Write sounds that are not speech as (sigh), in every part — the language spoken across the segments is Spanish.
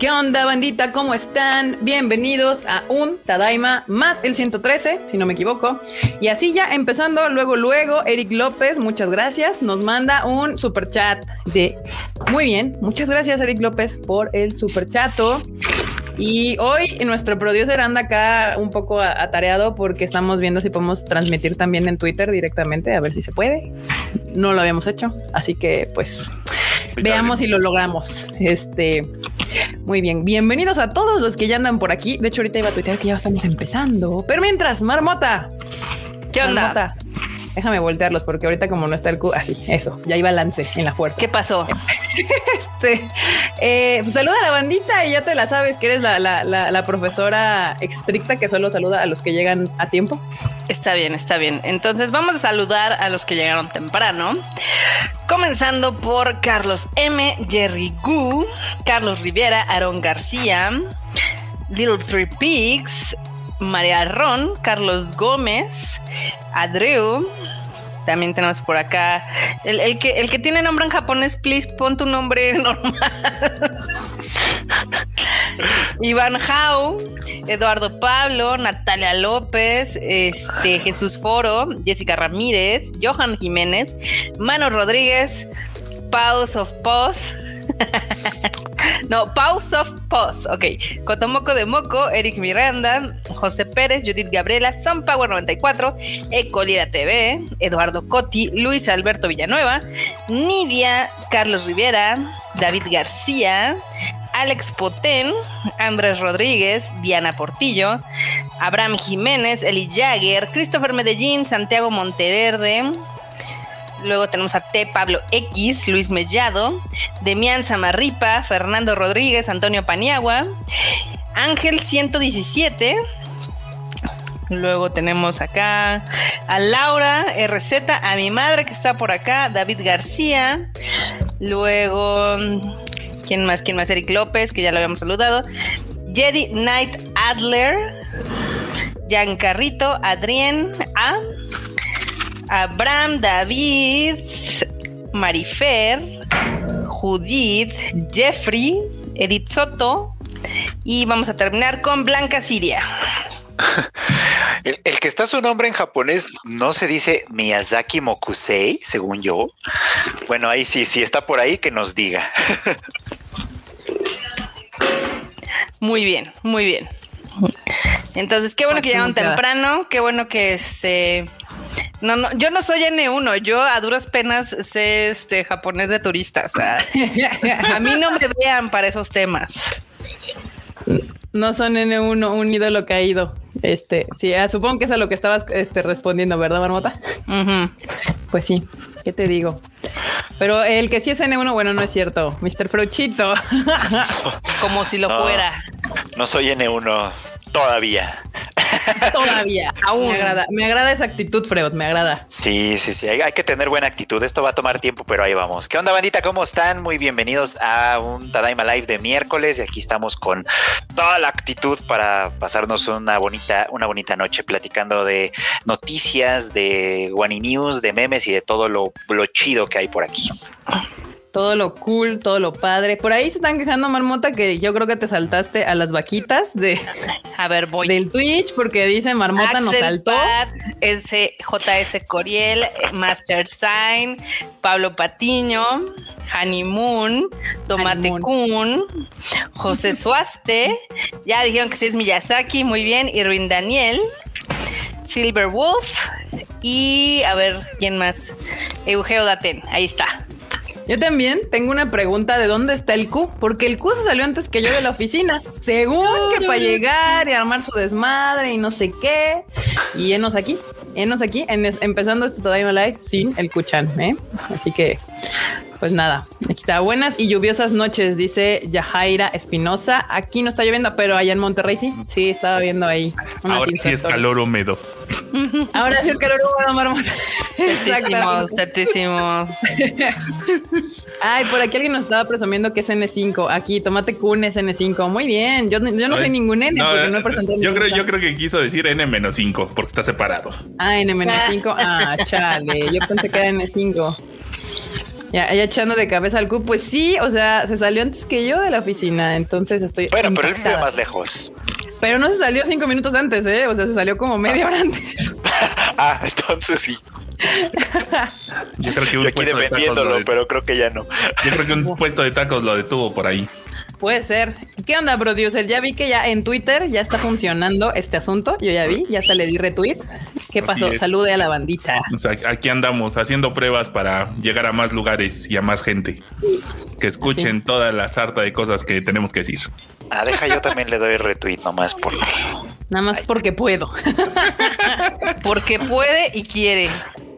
¿Qué onda, bandita? ¿Cómo están? Bienvenidos a un Tadaima más el 113, si no me equivoco. Y así ya empezando, luego, luego, Eric López, muchas gracias, nos manda un super chat de muy bien. Muchas gracias, Eric López, por el super chato. Y hoy nuestro producer anda acá un poco atareado porque estamos viendo si podemos transmitir también en Twitter directamente, a ver si se puede. No lo habíamos hecho, así que pues veamos si lo logramos. Este, muy bien. Bienvenidos a todos los que ya andan por aquí. De hecho, ahorita iba a tuitear que ya estamos empezando. Pero mientras, Marmota. ¿Qué onda? Marmota, Déjame voltearlos porque ahorita como no está el Q, así, eso, ya hay balance en la fuerza. ¿Qué pasó? (laughs) este, eh, pues saluda a la bandita y ya te la sabes que eres la, la, la, profesora estricta que solo saluda a los que llegan a tiempo. Está bien, está bien. Entonces vamos a saludar a los que llegaron temprano. Comenzando por Carlos M, Jerry Gu, Carlos Rivera, Aaron García, Little Three Pigs, María Ron, Carlos Gómez, Adreu. También tenemos por acá el, que, el que tiene nombre en japonés, please, pon tu nombre (laughs) normal. Iván Jau, Eduardo Pablo, Natalia López, este, Jesús Foro, Jessica Ramírez, Johan Jiménez, Mano Rodríguez, Pause of Pause. (laughs) no, Pause of Pause. Ok. Cotomoco de Moco, Eric Miranda, José Pérez, Judith Gabriela, Sun Power 94, Ecolira TV, Eduardo Cotti, Luis Alberto Villanueva, Nidia, Carlos Rivera, David García, Alex Potén, Andrés Rodríguez, Diana Portillo, Abraham Jiménez, Eli Jagger, Christopher Medellín, Santiago Monteverde, Luego tenemos a T. Pablo X, Luis Mellado, Demián Zamarripa, Fernando Rodríguez, Antonio Paniagua, Ángel 117. Luego tenemos acá a Laura RZ, a mi madre que está por acá, David García. Luego, ¿quién más? ¿Quién más? Eric López, que ya lo habíamos saludado. Jedi Knight Adler. Giancarrito Adrián A. Abraham, David, Marifer, Judith, Jeffrey, Edith Soto y vamos a terminar con Blanca Siria. (laughs) El, que está su nombre en japonés no se dice Miyazaki Mokusei, según yo. Bueno, ahí sí, sí está por ahí, que nos diga. (laughs) Muy bien, muy bien. Entonces, qué bueno que llegaron temprano, qué bueno que se no, no, yo no soy N1, yo a duras penas sé este japonés de turista. O sea, (laughs) a mí no me vean para esos temas. No son N1, un ídolo caído. Este, sí, ah, supongo que es a lo que estabas este, respondiendo, ¿verdad, Marmota? Pues sí, ¿qué te digo? Pero el que sí es N1, bueno, no es cierto. Mr. Frochito. (laughs) Como si lo fuera. No soy N1 todavía. (laughs) Todavía, aún. Me agrada, esa actitud, Freud, me agrada. Sí, sí, sí, hay, que tener buena actitud. Esto va a tomar tiempo, pero ahí vamos. ¿Qué onda, bandita? ¿Cómo están? Muy bienvenidos a un Tadaima Live de miércoles y aquí estamos con toda la actitud para pasarnos una bonita, una bonita noche platicando de noticias, de Wani News, de memes y de todo lo, lo chido que hay por aquí todo lo cool, todo lo padre. Por ahí se están quejando, Marmota, que yo creo que te saltaste a las vaquitas de. A ver, voy. Del Twitch, porque dice Marmota nos saltó. JS Coriel, Master Sign, Pablo Patiño, Honeymoon, Tomate Kun, José Suaste. Ya dijeron que sí es Miyazaki, muy bien. Irwin Daniel. Silver Wolf y a ver quién más. Eugeo Daten, ahí está. Yo también tengo una pregunta de dónde está el Q, porque el Q se salió antes que yo de la oficina, según que para llegar y armar su desmadre y no sé qué. Y enos aquí, enos aquí, empezando este Todavía Live sin el Kuchan, ¿eh? Así que, pues nada, aquí está. Buenas y lluviosas noches, dice Yajaira Espinosa. Aquí no está lloviendo, pero allá en Monterrey sí, sí, estaba viendo ahí. Ahora sí es calor húmedo. Ahora sí el calor húmedo, marmota. Tetísimo, (laughs) Ay, por aquí alguien nos estaba presumiendo que es N5. Aquí, Tomate Kun es N5. Muy bien. Yo, yo no, soy ningún N porque no he presentado. Yo creo, yo creo que quiso decir N-5 porque está separado. Ah, N-5. Ah, chale. Yo pensé que era N5. Ya, ya echando de cabeza al Q, pues sí, o sea, se salió antes que yo de la oficina, entonces estoy. Bueno, pero él vive más lejos. Pero no se salió cinco minutos antes, ¿eh? O sea, se salió como media hora antes. (laughs) Ah, entonces sí. Yo creo que Yo un aquí puesto de tacos lo defendiéndolo, de- pero creo que ya no. yo creo que un puesto de tacos lo detuvo por ahí. Puede ser. ¿Qué onda, producer? Ya vi que ya en Twitter ya está funcionando este asunto. Yo ya vi, ya hasta le di retweet. ¿Qué pasó? Salude a la bandita. O sea, aquí andamos haciendo pruebas para llegar a más lugares y a más gente. Que escuchen toda la sarta de cosas que tenemos que decir. Ah, deja, yo también le doy retweet nomás por. Nada más porque puedo. (laughs) Porque puede y quiere.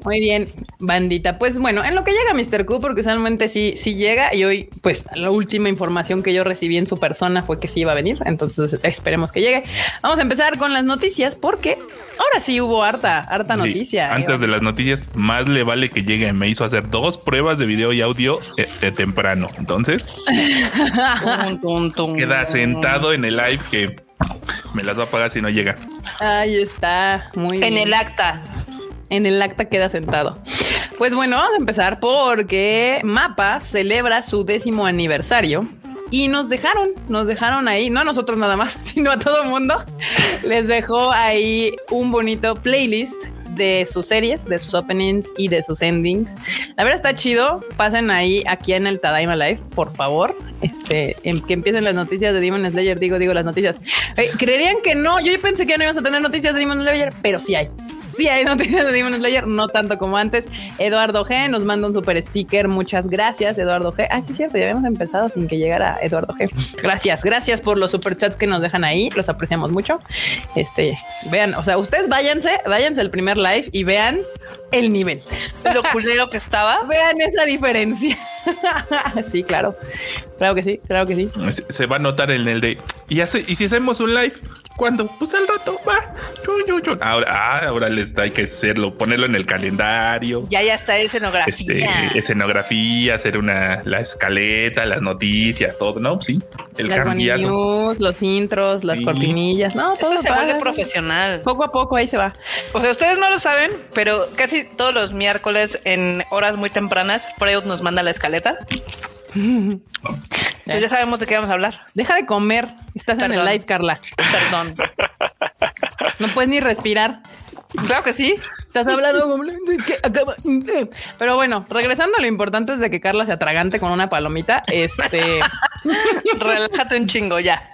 Muy bien, bandita. Pues bueno, en lo que llega Mr. Q, porque usualmente sí, sí llega y hoy, pues la última información que yo recibí en su persona fue que sí iba a venir. Entonces esperemos que llegue. Vamos a empezar con las noticias porque ahora sí hubo harta, harta Sí, noticia. Antes de las noticias, más le vale que llegue. Me hizo hacer dos pruebas de video y audio eh, de temprano. Entonces, (laughs) queda sentado en el live que me las va a pagar si no llega. Ahí está, muy En bien. el acta. En el acta queda sentado. Pues bueno, vamos a empezar porque Mapa celebra su décimo aniversario y nos dejaron, nos dejaron ahí, no a nosotros nada más, (laughs) sino a todo mundo. Les dejó ahí un bonito playlist de sus series, de sus openings y de sus endings. La verdad está chido. Pasen ahí aquí en el Tadaima Live, por favor. Este, en que empiecen las noticias de Demon Slayer. Digo, digo las noticias. Eh, Creerían que no. Yo pensé que no íbamos a tener noticias de Demon Slayer, pero sí hay. Sí hay noticias de Demon Slayer, no tanto como antes. Eduardo G nos manda un super sticker. Muchas gracias, Eduardo G. Ah, sí, es cierto, ya habíamos empezado sin que llegara Eduardo G. Gracias, gracias por los super chats que nos dejan ahí. Los apreciamos mucho. Este, vean, o sea, ustedes váyanse, váyanse al primer live y vean el nivel. Lo culero que estaba. (laughs) Vean esa diferencia. (laughs) sí, claro. Claro que sí, claro que sí. Se, va a notar en el de. ¿Y, hace- y si hacemos un live? ¿Cuándo? Pues al rato, va. Chun, chun, chun. Ahora, ah, ahora les hay que hacerlo, ponerlo en el calendario. Ya, ya está escenografía. Este, escenografía, hacer una la escaleta, las noticias, todo, ¿no? Sí, el Las cambiazo. news, los intros, las Sí. cortinillas. No, todo Esto se vuelve profesional. Poco a poco ahí se va. O sea, ustedes no lo saben, pero casi todos los miércoles en horas muy tempranas, Freud nos manda la escaleta. Entonces ya sabemos de qué vamos a hablar. Deja de comer. Estás en el live, Carla. Perdón. No puedes ni respirar. Claro que sí. Estás hablando como Pero bueno, regresando a lo importante es de que Carla se atragante con una palomita. Este (laughs) Relájate un chingo ya.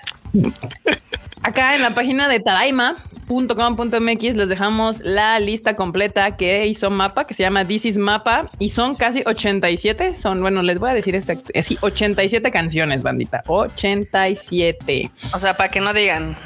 acá en la página de taraima.com.mx les dejamos la lista completa que hizo Mapa, que se llama This is Mapa, y son casi 87. Son, bueno, les voy a decir exacto, eh, sí, 87 canciones, bandita. 87. O sea, para que no digan.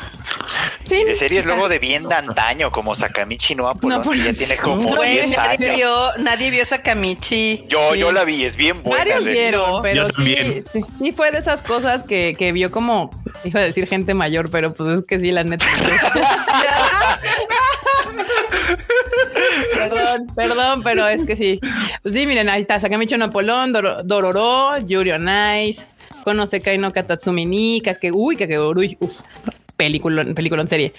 Sí, De series luego de bien de antaño, como Sakamichi no Apollo, No, pues, que ya tiene como güey, 10 nadie años. vio, nadie vio Sakamichi. Yo, Sí. yo la vi, es bien buena. Vieron, pero Yo sí, también. sí, sí fue de esas cosas que, que vio como, iba a decir gente mayor, pero pues es que sí, la neta. (laughs) perdón, perdón, pero es que sí. Pues sí, miren, ahí está, Sakamichi no Apolón, Dor- Dororo, Yuri on Ice, Konosekai no Katatsumi ni Kake, uy, Kakegurui, uf. Película, película en serie.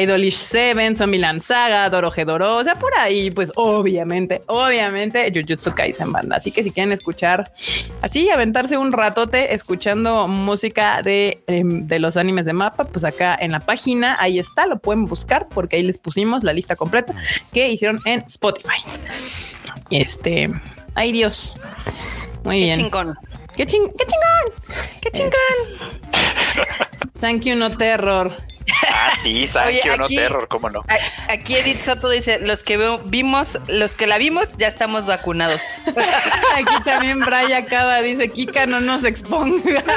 Idolish Seven, Zombieland Saga, Doro. O sea, por ahí, pues obviamente, obviamente, Jujutsu Kaisen banda. Así que si quieren escuchar así, aventarse un ratote escuchando música de, em, de los animes de mapa, pues acá en la página, ahí está, lo pueden buscar porque ahí les pusimos la lista completa que hicieron en Spotify. Este, ay Dios. Muy Qué bien. chingón. ¡Qué, ching qué chingón! ¡Qué chingón! Thank you, no terror. Ah, sí, (laughs) Oye, Sankyo, no aquí- terror, cómo no. Aquí Edith Soto dice, los que vimos, los que la vimos, ya estamos vacunados. (laughs) Aquí también Bray acaba, dice Kika, no nos exponga. (laughs)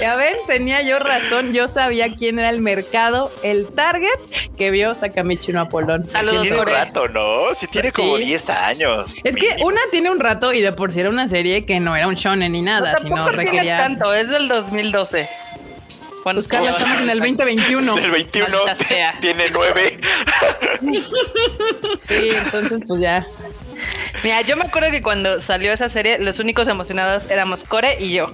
Ya ven, tenía yo razón. Yo sabía quién era el mercado, el target que vio Sakamichi no Apolón. Sí Saludos, tiene un Core. rato, ¿no? Sí tiene como Sí. 10 años. Es que una tiene un rato y de por sí era una serie que no era un shonen ni nada, No, sino tampoco tiene requería. tanto, es del 2012. Bueno, Pues Carla, estamos en el 2021. Del 21 Maldita sea. tiene 9. (laughs) Sí, entonces pues ya. Mira, yo me acuerdo que cuando salió esa serie, los únicos emocionados éramos Core y yo.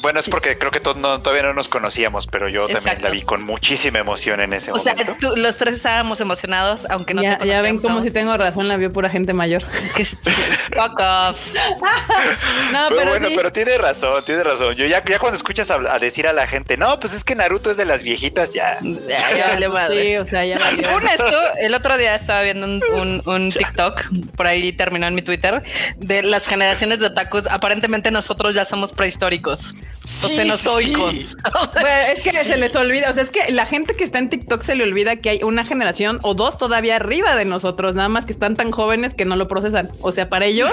Bueno, es porque creo que to- no- todavía no nos conocíamos, pero yo también la vi con muchísima emoción en ese O sea, momento. tú- los tres estábamos emocionados, aunque no ya, te ya ven como ¿no? si tengo razón, la vio pura gente mayor. (laughs) Fuck off. (laughs) No, pero, pero, bueno, sí. pero tiene razón, tiene razón. Yo ya, ya cuando escuchas a, a decir a la gente, no, pues es que Naruto es de las viejitas, ya. Ya, ya vale madres. Sí, o sea, ya. Según esto, el otro día estaba viendo un, un- un (laughs) TikTok, por ahí terminó en mi Twitter, de las generaciones de otakus. Aparentemente nosotros ya somos prehistóricos o cenozoicos. sí. Es que se les olvida, o sea, es que la gente que está en TikTok se le olvida que hay una generación o dos todavía arriba de nosotros, nada más que están tan jóvenes que no lo procesan. O sea, para ellos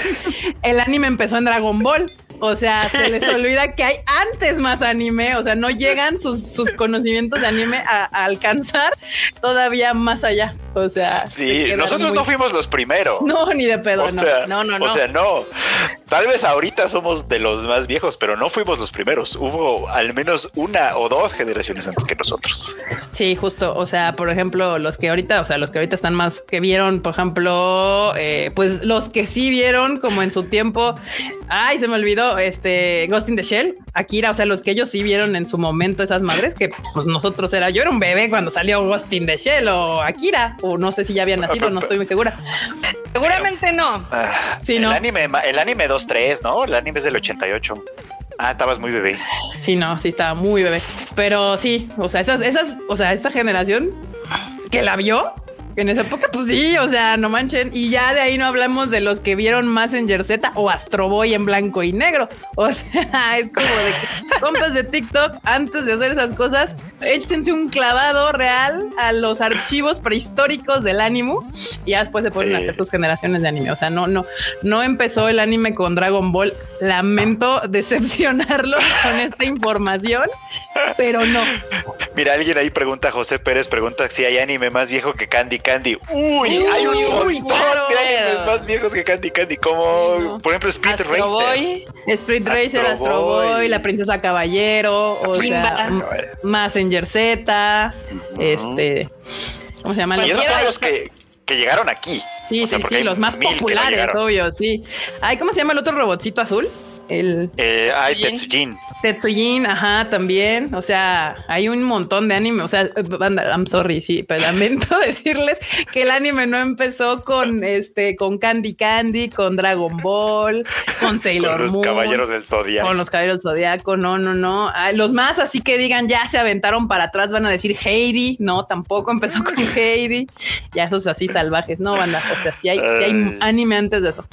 el anime empezó en Dragon Ball. O sea, se les (laughs) olvida que hay antes más anime, o sea, no llegan sus, sus conocimientos de anime a, a alcanzar todavía más allá. O sea, se Sí, nosotros muy- no fuimos los primeros. No, ni de pedo, O no. sea, No, no, no. O sea, no. Tal vez ahorita somos de los más viejos, pero no fuimos los primeros. Hubo al menos una o dos generaciones antes que nosotros. Sí, justo. O sea, por ejemplo, los que ahorita, o sea, los que ahorita están más que vieron, por ejemplo, eh, pues los que sí vieron como en su tiempo. Ay, se me olvidó este Ghost in the Shell, Akira. O sea, los que ellos sí vieron en su momento esas madres que pues nosotros era. Yo era un bebé cuando salió Ghost in the Shell o Akira, o no sé si ya había nacido, no estoy muy segura. Seguramente no. Ah, Sí, el ¿no? anime, el anime 2-3, ¿no? El anime es del 88. Ah, estabas muy bebé. Sí, no, sí estaba muy bebé. Pero sí, o sea, esas, esas, o sea, esta generación que la vio en esa época, pues sí, o sea, no manchen. Y ya de ahí no hablamos de los que vieron Messenger Z o Astro Boy en blanco y negro. O sea, (laughs) es como de que compas de TikTok, antes de hacer esas cosas, échense un clavado real a los archivos prehistóricos del anime y ya después se ponen a Sí. hacer sus generaciones de anime. O sea, no, no, no empezó el anime con Dragon Ball. Lamento decepcionarlo con esta información, pero no. Mira, alguien ahí pregunta, José Pérez pregunta si hay anime más viejo que Candy Candy. Uy, hay un Uy, montón claro. de animes más viejos que Candy Candy, como Sí, no. por ejemplo Speed Astro Racer. Boy. Street Racer, Astro Astro Boy, Boy. La Princesa Caballero, o sea, Messenger Z, este, ¿cómo se llama? Y esos son los que, que llegaron aquí. Sí, O sea, sí, sí, los más populares, obvio, sí. Ay, ¿cómo se llama el otro robotcito azul? El Eh, hay Tetsujin. Tetsujin. Ajá, también. O sea, hay un montón de anime. O sea, banda, I'm sorry, sí, pero lamento (laughs) decirles que el anime no empezó con este, con Candy Candy, con Dragon Ball, con (laughs) Sailor Con los Moon. caballeros del Zodiac. Con los caballeros del zodiaco, no, no, no. Ah, los más así que digan ya se aventaron para atrás, van a decir Heidi. No, tampoco empezó con (laughs) Heidi. Ya esos así salvajes, no, banda. O sea, sí hay, sí hay Ay. anime antes de eso.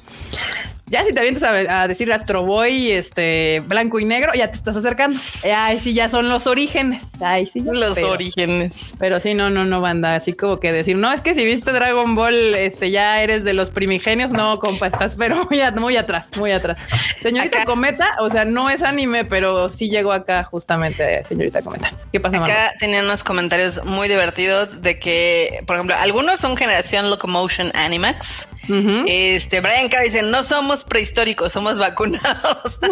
Ya si te avientas a, a decir Astro Boy, este blanco y negro, ya te estás acercando. Ay, sí, ya son los orígenes. Ay, sí. Los pero- orígenes. pero sí, no, no, no, banda. Así como que decir, no, es que si viste Dragon Ball, este ya eres de los primigenios. No, compa, estás pero muy, a- muy atrás, muy atrás. Señorita Acá. Cometa, o sea, no es anime, pero sí llegó acá justamente, señorita Cometa. ¿Qué pasa? Acá tenían unos comentarios muy divertidos de que, por ejemplo, algunos son generación Locomotion Animax. Este Brian K dice: No somos prehistóricos, somos vacunados. (laughs)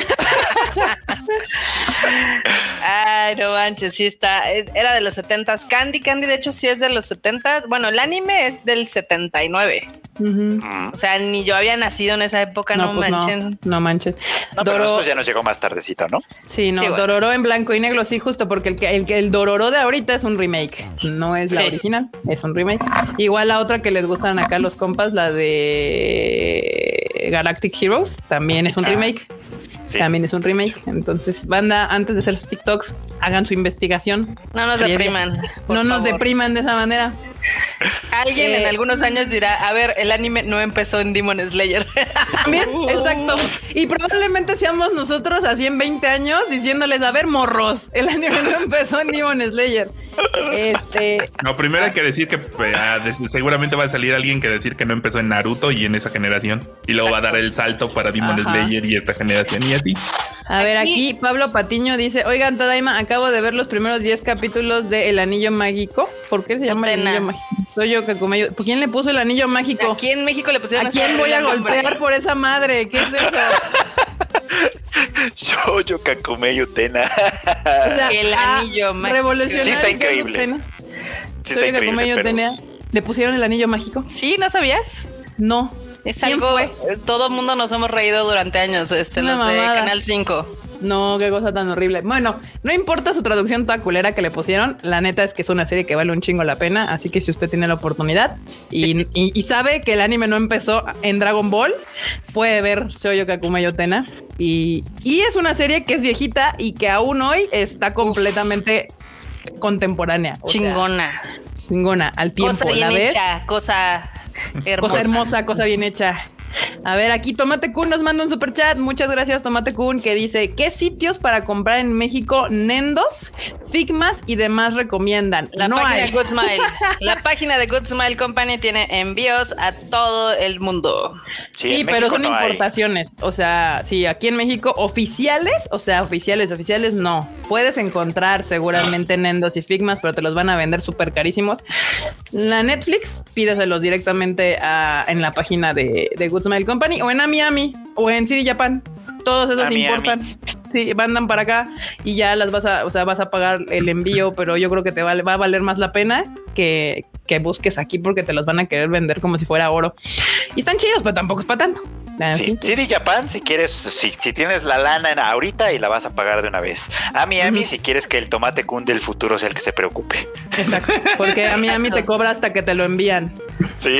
Ay, no manches, sí está. eh, Era de los 70s. Candy Candy, de hecho, sí es de los 70s. Bueno, el anime es del 79. Ujú. Mm. O sea, ni yo había nacido en esa época, no, pues manchen. no, no manches. No, pero Doro- nosotros ya nos llegó más tardecito, ¿no? Sí, no, Sí, bueno. Dororo en blanco y negro, sí, justo porque el, que- el, que- el Dororo de ahorita es un remake, no es la Sí. original, es un remake. Igual la otra que les gustan acá los compas, la de Galactic Heroes, también es un remake. Sí. También es un remake. Entonces, banda, antes de hacer sus TikToks, hagan su investigación. No nos depriman. por No nos depriman de esa manera. Alguien Eh, en algunos años dirá: A ver, el anime no empezó en Demon Slayer. (laughs) También, exacto. Y probablemente seamos nosotros así en 20 años diciéndoles, a ver, morros, el anime no empezó en Demon Slayer. Este, No, primero hay que decir que pues, ah, seguramente va a salir alguien que decir que no empezó en Naruto y en esa generación. Y luego va a dar el salto para Demon Ajá. Slayer y esta generación y así. A ver, Aquí- Pablo Patiño dice, oigan, Tadaima, acabo de ver los primeros 10 capítulos de El Anillo Mágico. ¿Por qué se llama El. Anillo Mágico? Soy yo. ¿Por quién le puso El Anillo Mágico? Aquí en México le pusieron ¿A quién voy a golpear por esa madre? ¿Qué es eso? (laughs) Shoujo Kakume Utena. O sea, El a Anillo Mágico. Revolucionario Sí está que es increíble. Sí Soy Kakumeyo increíble, pero... Utena. ¿Le pusieron El Anillo Mágico? Sí, ¿no sabías? No. Es ¿Quién algo, todo mundo nos hemos reído durante años, este, Una los de. Canal 5. No, qué cosa tan horrible. Bueno, no importa su traducción toda culera que le pusieron. La neta es que es una serie que vale un chingo la pena. Así que si usted tiene la oportunidad y, (laughs) y- y sabe que el anime no empezó en Dragon Ball, puede ver Shoujo Kakuma Yotena. Y, y es una serie que es viejita y que aún hoy está completamente contemporánea. O sea, Chingona. al tiempo. cosa bien ¿la ves? hecha, cosa hermosa. Cosa hermosa, cosa bien hecha. A ver, aquí Tomate Kun nos manda un super chat. Muchas gracias, Tomate Kun, que dice: ¿Qué sitios para comprar en México Nendos, Figmas y demás recomiendan? La no página hay. de Good Smile. (laughs) La página de Good Smile Company tiene envíos a todo el mundo. Sí, pero son no hay. importaciones. O sea, sí, aquí en México, oficiales, o sea, oficiales, oficiales no. Puedes encontrar seguramente Nendos y Figmas, pero te los van a vender súper carísimos. La Netflix, pídeselos directamente a- en la página de, de Good Smile Company o en Amiami o en CD Japan. Todos esos importan. Sí, mandan para acá y ya las vas a, o sea, vas a pagar el envío, pero yo creo que te vale, va a valer más la pena que, que busques aquí porque te los van a querer vender como si fuera oro. Y están chidos, pero tampoco es para tanto. En Sí. CD Japan, si quieres, si, si tienes la lana en ahorita y la vas a pagar de una vez. A Miami, si quieres que el tomate kun del futuro sea el que se preocupe. Exacto. Porque a Miami te cobra hasta que te lo envían. Sí.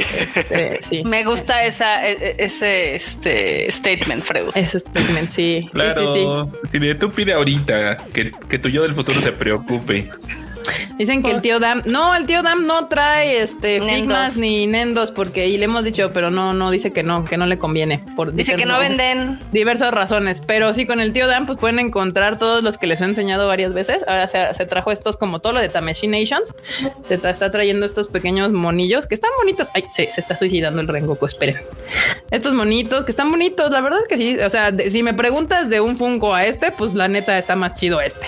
Eh, sí. Me gusta esa, e- e- ese este statement, Freud. Ese statement, sí. Claro. Sí, sí, sí. Si tú pide ahorita que, que tu yo del futuro se preocupe. Dicen que el tío Dam, no, el tío Dam no trae este. Figmas ni Nendos porque y le hemos dicho, pero no, no dice que no, que no le conviene. Por Dice que no venden. diversas razones, pero sí con el tío Dan pues pueden encontrar todos los que les he enseñado varias veces. Ahora se, se trajo estos como todo lo de Tameshi Nations. Se tra- está trayendo estos pequeños monillos que están bonitos. Ay, se, se está suicidando el Rengoku, esperen. Estos monitos que están bonitos, la verdad es que sí. O sea, de- si me preguntas de un Funko a este, pues la neta está más chido este.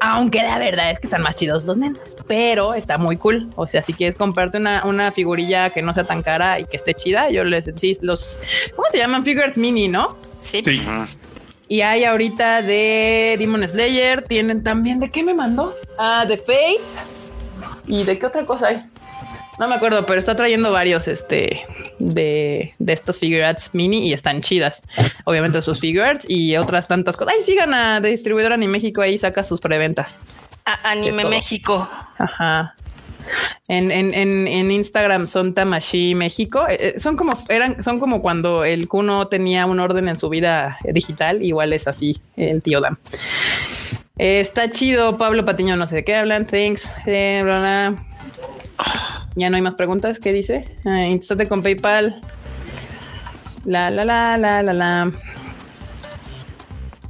Aunque la verdad es que están más chidos los nenes, pero está muy cool. O sea, si quieres comprarte una, una figurilla que no sea tan cara y que esté chida, yo les sí, los, ¿cómo se llaman? Figures mini, ¿no? Sí. Sí. Y hay ahorita de Demon Slayer. Tienen también de qué me mandó? Ah, de Fate. ¿Y de qué otra cosa hay? No me acuerdo, pero está trayendo varios este de, de estos figure arts mini y están chidas. Obviamente sus figure arts y otras tantas cosas. Ay, sigan a distribuidora Anime México ahí saca sus preventas. A- Anime De. México. Ajá. En, en, en, en Instagram son Tamashi México. Eh, eh, son como eran, son como cuando el Kuno tenía un orden en su vida digital. Igual es así el tío Dam. Eh, está chido, Pablo Patiño, no sé de qué hablan. Thanks. Eh, bla, bla. Ya no hay más preguntas. ¿Qué dice? Ah, instate con PayPal. La la la la la la.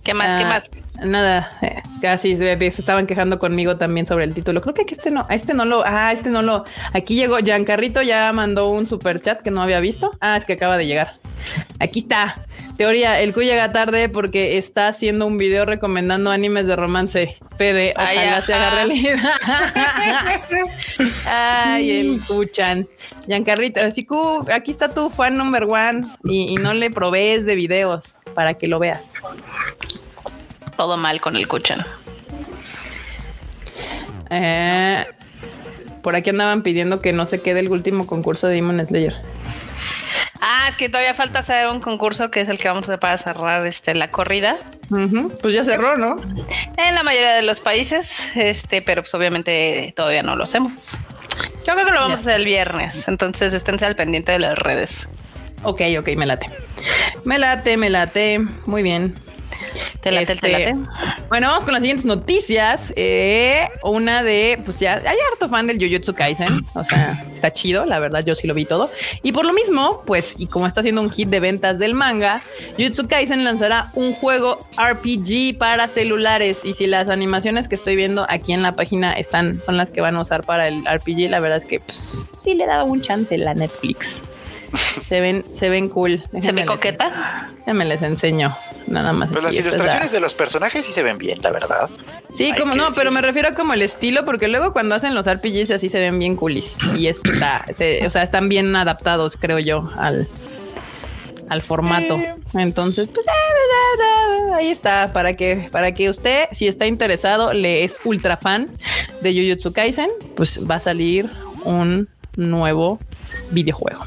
¿Qué más? ¿Qué Ah, más? Nada, eh, casi se, se estaban quejando conmigo también sobre el título. Creo que aquí este no, a este no lo, ah, este no lo. Aquí llegó, Giancarrito ya mandó un super chat que no había visto. Ah, es que acaba de llegar. Aquí está. Teoría, el Q llega tarde porque está haciendo un video recomendando animes de romance. PD, Ay, ojalá se haga realidad. (laughs) Ay, el Q-chan. Giancarrito, así Q, aquí está tu fan number one y, y no le provees de videos para que lo veas. Todo mal con el Kuchan. Eh, por aquí andaban pidiendo que no se quede el último concurso de Demon Slayer. Ah, es que todavía falta hacer un concurso que es el que vamos a hacer para cerrar este, la corrida. Pues ya cerró, ¿no? En la mayoría de los países, este, pero pues obviamente todavía no lo hacemos. Yo creo que lo vamos a hacer el viernes, entonces esténse al pendiente de las redes. Ok, ok, me late. Me late, me late. Muy bien. ¿Te late, Este, te late? Bueno, vamos con las siguientes noticias. Eh, una de, pues ya hay harto fan del Jujutsu Kaisen. O sea, está chido, la verdad, yo sí lo vi todo. Y por lo mismo, pues, y como está siendo un hit de ventas del manga, Jujutsu Kaisen lanzará un juego RPG para celulares. Y si las animaciones que estoy viendo aquí en la página están, son las que van a usar para el RPG, la verdad es que pues, sí le daba un chance la Netflix. Se ven, se ven cool. ¿Se ve les- coqueta? Déjenme les enseño. Nada más. Pues las ilustraciones de los personajes sí se ven bien, la verdad. Sí, Hay como no, pero me refiero como el estilo, porque luego cuando hacen los RPGs así se ven bien coolis. Y está, se- o sea, están bien adaptados, creo yo, al, al formato. Entonces, pues eh, ahí está, para que, para que usted, si está interesado, le es ultra fan de Jujutsu Kaisen, pues va a salir un nuevo videojuego.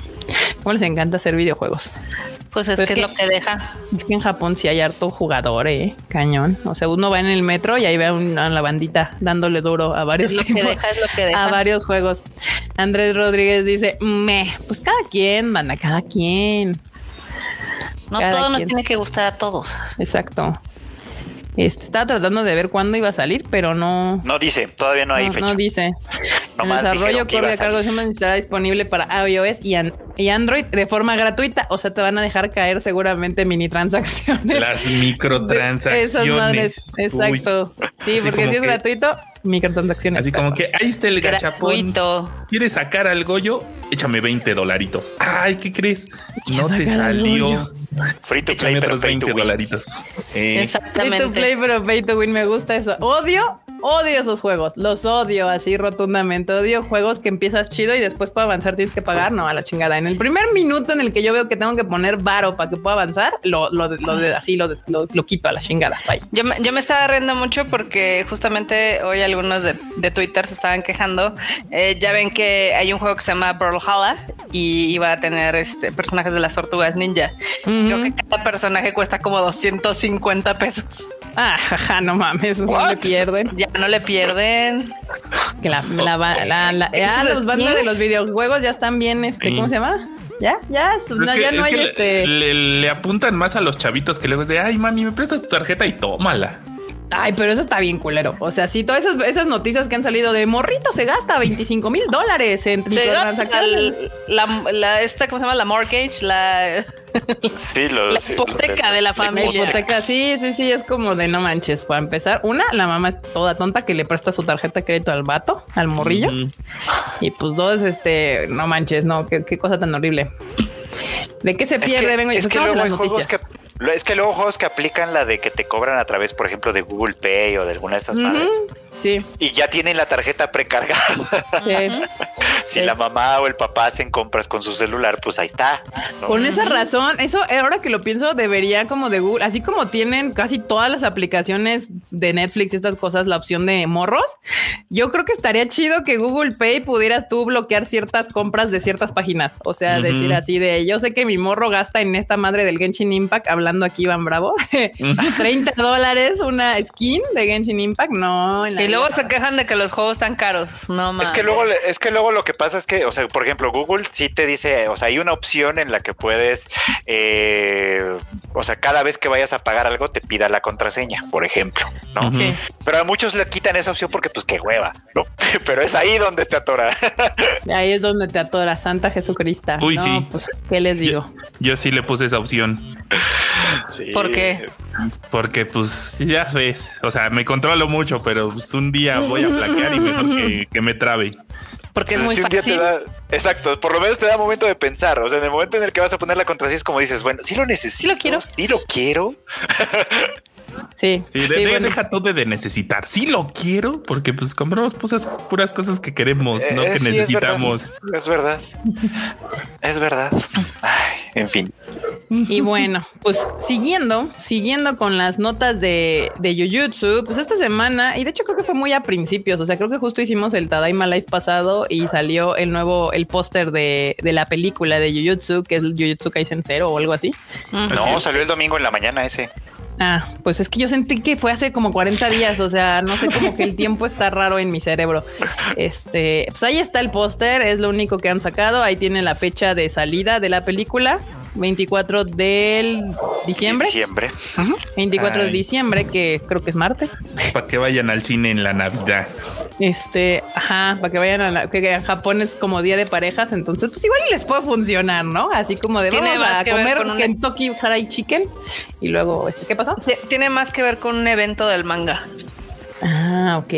¿Cómo les encanta hacer videojuegos? Pues es Pues que que- es lo que deja. Es que en Japón sí hay harto jugador, eh, cañón. O sea, uno va en el metro y ahí ve a, un- a la bandita dándole duro a varios Es lo que deja, es lo que deja. a varios juegos. Andrés Rodríguez dice, me, pues cada quien, manda, cada quien. No cada todo nos quien. tiene que gustar a todos. Exacto. Este, estaba tratando de ver cuándo iba a salir, pero no, No dice, todavía no hay no, fecha. no dice. (laughs) el desarrollo corre a cargo de. Siemens estará disponible para iOS y, an- y Android de forma gratuita. O sea, te van a dejar caer seguramente mini transacciones. Las Esas microtransacciones. madres. Uy. Exacto. Sí, porque si es que- gratuito, microtransacciones. Así como que ahí está el gachapón. Gratuito. ¿Quieres sacar al Goyo? Échame 20 dolaritos. Ay, ¿qué crees? No te salió. Free to play, Échame pero otros pay to 20 win. dolaritos. Eh, Free to Exactamente. play, pero pay to win. Me gusta eso. Odio, odio esos juegos. Los odio así rotundamente. Odio juegos que empiezas chido y después para avanzar tienes que pagar. No, a la chingada. En el primer minuto en el que yo veo que tengo que poner varo para que pueda avanzar, lo, lo, lo así lo, lo, lo quito a la chingada. Bye. Yo me, yo me estaba riendo mucho porque justamente hoy algunos de, de Twitter se estaban quejando. Eh, ya ven que hay un juego que se llama Brawlhalla y iba a tener este, personajes de las tortugas ninja. Creo que cada personaje cuesta como 250 pesos. Ah, jaja, no mames, no me pierden. Ya no le pierden. Que la, la, la, la- la- ya Esos los bandas de los videojuegos ya están bien, este. ¿cómo se llama? Ya, ya, pero es no, que- ya es no hay que le- este. le, le apuntan más a los chavitos que luego es de ay mami, me prestas tu tarjeta y tómala. Ay, pero eso está bien culero. O sea, sí, todas esas, esas noticias que han salido de morrito se gasta 25 mil dólares en Se gasta la, la- esta, ¿cómo se llama? La mortgage, la, Sí, los, la sí, hipoteca de la La familia. hipoteca, sí, sí, sí, es como de no manches. Para empezar, una, la mamá es toda tonta que le presta su tarjeta de crédito al vato, al morrillo. Y pues dos, este, no manches, no, qué, qué cosa tan horrible. ¿De qué se Es pierde? que, Vengo yo. es que Estamos en luego hay las juegos que es que luego juegos que aplican la de que te cobran a través, por ejemplo, de Google Pay o de alguna de estas madres. Ujú, Sí, y ya tienen la tarjeta precargada. sí. (laughs) si Sí. la mamá o el papá hacen compras con su celular, pues ahí está. ¿no? Con esa razón, eso eh, ahora que lo pienso, debería como de Google, así como tienen casi todas las aplicaciones de Netflix y estas cosas, la opción de morros. Yo creo que estaría chido que Google Pay pudieras tú bloquear ciertas compras de ciertas páginas. O sea, decir así de yo sé que mi morro gasta en esta madre del Genshin Impact, hablando aquí Iván Bravo, (laughs) 30 dólares una skin de Genshin Impact. No, en la luego se quejan de que los juegos están caros. No más. Es que luego, es que luego lo que pasa es que, o sea, por ejemplo, Google sí te dice, o sea, hay una opción en la que puedes, eh, o sea, cada vez que vayas a pagar algo te pida la contraseña, por ejemplo, ¿no? Sí. Pero a muchos le quitan esa opción porque, pues, qué hueva, ¿no? (laughs) Pero es ahí donde te atora. (laughs) Ahí es donde te atora Santa Jesucristo. Uy, No, sí. Pues, ¿qué les digo? Yo sí le puse esa opción. ¿Por qué? Porque pues ya ves, o sea, me controlo mucho, pero pues, un día voy a flaquear y mejor que, que me trabe. Porque es muy Si un día te fácil. da- exacto, por lo menos te da momento de pensar. O sea, en el momento en el que vas a poner la contraseña es como dices, bueno, sí lo necesito, Sí lo quiero. sí lo quiero. Sí, Sí, de- sí, de- bueno. deja todo de necesitar. Sí lo quiero, porque pues compramos puras, puras cosas que queremos, no Eh, que sí, es necesitamos. verdad, Es verdad. Es verdad. Ay, en fin. Y bueno, pues siguiendo, siguiendo con las notas de, de Jujutsu, pues esta semana, y de hecho creo que fue muy a principios, o sea, creo que justo hicimos el Tadaima Live pasado y salió el nuevo, el póster de, de la película de Jujutsu, que es el Jujutsu Kaisen Zero o algo así. No, salió el domingo en la mañana ese. Ah, pues es que yo sentí que fue hace como 40 días, o sea, no sé, como que el (laughs) tiempo está raro en mi cerebro. Este, pues ahí está el póster, es lo único que han sacado, ahí tiene la fecha de salida de la película, 24 del diciembre. Diciembre. 24 de diciembre, que creo que es martes. Para que vayan al cine en la Navidad. Este, ajá, para que vayan a la, que en Japón es como día de parejas, entonces pues igual les puede funcionar, ¿no? Así como de Tiene vamos más a que ver comer con una- Kentucky Fried Chicken y luego, este, ¿qué pasó? Tiene más que ver con un evento del manga. Ah, ok.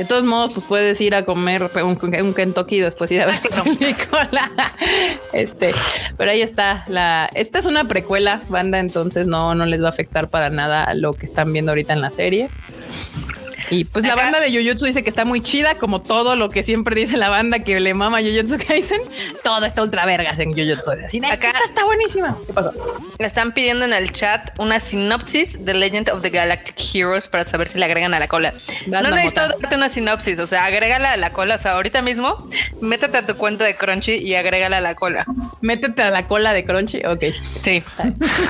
De todos modos, pues puedes ir a comer un, un Kentucky y después ir a ver (laughs) la película. Este, pero ahí está. La, esta es una precuela, banda, entonces no, no les va a afectar para nada a lo que están viendo ahorita en la serie. Y pues la Acá- banda de Jujutsu dice que está muy chida, como todo lo que siempre dice la banda que le mama a Jujutsu Kaisen. Todo está ultra vergas en Jujutsu. Así, "Es que Acá- esta está buenísima. ¿Qué pasó? Le están pidiendo en el chat una sinopsis de Legend of the Galactic Heroes para saber si le agregan a la cola. No necesito mamota. darte una sinopsis, o sea, agrégala a la cola. O sea, ahorita mismo, métete a tu cuenta de Crunchy y agrégala a la cola. Métete a la cola de Crunchy. Ok. Sí.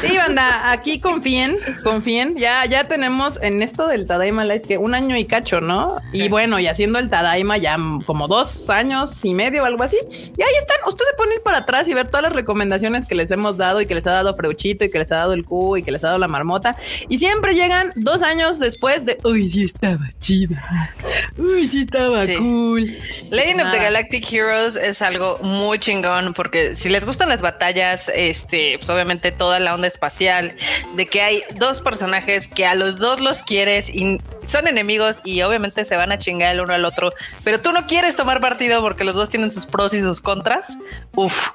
Sí, banda, aquí confíen, confíen. Ya, ya tenemos en esto del Tadaima Live que un año y cacho, ¿no? Y bueno, y haciendo el Tadaima ya como dos años y medio o algo así. Y ahí están. Ustedes se ir para atrás y ver todas las recomendaciones que les hemos dado y que les ha dado Freuchito y que les ha dado el Q y que les ha dado la marmota. Y siempre llegan dos años después de uy, sí estaba chida. Uy, sí estaba Sí. cool. Legend of the. Galactic Heroes es algo muy chingón porque si les gustan las batallas, este, pues obviamente toda la onda espacial, de que hay dos personajes que a los dos los quieres y son enemigos y obviamente se van a chingar el uno al otro, pero tú no quieres tomar partido porque los dos tienen sus pros y sus contras. Uf,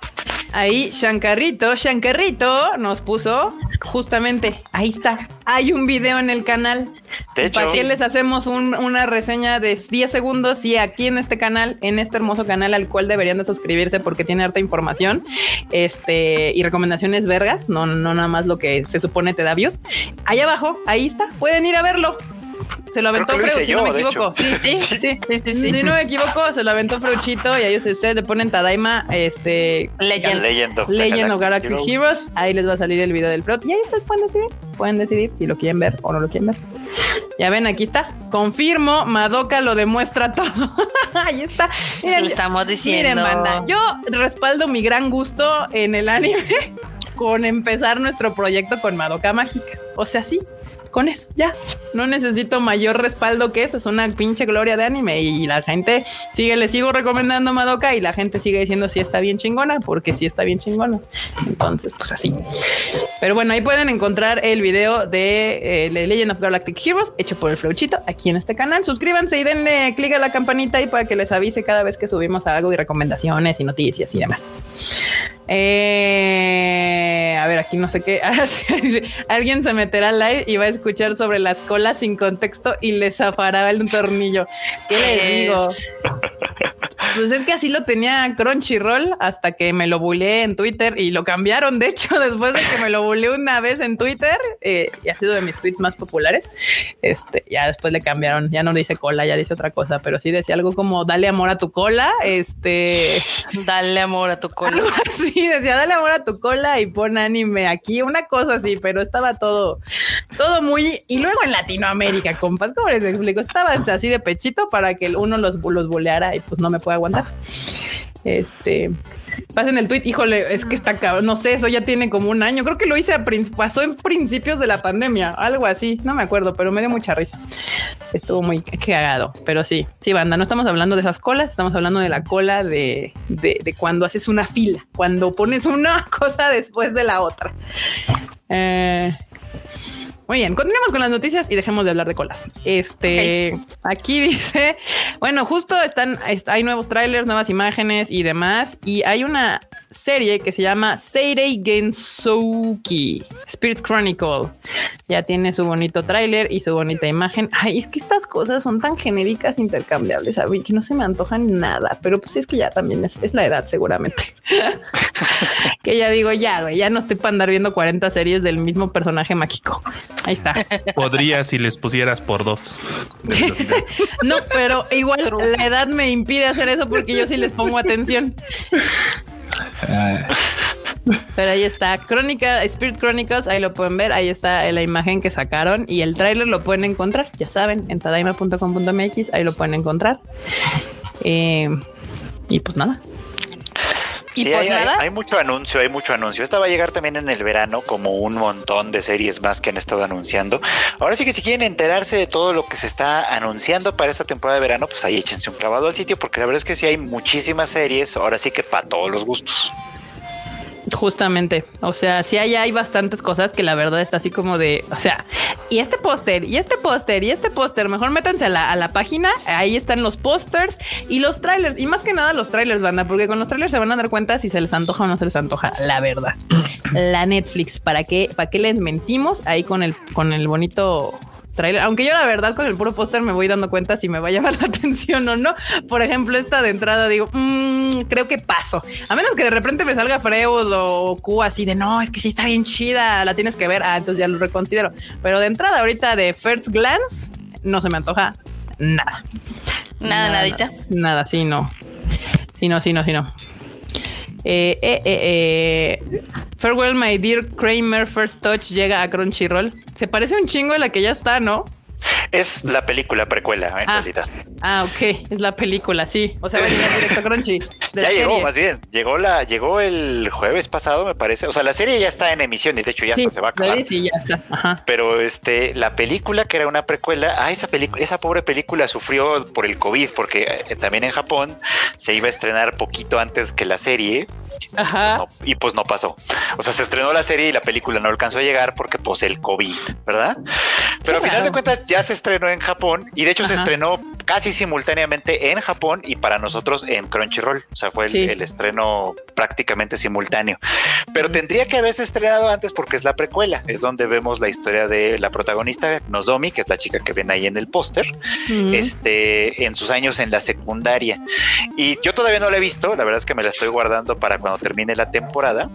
Ahí Shankarrito, Shankarrito nos puso justamente, ahí está, hay un video en el canal. De hecho, ¿Para les hacemos un- una reseña de 10 segundos? Y aquí en este canal, en este hermoso canal al cual deberían de suscribirse porque tiene harta información este, y recomendaciones vergas, no, no nada más lo que se supone te da views. Ahí abajo, ahí está, pueden ir a verlo. Se lo aventó Freud, si no me equivoco. Sí, sí, sí, sí, sí, sí. Si no me equivoco, se lo aventó Freuchito y ahí ustedes le ponen Tadaima, este, Legend. Legend of, Legend of Galactic Galactic Heroes. Heroes. Ahí les va a salir el video del plot. Y ahí ustedes pueden decidir. Pueden decidir si lo quieren ver o no lo quieren ver. Ya ven, aquí está. Confirmo, Madoka lo demuestra todo. (laughs) ahí está. Miren, Lo estamos diciendo. miren, banda. Yo respaldo mi gran gusto en el anime (laughs) con empezar nuestro proyecto con Madoka Mágica. O sea, sí. Con eso, ya. No necesito mayor respaldo que eso. Es una pinche gloria de anime. Y la gente sigue, le sigo recomendando Madoka y la gente sigue diciendo si está bien chingona, porque sí está bien chingona. Entonces, pues así. Pero bueno, ahí pueden encontrar el video de eh, Legend of Galactic Heroes hecho por el Flauchito aquí en este canal. Suscríbanse y denle clic a la campanita ahí para que les avise cada vez que subimos algo y recomendaciones y noticias y demás. Eh, a ver, aquí no sé qué. (laughs) Alguien se meterá al live y va a escuchar sobre las colas sin contexto y le zafará el tornillo. ¿Qué les digo? Es- Pues es que así lo tenía Crunchyroll hasta que me lo buleé en Twitter y lo cambiaron. De hecho, (laughs) después de que me lo buleé una vez en Twitter eh, y ha sido de mis tweets más populares, este ya después le cambiaron. Ya no dice cola, ya dice otra cosa, pero sí decía algo como dale amor a tu cola. Este Dale amor a tu cola. (laughs) algo así decía dale amor a tu cola y pon anime aquí, una cosa así, pero estaba todo, todo muy. Y luego en Latinoamérica, compas, ¿cómo les explico? Estaba así de pechito para que uno los, los buleara y pues no me puede aguantar. Este. Pasen el tweet, híjole, es que está cabrón, no sé, eso ya tiene como un año, creo que lo hice, a pasó en principios de la pandemia, algo así, no me acuerdo, pero me dio mucha risa. Estuvo muy cagado, pero sí, sí, banda, no estamos hablando de esas colas, estamos hablando de la cola de, de, de cuando haces una fila, cuando pones una (laughs) cosa después de la otra. Eh, muy bien, continuemos con las noticias y dejemos de hablar de colas. Este, aquí (laughs) dice, bueno, justo están, est- hay nuevos trailers, nuevas imágenes y demás, y hay una serie que se llama Seirei Gensouki Spirits Chronicle. Ya tiene su bonito tráiler y su bonita imagen. Ay, es que estas cosas son tan genéricas, intercambiables, ¿sabes? Que no se me antojan nada, pero pues es que ya también es, es la edad seguramente. (laughs) que ya digo, ya, güey, ya no estoy para andar viendo 40 series del mismo personaje mágico. Ahí está. Podría si les pusieras por dos. (laughs) No, pero igual la edad me impide hacer eso porque yo sí les pongo atención. Pero ahí está, Crónica, Spirit Chronicles, ahí lo pueden ver, ahí está la imagen que sacaron y el tráiler lo pueden encontrar, ya saben, en tadaima.com.mx, ahí lo pueden encontrar. Eh, y pues nada, Y Sí, pues hay, hay- mucho anuncio, hay mucho anuncio. Esta va a llegar también en el verano, como un montón de series más que han estado anunciando. Ahora sí que si quieren enterarse de todo lo que se está anunciando para esta temporada de verano, pues ahí échense un clavado al sitio, porque la verdad es que sí hay muchísimas series, ahora sí que para todos los gustos. Justamente, o sea, sí hay, hay bastantes cosas que la verdad está así como de, o sea, y este póster, y este póster, y este póster, mejor métanse a la, a la página, ahí están los pósters y los trailers, y más que nada los trailers, banda, porque con los trailers se van a dar cuenta si se les antoja o no se les antoja, la verdad. la Netflix, ¿para qué, para qué les mentimos ahí con el, con el bonito tráiler. Aunque yo la verdad con el puro póster me voy dando cuenta si me va a llamar (laughs) la atención o no. Por ejemplo, esta de entrada digo, "Mm, creo que paso. A menos que de repente me salga Freud o Q así de no, es que sí está bien chida, la tienes que ver. Ah, entonces ya lo reconsidero. Pero de entrada ahorita de First Glance no se me antoja nada. Nada, nadita. Nada, sí, no. Sí, no, sí, no, sí, no. Eh, eh, eh, eh. Farewell, my dear Kramer, First Touch llega a Crunchyroll. Se parece un chingo a la que ya está, ¿no? Es la película precuela, en Ah. realidad. Ah, ok, es la película, sí. O sea, va a llegar directo Crunchy. (laughs) de Ya llegó, serie. más bien. Llegó la, llegó el jueves pasado, me parece. O sea, la serie ya está en emisión y de hecho ya Sí, hasta se va a acabar. sí, ya está. Ajá. Pero este, la película que era una precuela, ah, esa película, esa pobre película sufrió por el COVID, porque eh, también en Japón se iba a estrenar poquito antes que la serie Ajá. no- y pues no pasó. O sea, se estrenó la serie y la película no alcanzó a llegar porque pues el COVID, ¿verdad? Pero al final de cuentas ya se estrenó en Japón y de hecho se estrenó casi simultáneamente en Japón y para nosotros en Crunchyroll. O sea, fue el, Sí. el estreno prácticamente simultáneo. Pero tendría que haberse estrenado antes porque es la precuela. Es donde vemos la historia de la protagonista Nozomi, que es la chica que ven ahí en el póster este, en sus años en la secundaria. Y yo todavía no la he visto, la verdad es que me la estoy guardando para cuando termine la temporada,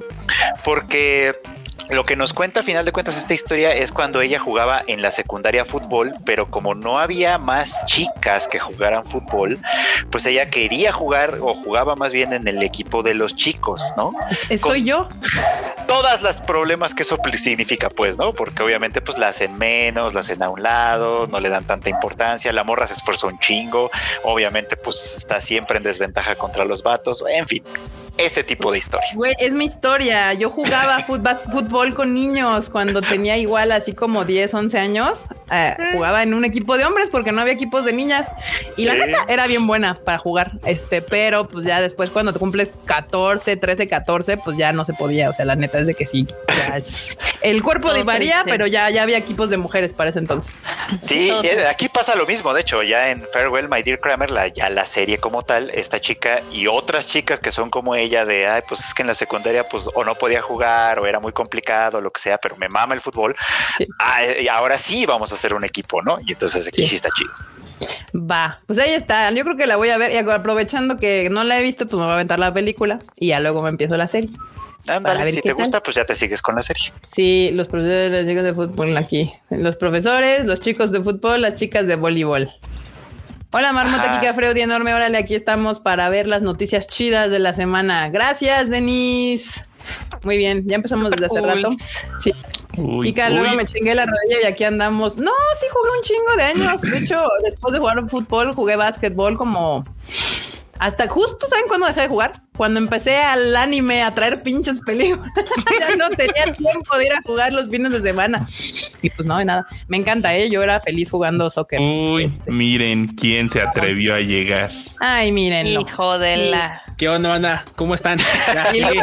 porque lo que nos cuenta a final de cuentas esta historia es cuando ella jugaba en la secundaria fútbol, pero como no había más chicas que jugaran fútbol, pues ella quería jugar o jugaba más bien en el equipo de los chicos, ¿no? Es- soy yo. todas las problemas que eso significa, pues, ¿no? Porque obviamente, pues, la hacen menos, la hacen a un lado, no le dan tanta importancia, la morra se esfuerza un chingo, obviamente, pues, está siempre en desventaja contra los vatos, en fin, ese tipo de historia. Güey, es mi historia. Yo jugaba fútbol, fútbol con niños cuando tenía igual así como 10, 11 años. Eh, jugaba en un equipo de hombres porque no había equipos de niñas. Y la neta era bien buena para jugar. Este, pero pues ya después cuando te cumples 14, 13, 14, pues ya no se podía. O sea, la neta es de que sí. ya (laughs) es- El cuerpo varía, pero ya, ya había equipos de mujeres para ese entonces. Sí, eh, aquí pasa lo mismo, de hecho, ya en Farewell, My Dear Kramer, la, ya la serie como tal, esta chica y otras chicas que son como ella de, ay, pues es que en la secundaria, pues, o no podía jugar, o era muy complicado, o lo que sea, pero me mama el fútbol, Sí. Ah, ahora sí vamos a hacer un equipo, ¿no? Y entonces aquí Sí. sí está chido. Va, pues ahí está. Yo creo que la voy a ver y aprovechando que no la he visto, pues me voy a aventar la película y ya luego me empiezo la serie. Ándale, si te tal. gusta, pues ya te sigues con la serie. Sí, los profesores, los chicos de fútbol aquí. Los profesores, los chicos de fútbol, las chicas de voleibol. Hola, Marmota, Ajá. Kika Freud y enorme. Órale, aquí estamos para ver las noticias chidas de la semana. Gracias, Denise. Muy bien, ya empezamos desde hace rato. Sí, Uy, Kika, luego uy. me chingué la rodilla y aquí andamos. No, sí jugué un chingo de años. De hecho, (laughs) después de jugar fútbol, jugué básquetbol como hasta justo, ¿saben cuándo dejé de jugar? Cuando empecé al anime a traer pinches películas. (laughs) ya no tenía tiempo de ir a jugar los fines de semana. Y pues no, de nada. Me encanta, ¿eh? Yo era feliz jugando soccer. Uy, Este. miren quién se atrevió a llegar. Ay, mírenlo. Hijo de la. ¿Qué onda, banda? ¿Cómo están? Ya, Y luego,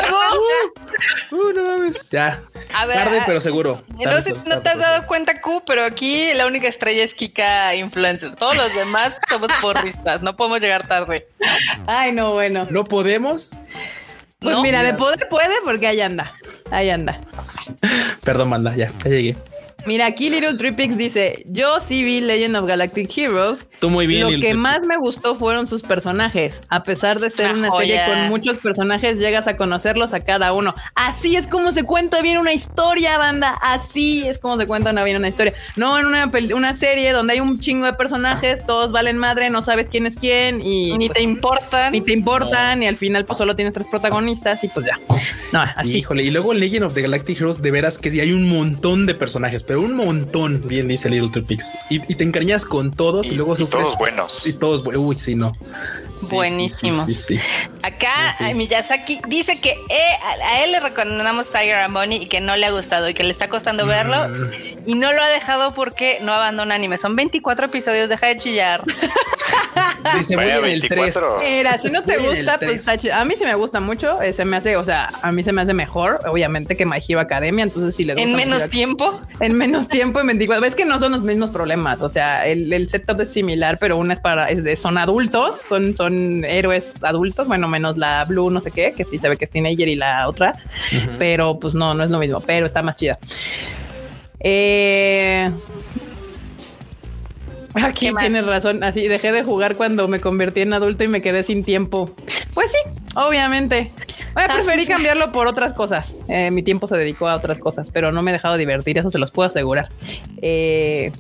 Uh, no mames. Ya. a ver, Tarde, a- pero seguro. No Tarde, sé si no te tarde, has dado cuenta, Q, pero aquí la única estrella es Kika Influencer. Todos los demás somos porristas. No podemos llegar tarde. Ay, no, bueno. No podemos. Pues No. mira, de poder puede porque ahí anda. Ahí anda. Perdón, manda, ya, ya llegué. Mira, aquí Little Tripix dice: Yo sí vi Legend of Galactic Heroes. Tú muy bien. Lo que más me gustó fueron sus personajes. A pesar de ser Una una serie con muchos personajes, llegas a conocerlos a cada uno. Así es como se cuenta bien una historia, banda. Así es como se cuenta una- bien una historia. No en una, una serie donde hay un chingo de personajes, todos valen madre, no sabes quién es quién y Ni pues, te importan. ni te importan y al final pues solo tienes tres protagonistas y pues ya. No, así. Híjole, y luego Legend of the Galactic Heroes, de veras que sí hay un montón de personajes, pero un montón, bien dice Little Tripix. Y, y te encariñas con todos y, Y, luego y sufres. todos buenos. Y todos, uy, sí, no. Sí, sí, Buenísimos. Sí, sí, sí. Acá eh, Miyazaki dice que eh, a, él le recomendamos Tiger and Bunny y que no le ha gustado y que le está costando verlo y no lo ha dejado porque no abandona anime. Son 24 episodios, deja de chillar. (laughs) Dice, voy Vaya, en el 3. 24. Mira, si no te gusta, pues. A mí sí me gusta mucho. eh, se me hace, o sea, a mí se me hace mejor, obviamente, que My Hero Academia. Entonces, si le gusta En menos Hero- tiempo. En menos tiempo, en 24. Ves que no son los mismos problemas. O sea, el, el setup es similar, pero una es para, es de, son adultos, son, son héroes adultos. Bueno, menos la Blue, no sé qué, que sí se ve que es teenager y la otra, pero pues no, no es lo mismo, pero está más chida. Eh, (laughs) Aquí tienes razón. Así dejé de jugar cuando me convertí en adulto y me quedé sin tiempo. Pues sí, obviamente. Voy a Así preferí fue. cambiarlo por otras cosas. Eh, mi tiempo se dedicó a otras cosas, pero no me he dejado divertir, eso se los puedo asegurar. Eh,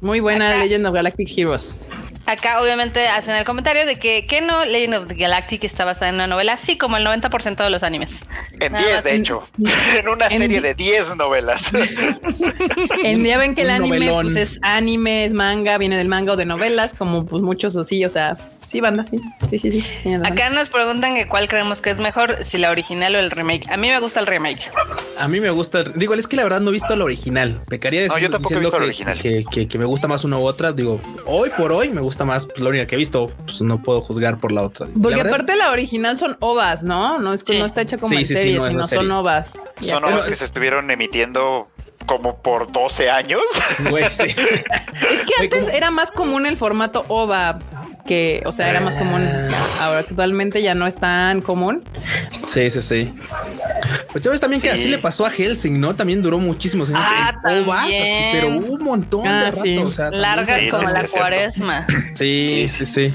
muy buena Acá- Legend of Galactic Heroes. Acá obviamente hacen el comentario de que, que no Legend of the Galactic está basada en una novela, así como el 90% de los animes. En Nada 10, más de hecho. En (laughs) una en serie de 10 novelas. (laughs) En, ya ven que el Un anime pues, es anime, es manga, viene del manga o de novelas, como pues muchos así, o sea, sí, banda, sí, sí, sí, sí. Acá nos preguntan que cuál creemos que es mejor, si la original o el remake. A mí me gusta el remake. A mí me gusta. Digo, es que la verdad no he visto la original. Pecaría No, decir, yo tampoco he diciendo visto la que, original. Que, que- que me gusta más una u otra. Digo, hoy por hoy me gusta más pues, la única que he visto. Pues no puedo juzgar por la otra. Porque La aparte la original son ovas, ¿no? No es que Sí. no está hecha como Sí, en sí, sí, serie, no sino serie. son ovas. Son obras que se estuvieron emitiendo como por 12 años. es- güey, sí. (laughs) Es que antes era más común el formato OVA, que, o sea, era más común. Ahora actualmente ya no es tan común. Sí, sí, sí. Pues ya ves también que Sí. así le pasó a Helsing, ¿no? También duró muchísimos años. Ah, en ovas, así, también. pero un montón Ah, de rato. sí. o sea, también Largas sí, como sí, la cuaresma. Sí, sí, sí.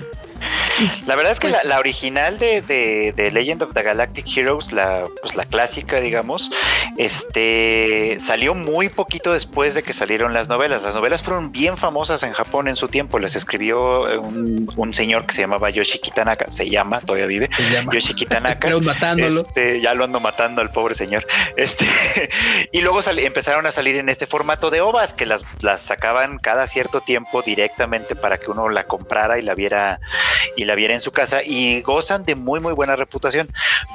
La verdad es que Pues- la, la original de, de- de Legend of the Galactic Heroes, la, pues la clásica, digamos, este salió muy poquito después de que salieron las novelas. Las novelas fueron bien famosas en Japón en su tiempo. Las escribió eh, un, un señor que se llamaba Yoshiki Tanaka, se llama, todavía vive. Se llama. Yoshiki Tanaka. (laughs) Pero matándolo. Este, ya lo ando matando al pobre señor. Este, (laughs) y luego sal- empezaron a salir en este formato de ovas que las, las sacaban cada cierto tiempo directamente para que uno la comprara y la viera y la viera en su casa y gozan de muy muy buena reputación.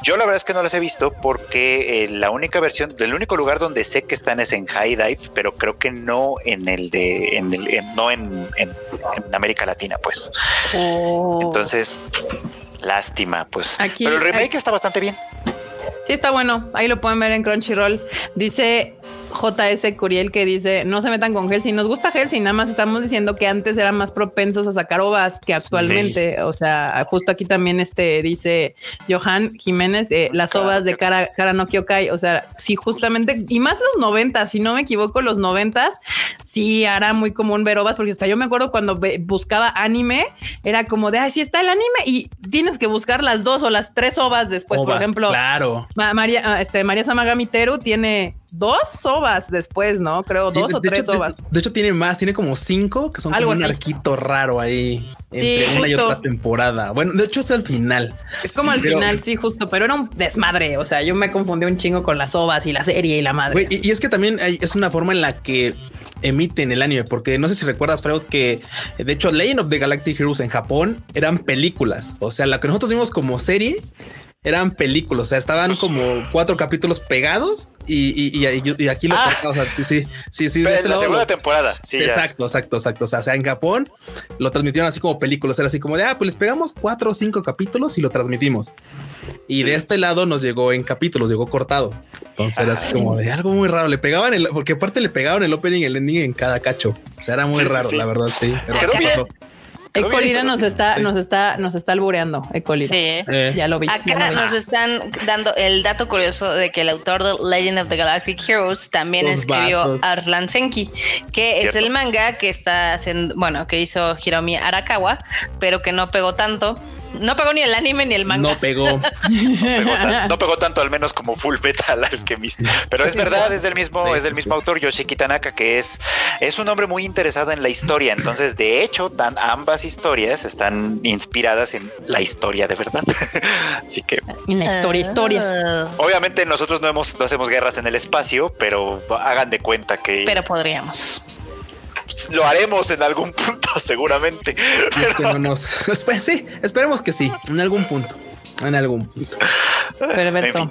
Yo la verdad es que no las he visto porque eh, la única versión, del único lugar donde sé que están es en High Dive, pero creo que no en el de, en el, en- no en, en- en América Latina, pues. Entonces, lástima, pues. Aquí- pero el remake aquí- está bastante bien. Sí, está bueno. Ahí lo pueden ver en Crunchyroll. Dice JS Curiel que dice, no se metan con Helsing. Nos gusta Helsing, nada más estamos diciendo que antes eran más propensos a sacar ovas que actualmente. O sea, justo aquí también este dice Johan Jiménez, eh, las Cara ovas de cara, cara no Kyokai. O sea, sí, justamente, y más los noventas, si no me equivoco, los noventas, sí era muy común ver ovas, porque hasta yo me acuerdo cuando buscaba anime, era como de, ay, sí está el anime y tienes que buscar las dos o las tres ovas después, por ejemplo. Claro. Ma- María, ah, este, María Samagami Teru tiene dos ovas después, ¿no? Creo dos Sí, o tres hecho, de- ovas. De, hecho, tiene más, tiene como cinco que son Algo como un arquito raro ahí entre Sí, una y otra temporada. Bueno, de hecho es al final. Es como al Pero- final, sí, justo, pero era un desmadre. O sea, yo me confundí un chingo con las ovas y la serie y la madre. Y, y es que también hay- es una forma en la que emiten el anime, porque no sé si recuerdas, Freud, que de hecho Legend of the Galactic Heroes en Japón eran películas. O sea, la que nosotros vimos como serie eran películas. O sea, estaban como cuatro capítulos pegados y, y- y- y aquí lo Ah. cortamos. O sea, sí, sí, sí, sí. de Pero este en la lado segunda lo- temporada. Sí, exacto, exacto, exacto. O sea, en Japón lo transmitieron así como películas. Era así como de, ah, pues les pegamos cuatro o cinco capítulos y lo transmitimos. Y de este lado nos llegó en capítulos, llegó cortado. Entonces era así como de algo muy raro. Le pegaban el, porque aparte le pegaban el opening y el ending en cada cacho. O sea, era muy Sí, raro, sí. la verdad, sí. Pero Quedó así bien. pasó. Ecolira nos está, sí. nos está, nos está albureando, Ecolira. Sí. Eh, Ya lo vi. Acá lo vi. nos están dando el dato curioso de que el autor de Legend of the Galactic Heroes también Los escribió vatos. Arslan Senki, que es el manga que está haciendo, bueno, que hizo Hiromi Arakawa, pero que no pegó tanto. No pegó ni el anime ni el manga. no pegó. (laughs) No pegó, tan- no pegó tanto al menos como Full Metal (laughs) Alchemist. Pero es verdad, es del mismo, Sí, es del sí, mismo autor, Yoshiki Tanaka, que es, es un hombre muy interesado en la historia. Entonces, de hecho, tan, ambas historias están inspiradas en la historia de verdad. (laughs) Así que En la historia, historia. Ah, obviamente nosotros no hemos, no hacemos guerras en el espacio, pero hagan de cuenta que Pero podríamos. Lo haremos en algún (laughs) punto, seguramente. Y es que no nos. (laughs) Espe- sí, esperemos que sí, en algún punto. En algún punto. Perverso.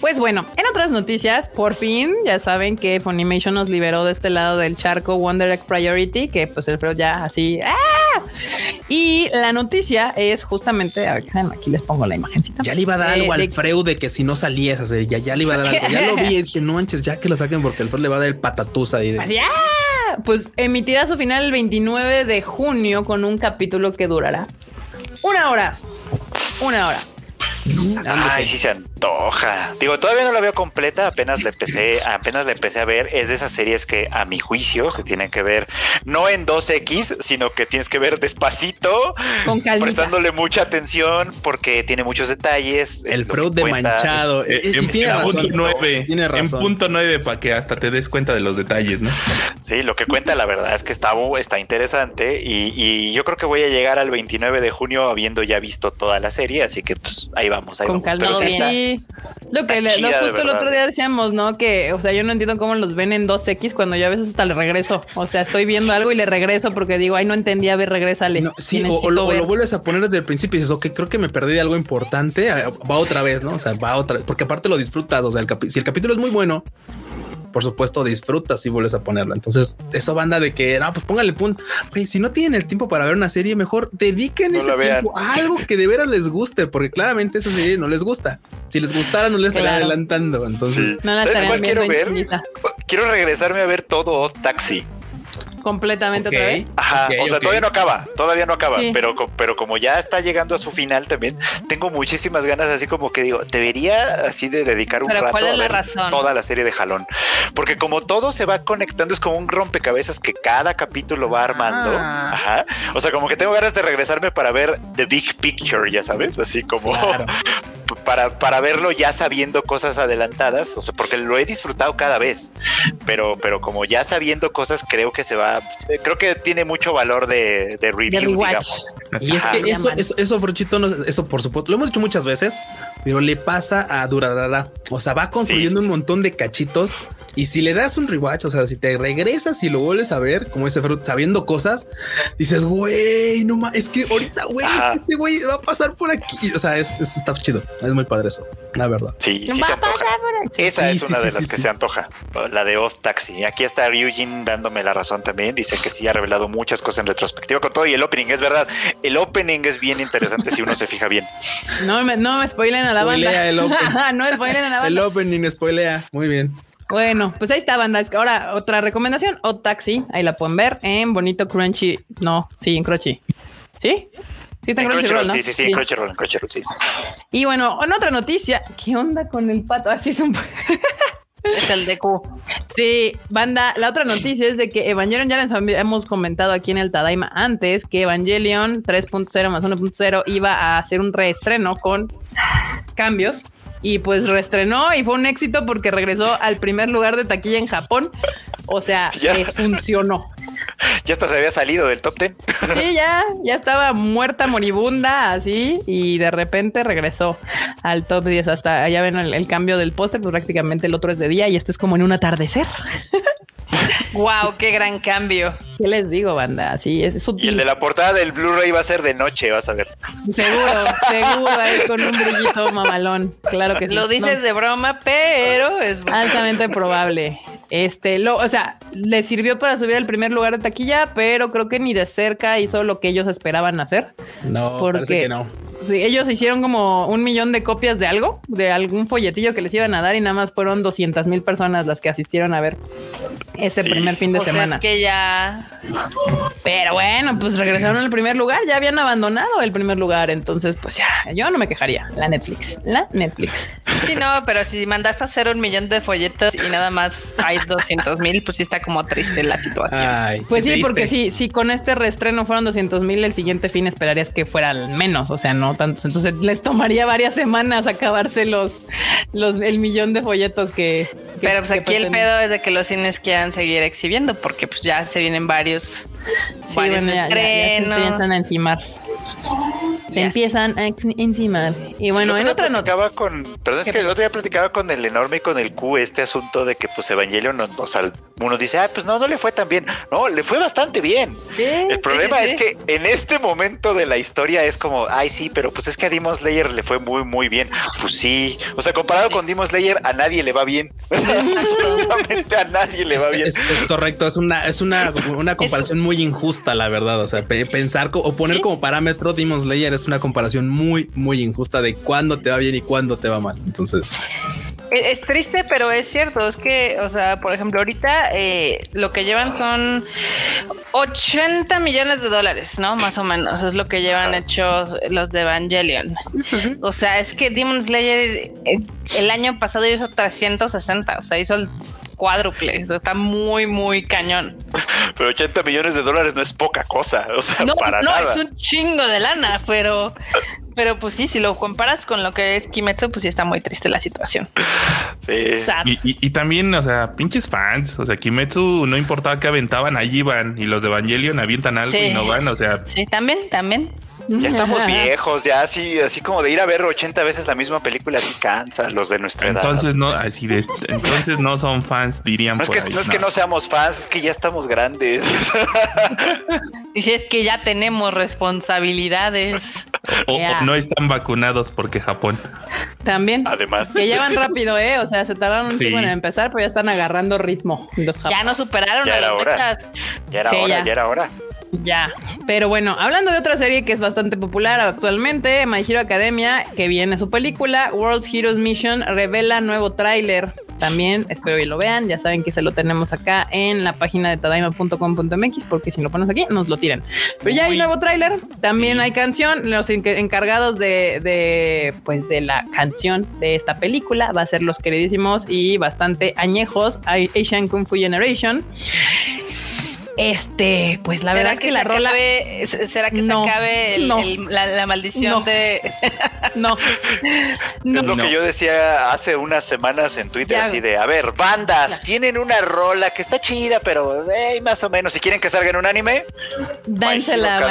Pues bueno, en otras noticias, por fin ya saben que Funimation nos liberó de este lado del charco Wonder Egg Priority, que pues el Freud ya así. ¡ah! Y la noticia es justamente, a ver, aquí les pongo la imagencita. Ya le iba a dar Eh, algo al de- Freud de que si no salía esa serie, ya, ya le iba a dar algo. Ya lo vi y (laughs) dije, no manches, ya que lo saquen porque el Freud le va a dar el patatús ahí. De, Así, ¡ah! Pues emitirá su final el 29 de junio con un capítulo que durará una hora. Una hora. Ay, sí antoja. Digo, todavía no la veo completa, apenas la empecé, (clears throat) apenas la empecé a ver. Es de esas series que a mi juicio se tienen que ver no en 2X, sino que tienes que ver despacito, Con calma. prestándole mucha atención porque tiene muchos detalles. El Freud de manchado. Eh, Eh, en, tiene en razón. punto nueve, Tiene en razón. punto nueve para que hasta te des cuenta de los detalles, ¿no? Sí, lo que cuenta la verdad es que está, está interesante y, y yo creo que voy a llegar al 29 de junio habiendo ya visto toda la serie, así que pues ahí vamos, ahí Con vamos. calma. Pero sí está- Sí. Lo que le- lo justo el otro día decíamos, ¿no? Que, o sea, yo no entiendo cómo los ven en 2X cuando yo a veces hasta le regreso. O sea, estoy viendo algo y le regreso porque digo, ay, no entendí, a ver, regrésale. No, sí, o, lo, o lo vuelves a poner desde el principio y dices, ok, creo que me perdí de algo importante. ah, Va otra vez, ¿no? O sea, va otra vez, porque aparte lo disfrutas. O sea, el si el capítulo es muy bueno, por supuesto, disfrutas y vuelves a ponerlo. Entonces, eso banda de que no, pues póngale punto. Si no tienen el tiempo para ver una serie, mejor dediquen No ese tiempo a algo que de veras les guste, porque claramente esa serie no les gusta. Si les gustara, no les estaría Claro. adelantando. Entonces, Sí. No la ¿Sabes cuál quiero ver? Quiero regresarme a ver todo Taxi. Completamente Ok. otra vez. Ajá, o sea, todavía no acaba, todavía no acaba, Sí. pero, pero como ya está llegando a su final también, tengo muchísimas ganas, así como que digo, debería así de dedicar un Pero rato ¿cuál es a la ver razón? toda la serie de Jalón, porque como todo se va conectando, es como un rompecabezas que cada capítulo va armando, Ah. ajá, o sea, como que tengo ganas de regresarme para ver The Big Picture, ya sabes, así como Claro. (laughs) para, para verlo ya sabiendo cosas adelantadas, o sea, porque lo he disfrutado cada vez, pero, pero como ya sabiendo cosas, creo que se va, creo que tiene mucho valor de, de review, De digamos. Y es Ajá. que eso, eso, eso, Frochito, no- eso por supuesto, lo hemos dicho muchas veces, pero le pasa a Durarara. O sea, va construyendo Sí, sí, un montón de cachitos. Y si le das un rewatch, o sea, si te regresas y lo vuelves a ver, como ese Fruit, sabiendo cosas, dices, güey, no más, es que ahorita, güey, que este güey va a pasar por aquí. O sea, es, es- está chido. Es muy padre eso, la verdad. Sí, sí Va se a pasar antoja. por aquí. Esa Sí, es sí, una sí, de sí, las que sí. se antoja, la de Off Taxi. Aquí está Ryujin dándome la razón también. Dice que sí ha revelado muchas cosas en retrospectiva con todo y el opening. Es verdad, el opening es bien interesante si uno se fija bien. No me, no me spoilen a la banda. Spoilea el open. (laughs) no spoilen a la El banda. opening spoilea. Muy bien. Bueno, pues ahí está, banda. Es que Ahora, otra recomendación, o Taxi. Ahí la pueden ver en Bonito Crunchy. No, sí, en Crunchy. ¿Sí? Sí, está en Crunchyroll, ¿no? sí, sí, sí, en Crunchyroll, en Crunchyroll, sí. Y bueno, en otra noticia, ¿qué onda con el pato? Así es un... (laughs) Es el de Q. Sí, banda, la otra noticia es de que Evangelion ya les hemos comentado aquí en el Tadaima antes que Evangelion 3.0 más 1.0 iba a hacer un reestreno con cambios y pues reestrenó y fue un éxito porque regresó al primer lugar de taquilla en Japón. O sea, Ya. eh, funcionó. Ya hasta se había salido del top 10. Sí, ya, ya estaba muerta, moribunda, así, y de repente regresó al top 10. Hasta allá ven el, el cambio del póster, pues prácticamente el otro es de día y este es como en un atardecer. (laughs) Wow, qué gran cambio. ¿Qué les digo, banda? Sí, es Y el de la portada del Blu-ray va a ser de noche, vas a ver. Seguro, seguro, ahí con un brillito mamalón. Claro que sí. Lo dices No, de broma, pero es altamente probable. Este, lo, o sea, le sirvió para subir al primer lugar de taquilla, pero creo que ni de cerca hizo lo que ellos esperaban hacer. No, Porque- parece que no. Ellos hicieron como un millón de copias de algo, de algún folletillo que les iban a dar y nada más fueron 200 mil personas las que asistieron a ver ese Sí. primer fin de o sea, semana. es que ya Pero bueno, pues regresaron al primer lugar, ya habían abandonado el primer lugar, entonces pues ya, yo no me quejaría. La Netflix, la Netflix. Sí, no, pero si mandaste a hacer un millón de folletos y nada más hay 200 mil, pues sí está como triste la situación. Ay, Pues sí, porque triste. sí, si con este reestreno fueron 200 mil, el siguiente fin esperarías que fueran menos, o sea, no tantos. Entonces les tomaría varias semanas acabarse los, los el millón de folletos que. que- pero pues que aquí el pedo es de que los cines quieran seguir exhibiendo porque pues ya se vienen varios, Sí, varios bueno, ya- ya- ya se empiezan a encimar. Se Yes. empiezan a encimar. Y bueno, El en otro otra nota. con, perdón, es ¿Qué que el otro día platicaba con el enorme y con el Q este asunto de que pues Evangelion, no- o sea, uno dice, ah, pues no, no le fue tan bien. No, le fue bastante bien. El problema sí, es sí. que en este momento de la historia es como, ay, sí, pero pues es que a Demon Slayer le fue muy, muy bien. Pues sí. O sea, comparado con Demon Slayer, a nadie le va bien. (laughs) Absolutamente a nadie le va bien. Es, es correcto, es una, es una, una comparación muy injusta, la verdad. O sea, pe- pensar o poner Sí. como parámetro Demon Slayer es una comparación muy, muy injusta de cuándo te va bien y cuándo te va mal. Entonces, Es, es triste, pero es cierto. Es que, o sea, por ejemplo, ahorita eh, lo que llevan son 80 millones de dólares, ¿no? Más o menos. Es lo que llevan hechos los de Evangelion. O sea, es que Demon Slayer eh, el año pasado hizo 360. O sea, hizo el cuádruple. O sea, está muy, muy cañón. Pero 80 millones de dólares no es poca cosa. O sea, No, para no, nada. es un chingo de lana, pero, pero pues sí, si lo comparas con lo que es Kimetsu, pues sí está muy triste la situación. Sí. Y, y- y también, o sea, pinches fans. O sea, Kimetsu no importaba que aventaban, allí van. Y los de Evangelion avientan algo Sí. y no van. O sea, Sí, también, también. Ya estamos (laughs) viejos, ya así, así como de ir a ver 80 veces la misma película, así cansa los de nuestra edad. entonces no, así de, entonces no son fans, dirían no es que ahí. no, es que no seamos fans, es que ya estamos grandes. (laughs) Y si es que ya tenemos responsabilidades. (laughs) O, no están vacunados porque Japón. También. Además, Que ya van rápido, ¿eh? O sea, se tardaron un Sí. tiempo en empezar, pero ya están agarrando ritmo. Los Ya no superaron Ya a los hora. Texas. ya era Sí, hora, ya. ya era hora. Ya, pero bueno, hablando de otra serie que es bastante popular actualmente, My Hero Academia, que viene su película, World's Heroes Mission, revela nuevo tráiler. También espero que lo vean, ya saben que se lo tenemos acá en la página de tadaima.com.mx, porque si lo pones aquí nos lo tiran. Pero ya hay nuevo tráiler, también hay canción, los enc- encargados de, de, pues de la canción de esta película va a ser los queridísimos y bastante añejos Asian Kung Fu Generation. Este, pues la ¿Será verdad es que, se la rola acabe- ¿Será que No, se acabe el- no. el- la, la maldición No. de no. (laughs) No. es lo No. que yo decía hace unas semanas en Twitter, Ya. así de, a ver, bandas, tienen una rola que está chida, pero eh, más o menos, si quieren que salga en un anime, Dánsela. (laughs)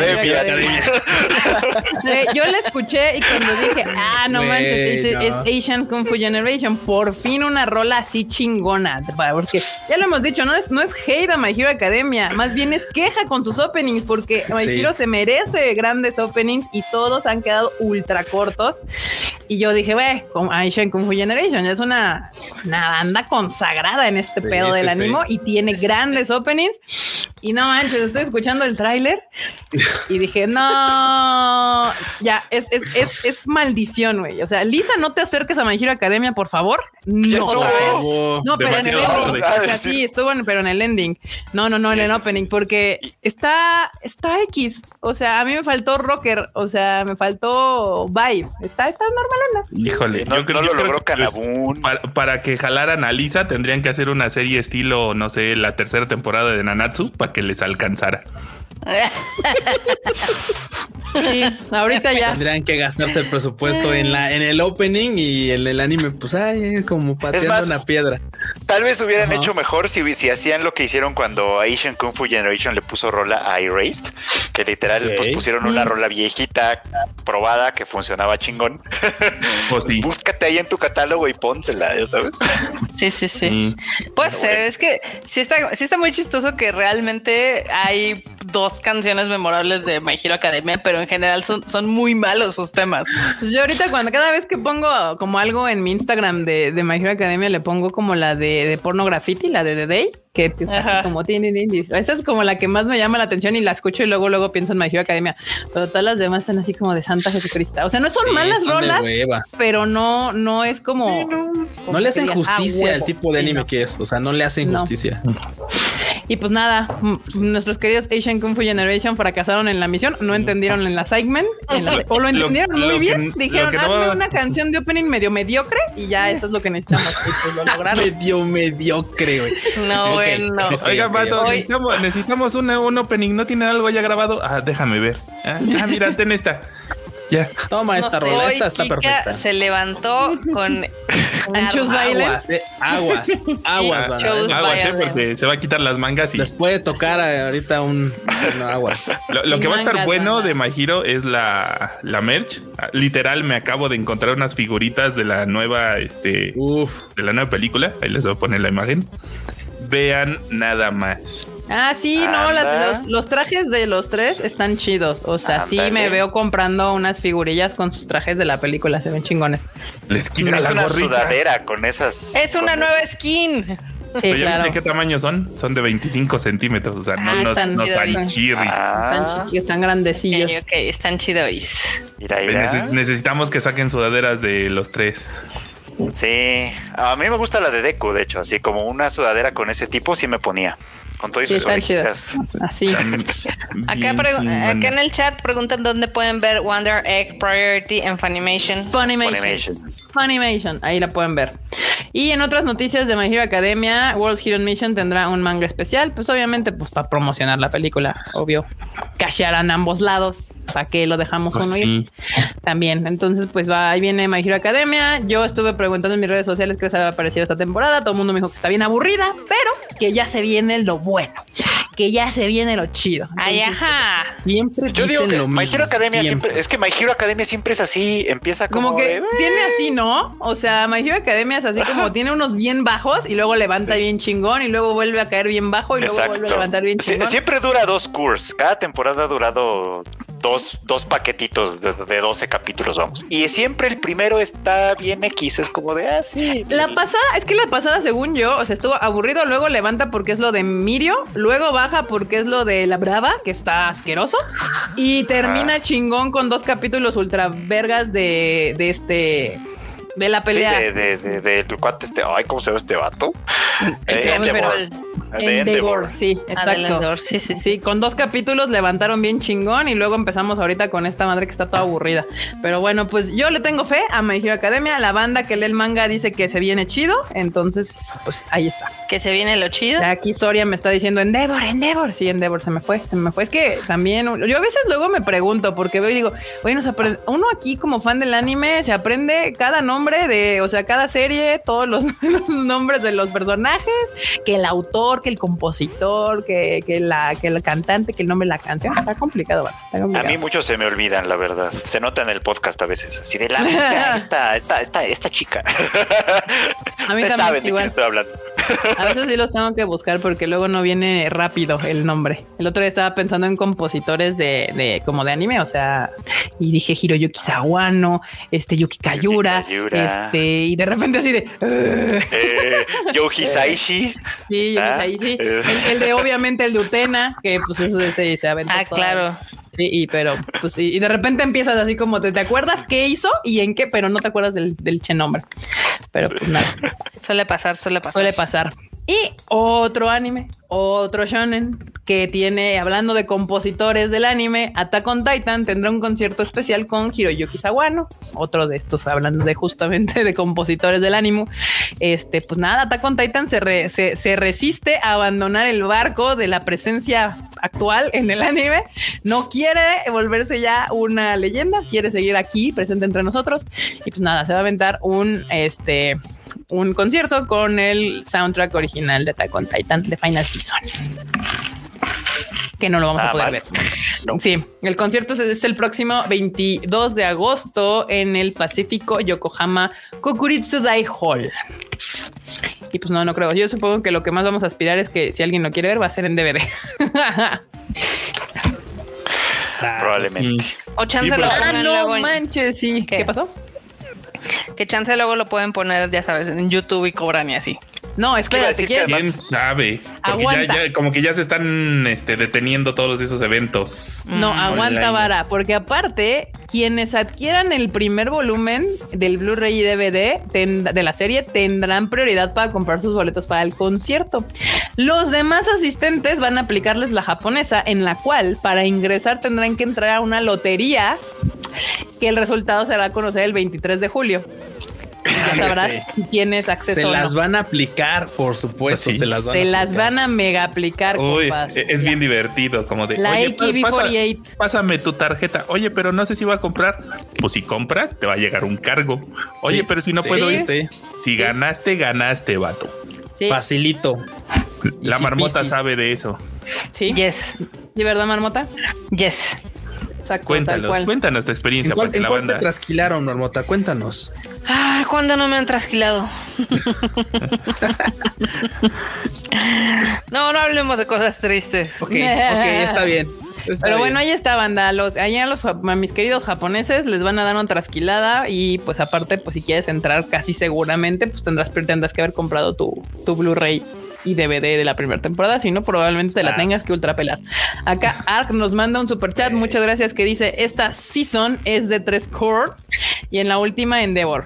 Yo la escuché y cuando dije, ah, no Güey, manches, es, no. es Asian Kung Fu Generation, por fin una rola así chingona. Porque ya lo hemos dicho, no es, no es hate a My Hero Academia, más bien es queja con sus openings, porque My Sí. Hero se merece grandes openings y todos han quedado ultra cortos. Y yo dije, ve, con Asian Kung Fu Generation es una, una banda consagrada en este Sí, pedo del animo y tiene grandes openings. Y no manches, estoy escuchando el tráiler y dije, no, ya, es, es, es, es maldición, güey. O sea, Lisa, no te acerques a My Hero Academia, por favor. No, otra vez. No, pero en el ending. O sea, sí, estuvo en, pero en el ending. No, no, no, en Sí, el sí, opening, porque está, está X. O sea, a mí me faltó rocker. O sea, me faltó vibe. Está, está normalona. Híjole, no, yo creo, no yo lo creo logró que, Kanabun. para, para que jalaran a Lisa tendrían que hacer una serie estilo, no sé, la tercera temporada de Nanatsu para que les alcanzara. Sí, ahorita ya. Tendrían que gastarse el presupuesto en la en el opening y en el anime, pues ay, como pateando más, una piedra. Tal vez hubieran hecho mejor si, si hacían lo que hicieron cuando Asian Kung Fu Generation le puso rola a Erased, que literal pues pusieron una rola viejita, probada, que funcionaba chingón. O sí. (laughs) Búscate ahí en tu catálogo y pónsela, ya sabes. Sí, sí, sí. Mm. Puede Pero ser, bueno. es que sí está, sí está muy chistoso que realmente hay dos canciones memorables de My Hero Academia, pero en general son, son muy malos sus temas. Pues yo ahorita cuando cada vez que pongo como algo en mi Instagram de, de My Hero Academia le pongo como la de, de porno graffiti, la de The Day, que está así Ajá. como tiene esa es como la que más me llama la atención y la escucho y luego luego pienso en My Hero Academia, pero todas las demás están así como de Santa Jesucristo. O sea, no son Sí, malas son rolas, pero no no es como No le hacen ah, justicia al tipo de Sí, anime no. que es. O sea, no le hacen No. justicia. Y pues nada, nuestros queridos Asian Kung Fu Generation fracasaron en la misión, no entendieron en la segment, en la- o lo entendieron lo muy bien. Dijeron, hazme una canción de opening medio mediocre y ya eso es lo que necesitamos. Y pues lo lograron. Medio mediocre, güey. No, Bueno. Oiga, Pato, necesitamos, necesitamos una, un opening. ¿No tiene algo ya grabado? Ah, déjame ver. Ah, ah, mira, (laughs) ten esta. Ya. Toma No esta sé, rola, hoy esta está Kika perfecta. se levantó con (laughs) Anchos bailes. Aguas, eh, aguas, aguas, Sí, eh. Aguas, eh, porque se va a quitar las mangas y Les puede tocar eh, ahorita un no, aguas. Lo, que va a estar bueno banda. de My Hero es la, la merch. Ah, Literal, me acabo de encontrar unas figuritas de la nueva, este, Uf, de la nueva película. Ahí les voy a poner la imagen. Vean nada más. Ah, sí, no, las- los, los trajes de los tres están chidos. O sea, sí me veo comprando unas figurillas con sus trajes de la película, se ven chingones. Les quita Es la una gorrita. sudadera con esas. Es una con- nueva skin. Sí, Pero ya claro. viste qué tamaño son. Son de 25 centímetros. O sea, no, Ah, no, están no están chidos. chirris. Ah, Están chiquillos, están grandecillos. Ok, ok, están chidos. mira, Neces- mira. necesitamos que saquen sudaderas de los tres. Sí, a mí me gusta la de Deku, de hecho, así como una sudadera con ese tipo sí me ponía. Con todas Sí, sus orejitas. (laughs) Así. Acá, pregu- chingona. acá en el chat preguntan dónde pueden ver Wonder Egg Priority en Funimation. Funimation. Funimation. Funimation, ahí la pueden ver. Y en otras noticias de My Hero Academia, World's Hero Mission tendrá un manga especial, pues obviamente pues para promocionar la película, obvio. Cashearán ambos lados, ¿para qué lo dejamos Pues uno ir? sí. También, entonces pues va, ahí viene My Hero Academia. Yo estuve preguntando en mis redes sociales qué les había parecido esta temporada, todo el mundo me dijo que está bien aburrida, pero que ya se viene lo bueno, bueno que ya se viene lo chido. Ay, ajá. Siempre Yo digo que lo My. Hero Academia siempre. es que My Hero Academia siempre es así, empieza como, Como que de, "Eh". tiene así, ¿no? O sea, My Hero Academia es así como (laughs) tiene unos bien bajos y luego levanta bien chingón y luego vuelve a caer bien bajo y luego vuelve a levantar bien Sie- chingón. siempre dura dos curs. Cada temporada ha durado dos, dos paquetitos de, de 12 capítulos, vamos. Y siempre el primero está bien X. Es como de, ah, sí. La pasada, es que la pasada, según yo, o sea, estuvo aburrido, luego levanta porque es lo de Mirio, luego baja porque es lo de la Brava, que está asqueroso, y termina chingón con dos capítulos ultra vergas de, de este, de la Sí, pelea. de, de, de, de- del cuate este. Ay, ¿cómo se llama este vato? El Eh, Endeavor. De Endeavor, Endeavor. sí, Ah, exacto. Endeavor, Sí, sí, sí. Con dos capítulos levantaron bien chingón y luego empezamos ahorita con esta madre que está toda aburrida. Pero bueno, pues yo le tengo fe a My Hero Academia. La banda que lee el manga dice que se viene chido. Entonces, pues ahí está. Que se viene lo chido. Aquí Soria me está diciendo Endeavor, Endeavor. Sí, Endeavor se me fue, se me fue. Es que también yo a veces luego me pregunto porque veo y digo, bueno, se aprende- uno aquí como fan del anime se aprende cada nombre de, o sea, cada serie, todos los, (laughs) los nombres de los personajes, que el autor, que el compositor, que, que la, que el cantante, que el nombre de la canción. Está complicado, está A mí muchos se me olvidan, la verdad. Se nota en el podcast a veces. Así de la (laughs) esta, esta, esta, esta chica. A mí Ustedes también saben de quién igual. estoy hablando. A veces sí los tengo que buscar porque luego no viene rápido el nombre. El otro día estaba pensando en compositores de, de como de anime, o sea, y dije Hiroyuki Sawano, este Yuki Kayura, Este, y de repente así de. Eh, (laughs) Yoji Saishi. sí, yo Ah, eh. El, el de obviamente el de Utena, que pues eso se, se aventó Ah, claro. Sí, y pero pues y, y de repente empiezas así como te, te acuerdas qué hizo y en qué, pero no te acuerdas del, del che nombre. Pero pues nada. Suele pasar, suele pasar. Suele pasar. Y otro anime, otro shonen que tiene, hablando de compositores del anime, Attack on Titan tendrá un concierto especial con Hiroyuki Sawano, otro de estos, hablando de justamente de compositores del anime. Este, pues nada, Attack on Titan se, re- se, se resiste a abandonar el barco de la presencia actual en el anime. No quiere volverse ya una leyenda, quiere seguir aquí presente entre nosotros. Y pues nada, se va a aventar un este un concierto con el soundtrack original de Attack on Titan de Final Season. Que no lo vamos a Nada poder ver. No. Sí, el concierto es, el próximo 22 de agosto en el Pacífico Yokohama Kokuritsu Dai Hall. Y pues no, no creo. Yo supongo que lo que más vamos a aspirar es que si alguien lo quiere ver va a ser en DVD. (laughs) Probablemente. O chance Sí, lo ah, no luego en- manches, sí. ¿Qué? ¿Qué pasó? Que chance luego lo pueden poner, ya sabes, en YouTube y cobran y así. No, espérate, ¿quieres? además- ¿Quién sabe? Porque ya, como que ya se están este, deteniendo todos esos eventos. No, Mm, aguanta online. vara, porque aparte, quienes adquieran el primer volumen del Blu-ray y DVD ten- de la serie tendrán prioridad para comprar sus boletos para el concierto. Los demás asistentes van a aplicarles la japonesa, en la cual para ingresar tendrán que entrar a una lotería que el resultado se va a conocer el 23 de julio. Ya sabrás Sí. si tienes acceso Se o no. las van a aplicar, por supuesto. Pues sí. Se las van Se a las aplicar. van a mega aplicar. Uy, compas. e- es Ya. bien divertido, como de La "Oye, pa- AKB48. pasa- pásame tu tarjeta. Oye, pero no sé si va a comprar. Pues si compras, te va a llegar un cargo. Oye, Sí, pero si no sí, puedo ir. sí. Si ganaste, ganaste, vato. Sí, Facilito. La Easy marmota peasy. sabe de eso. sí. Yes, ¿De verdad, Marmota? yes. Exacto, tal Cuéntanos, cual. cuéntanos tu ¿En experiencia cuál, para que en la cuál te banda. trasquilaron, Marmota? Cuéntanos. Ay, ¿cuándo no me han trasquilado? (laughs) no, no hablemos de cosas tristes. Ok, ok, está bien. Está Pero bien. bueno, ahí está, banda. Los, allá los, a mis queridos japoneses les van a dar una trasquilada y pues aparte, pues si quieres entrar casi seguramente, pues tendrás, tendrás que haber comprado tu, tu Blu-ray y DVD de la primera temporada, si no, probablemente te la Ah. tengas que ultrapelar. Acá Ark nos manda un super chat, muchas gracias, que dice, esta season es de tres core y en la última Endeavor.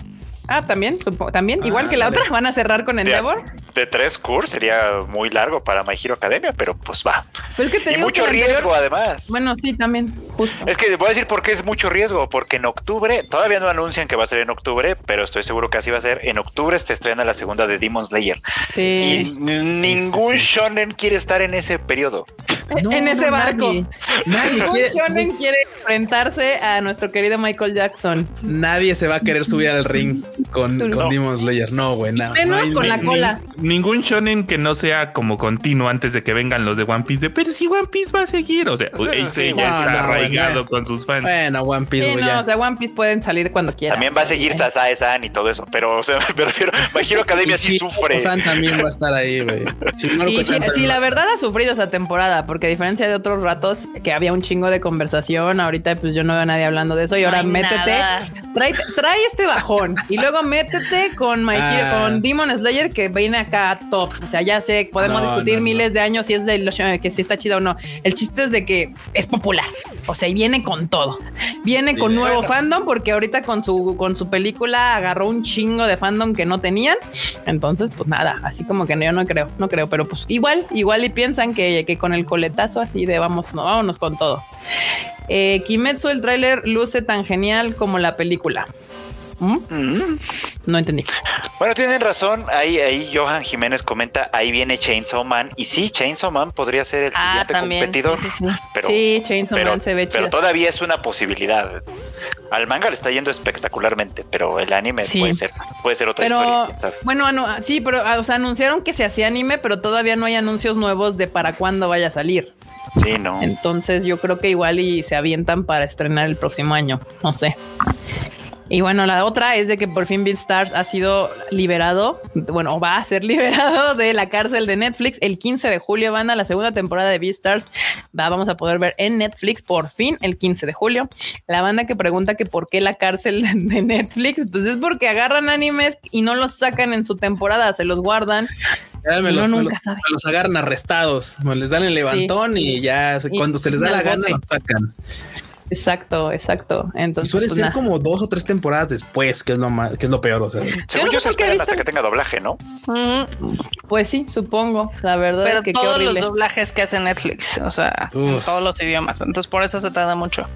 Ah, también, también, igual Ah, que la dale. otra, van a cerrar con Endeavor. De tres curs sería muy largo para My Hero Academia, pero pues va. Pero es que te Y mucho que la anterior- riesgo además. Bueno, sí, también, justo. Es que voy a decir por qué es mucho riesgo, porque en octubre, todavía no anuncian que va a ser en octubre, pero estoy seguro que así va a ser. En octubre se estrena la segunda de Demon Slayer. Sí. Y ningún sí. shonen quiere estar en ese periodo. en ese barco. Nadie, nadie Un quiere, shonen quiere enfrentarse a nuestro querido Michael Jackson. nadie se va a querer subir al ring con, con No. Demon Slayer. No, güey, no. Menos con la Ni- cola. Ningún shonen que no sea como continuo antes de que vengan los de One Piece. De, pero si One Piece va a seguir. O sea, ese sí, ya no, está no, arraigado no. con sus fans. Bueno, One Piece, Sí, güey, no, ya. o sea, One Piece pueden salir cuando quieran. También va a seguir Sasae-san y todo eso, pero o sea, (laughs) me refiero, My Hero Academia sí sufre. San también va a estar ahí, güey. Sí, sí, San la verdad ha sufrido esa temporada, porque a diferencia de otros ratos que había un chingo de conversación, ahorita pues yo no veo a nadie hablando de eso y ahora métete, trae, trae este bajón y luego métete con My Hero, Ah. con Demon Slayer que viene acá top. O sea, ya sé, podemos No, discutir no, no. miles de años si es de los que si está chido o no. El chiste es de que es popular, o sea, y viene con todo. Viene con nuevo fandom porque ahorita con su con su película agarró un chingo de fandom que no tenían. Entonces, pues nada, así como que yo no creo, no creo, pero pues igual, igual y piensan que, que con el coletazo así de vamos, no, vámonos con todo. Eh, Kimetsu, el tráiler luce tan genial como la película. ¿Mm? Mm. No entendí. Bueno, tienen razón. Ahí, ahí Johan Jiménez comenta, ahí viene Chainsaw Man. Y sí, Chainsaw Man podría ser el Ah, siguiente también. competidor. Sí, sí, sí. Pero, Chainsaw pero, Man se ve pero chido. todavía es una posibilidad. Al manga le está yendo espectacularmente, pero el anime puede ser, puede ser otra historia, Pero quién sabe. bueno, sí, pero ah, o sea, anunciaron que se hacía anime, pero todavía no hay anuncios nuevos de para cuándo vaya a salir. Sí, no. Entonces yo creo que igual y se avientan para estrenar el próximo año. No sé. Y bueno, la otra es de que por fin BeatStars ha sido liberado, bueno, va a ser (laughs) liberado de la cárcel de Netflix el 15 de julio. Van a la segunda temporada de BeatStars. Va, vamos a poder ver en Netflix por fin el 15 de julio. La banda que pregunta que por qué la cárcel (laughs) de Netflix, pues es porque agarran animes y no los sacan en su temporada, se los guardan. Ya me los, nunca los- sabe. me los agarran arrestados. Me les dan el levantón y ya Y cuando se les da la gana los sacan. Exacto, exacto. Y Entonces, suele pues, ser como dos o tres temporadas después, que es lo más, que es lo peor. O sea, Según no yo, sé se esperan visto- hasta que tenga doblaje, ¿no? Ujú. Pues sí, supongo. La verdad Pero es que qué todos los doblajes que hace Netflix, o sea, en todos los idiomas. Entonces, por eso se tarda mucho.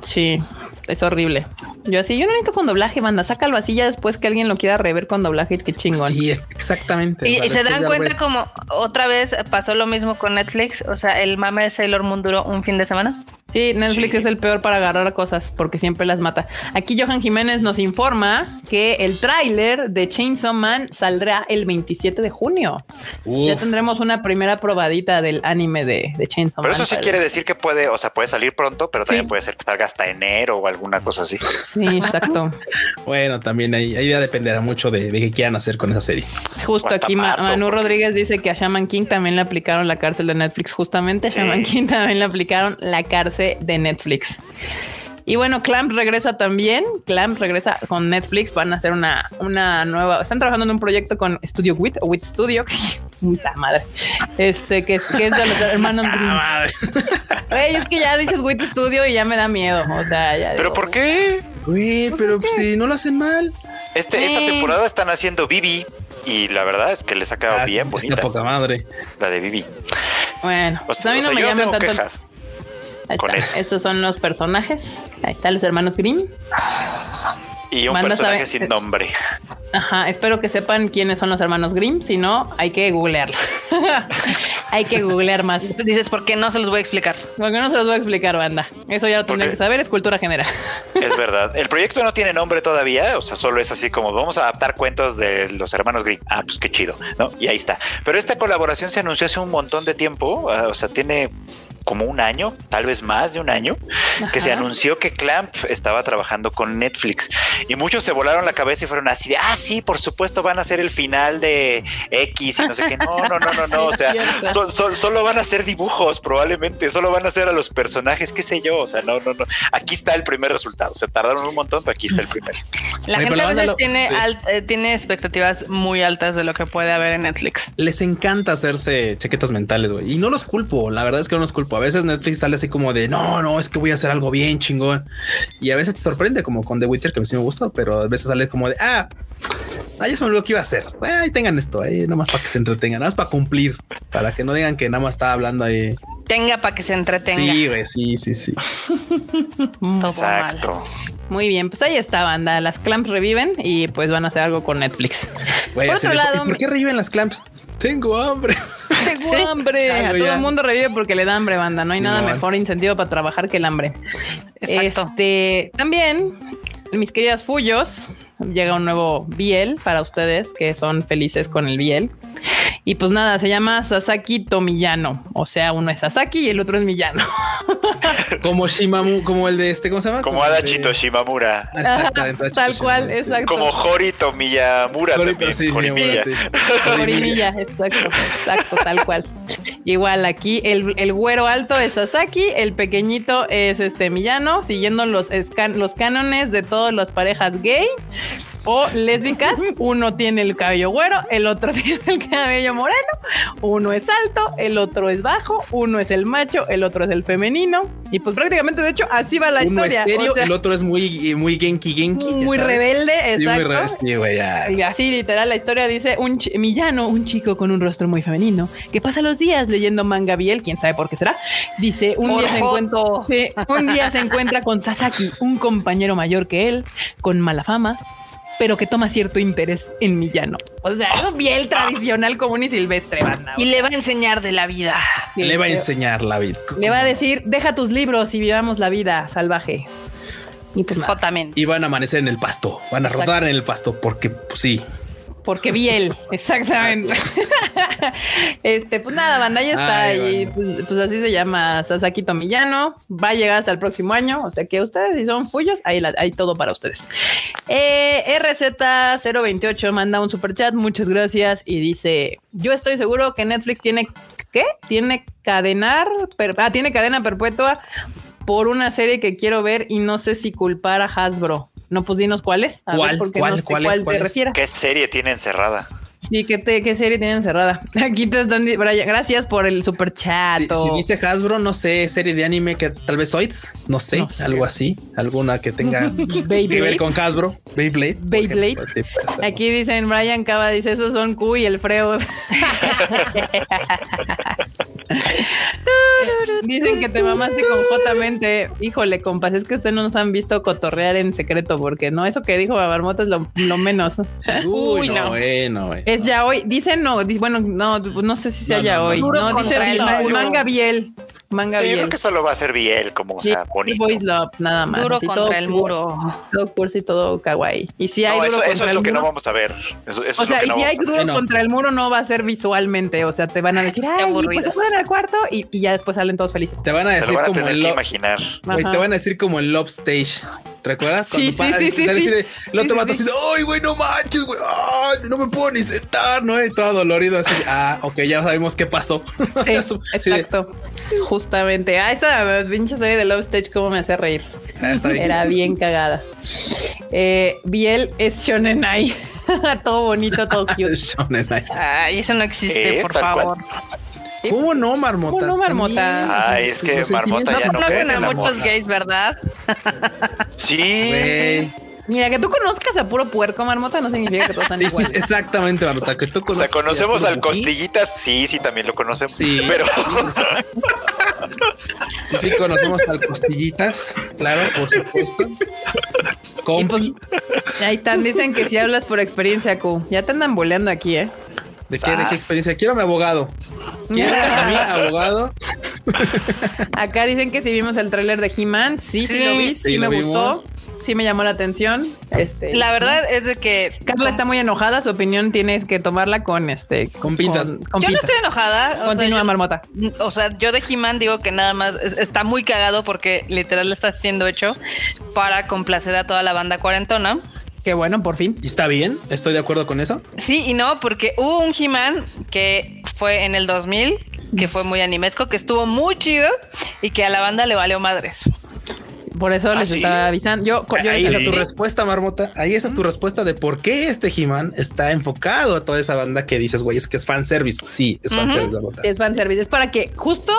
Sí, es horrible. Yo así, yo no necesito con doblaje, banda. Sácalo así ya después que alguien lo quiera rever con doblaje. Qué chingón. sí, exactamente. Y, se dan ya cuenta ves. como otra vez pasó lo mismo con Netflix. O sea, el mame de Sailor Moon duró un fin de semana. Sí, Netflix Sí. es el peor para agarrar cosas porque siempre las mata. Aquí Johan Jiménez nos informa que el tráiler de Chainsaw Man saldrá el 27 de junio. Ya Uf, tendremos una primera probadita del anime de, de Chainsaw Pero Man. eso sí quiere decir que puede, o sea, puede salir pronto, pero también Sí. puede ser que salga hasta enero o alguna cosa así. Sí, exacto. (laughs) bueno, también ahí, ahí ya dependerá mucho de, de qué quieran hacer con esa serie. Justo aquí marzo, Manu porque- Rodríguez dice que a Shaman King también le aplicaron la cárcel de Netflix. Justamente a Sí. Shaman King también le aplicaron la cárcel de Netflix. Y bueno, Clamp regresa también. Clamp regresa con Netflix. Van a hacer una, una nueva. Están trabajando en un proyecto con Studio Wit o Wit Studio. (laughs) Puta madre. Este que es, que es de los hermanos Grimm. Güey, es que ya dices Wit Studio y ya me da miedo. O sea, ya. ¿Pero digo, por qué? Güey, pero pues, si no lo hacen mal. Este, esta temporada están haciendo Bibi y la verdad es que les ha quedado Ah, bien está bonita poca madre. la de Bibi. Bueno, O pues sea, a mí o no sea, me llaman tanto. quejas. Ahí con está. eso. Estos son los personajes. Ahí están los hermanos Grimm. Y un Manda personaje sabe- sin nombre. (laughs) Ajá, espero que sepan quiénes son los hermanos Grimm. Si no, hay que googlearlo. (laughs) hay que googlear más. (laughs) Dices, ¿por qué no se los voy a explicar? Porque no se los voy a explicar, banda. Eso ya lo tendrán que saber, es cultura general. Es verdad. El proyecto no tiene nombre todavía, o sea, solo es así como vamos a adaptar cuentos de los hermanos Grimm. Ah, pues qué chido, ¿no? Y ahí está. Pero esta colaboración se anunció hace un montón de tiempo, ah, o sea, tiene como un año, tal vez más de un año, que se anunció que Clamp estaba trabajando con Netflix y muchos se volaron la cabeza y fueron así de, ah, sí, por supuesto van a ser el final de X y no sé qué. No, no, no, no, no. O (laughs) sea, solo van a ser dibujos probablemente, solo van a ser a los personajes, qué sé yo. O sea, no, no, no. Aquí está el primer resultado. Se tardaron un montón, pero aquí está el primer. La Oye, gente a veces tiene, sí. alt- eh, tiene expectativas muy altas de lo que puede haber en Netflix. Les encanta hacerse chaquetas mentales, güey. Y no los culpo. La verdad es que no los culpo. A veces Netflix sale así como de no, no, es que voy a hacer algo bien chingón. Y a veces te sorprende, como con The Witcher, que a mí sí me gustó, pero a veces sale como de ah, Ah, se me olvidó que iba a hacer. Ahí tengan esto, ahí nada más para que se entretengan, nada más para cumplir, para que no digan que nada más estaba hablando ahí. Tenga para que se entretenga. Sí, güey, sí, sí, sí. (laughs) Todo mal. Exacto. Muy bien, pues ahí está, banda. Las clamps reviven y pues van a hacer algo con Netflix. Por otro lado, ¿y ¿por qué reviven las clamps? Tengo hambre. (laughs) Tengo Sí. hambre. Algo A todo ya. el mundo revive porque le da hambre, banda. No hay nada mejor incentivo para trabajar que el hambre. Exacto. Este, también, mis queridas Fullos, llega un nuevo Biel para ustedes que son felices con el Biel. Y pues nada, se llama Sasaki Tomillano. O sea, uno es Sasaki y el otro es Millano. (laughs) Como Shimamu, como el de este, ¿cómo se llama? Como de- Adachito Shimamura. Exactamente, Adachito Tal cual, Shimamura. exacto. Como Horito Miyamura Ahorita también. sí, (laughs) Jorimilla. sí. Jorimilla, exacto, exacto, tal cual. Igual aquí el, el güero alto es Sasaki, el pequeñito es este Millano, siguiendo los, escan- los cánones de todas las parejas gay o lésbicas. Uno tiene el cabello güero, el otro (laughs) tiene el cabello moreno, uno es alto, el otro es bajo, uno es el macho, el otro es el femenino. Y pues prácticamente, de hecho, así va la Uno es historia. serio, o sea, el otro es muy, muy genki genki. muy rebelde, Sí, muy exacto. rebelde, ya. Y así literal la historia dice un Millano, un chico con un rostro muy femenino, que pasa los días leyendo manga biel, quién sabe por qué será. Dice un Por día se encuentra, joto. sí, un día se encuentra con Sasaki, un compañero mayor que él, con mala fama, pero que toma cierto interés en Millano. O sea, es un biel tradicional común y silvestre, banda. Y le va a enseñar de la vida. Sí, Le va a enseñar la vida. Le va a decir, deja tus libros y vivamos la vida salvaje. Y pues. Y van a amanecer en el pasto, van a Exacto. rodar en el pasto, porque pues, sí. Porque biel, (laughs) exactamente. este, pues nada, banda, ya está. Ay, y pues, pues así se llama Sasaki Tomillano. Va a llegar hasta el próximo año. O sea que ustedes, si son fullos, ahí la- hay todo para ustedes. Eh, RZ028 manda un super chat. Muchas gracias. Y dice: Yo estoy seguro que Netflix tiene ¿qué? Tiene cadenar, per- ah, tiene cadena perpetua por una serie que quiero ver y no sé si culpar a Hasbro. No, pues dinos cuál es. A ver, ¿Cuál? porque ¿Cuál? no sé ¿Cuál cuál, es? ¿Cuál te es? refieres. ¿Qué serie tiene encerrada? Sí, ¿qué, te- qué serie tienen cerrada? (laughs) Aquí te están Brian, gracias por el super chat. Si, si dice Hasbro, no sé, serie de anime que tal vez Zoids, no sé, No sé. algo así, alguna que tenga pues, (laughs) Beyblade. que ver con Hasbro, Beyblade. Beyblade. ejemplo, sí, Aquí dicen Brian Cava, dice esos son Q y el Freud. (laughs) Dicen que te mamaste con J mente. Híjole, compas, es que ustedes no nos han visto cotorrear en secreto, porque no, eso que dijo Marmota es lo, lo menos. Uy, Uy, no, no. eh, no, eh. Es ya hoy. Dicen no, bueno, no, no sé si sea No, ya no, hoy. Duro No, dice contra el, el ma- el muro. manga Biel. Manga Sí, yo Biel. creo que solo va a ser Biel, como, o sea, bonito. Boys Love, nada más. Duro contra todo el cursi, muro. Todo cursi y todo kawaii. Y si hay No, duro eso, eso es el lo que no vamos a ver. Eso, eso O es sea, lo que y no si hay duro no. contra el muro, no va a ser visualmente. O sea, te van a decir, Qué ay, pues aburridos. se fueron al cuarto y, y ya después salen todos felices. Te van a decir lo van a como el que lo- imaginar. te van a decir como el Love Stage. ¿Recuerdas? Cuando sí, sí, sí, sí. el otro Sí, vato sí, así de, ay, güey, no manches, güey, ay, no me puedo ¿no? Y todo dolorido así. Ah, ok, ya sabemos qué pasó. (laughs) Sí, sí exacto. Justamente. Ah, esa pinche serie de Love Stage, cómo me hace reír. Ah, está bien. Era bien cagada. Eh, Biel es Shonenai. (laughs) todo bonito, todo (laughs) cute. Shonen Ai. Ay, eso no existe, Eh, por cual. favor. ¿Cómo no, Marmota? ¿Cómo no, Marmota? Ay, es que Marmota ya No conocen en a muchos gays, ¿verdad? Sí. Güey. Mira, que tú conozcas a puro puerco, marmota, no significa que todos están (laughs) Sí, sí, iguales. exactamente, Marmota, que tú O sea, conozcas conocemos al. Costillitas, sí, sí, también lo conocemos. Sí. Pero (laughs) Sí, sí, conocemos al Costillitas, claro, por supuesto. Y Compi, pues, ahí están, dicen que si hablas por experiencia, Q. Ya te andan boleando aquí, ¿eh? ¿de qué, de qué experiencia? Quiero a mi abogado. Quiero a mi (laughs) abogado. Acá dicen que si vimos el tráiler de He-Man, sí, sí, Sí, lo vi, sí, sí me lo gustó, vimos. Sí me llamó la atención. Este, La verdad es de que Carla está muy enojada, su opinión tienes que tomarla con este Con pinzas. con yo no estoy enojada. o sea, Continúa, yo- marmota. O sea, yo de He-Man digo que nada más es- está muy cagado porque literal está siendo hecho para complacer a toda la banda cuarentona. Qué bueno, por fin. ¿Y está bien? Estoy de acuerdo con eso. Sí y no, porque hubo un He-Man que fue en el 2000, que fue muy animesco, que estuvo muy chido y que a la banda le valió madres. Por eso ¿Ah, les sí? estaba avisando. Yo, yo Ahí está tu respuesta, Marmota. Ahí está tu respuesta de por qué este He-Man está enfocado a toda esa banda que dices, güey, es que es fanservice. Sí, es fanservice, Marmota. es fanservice. Es para que justo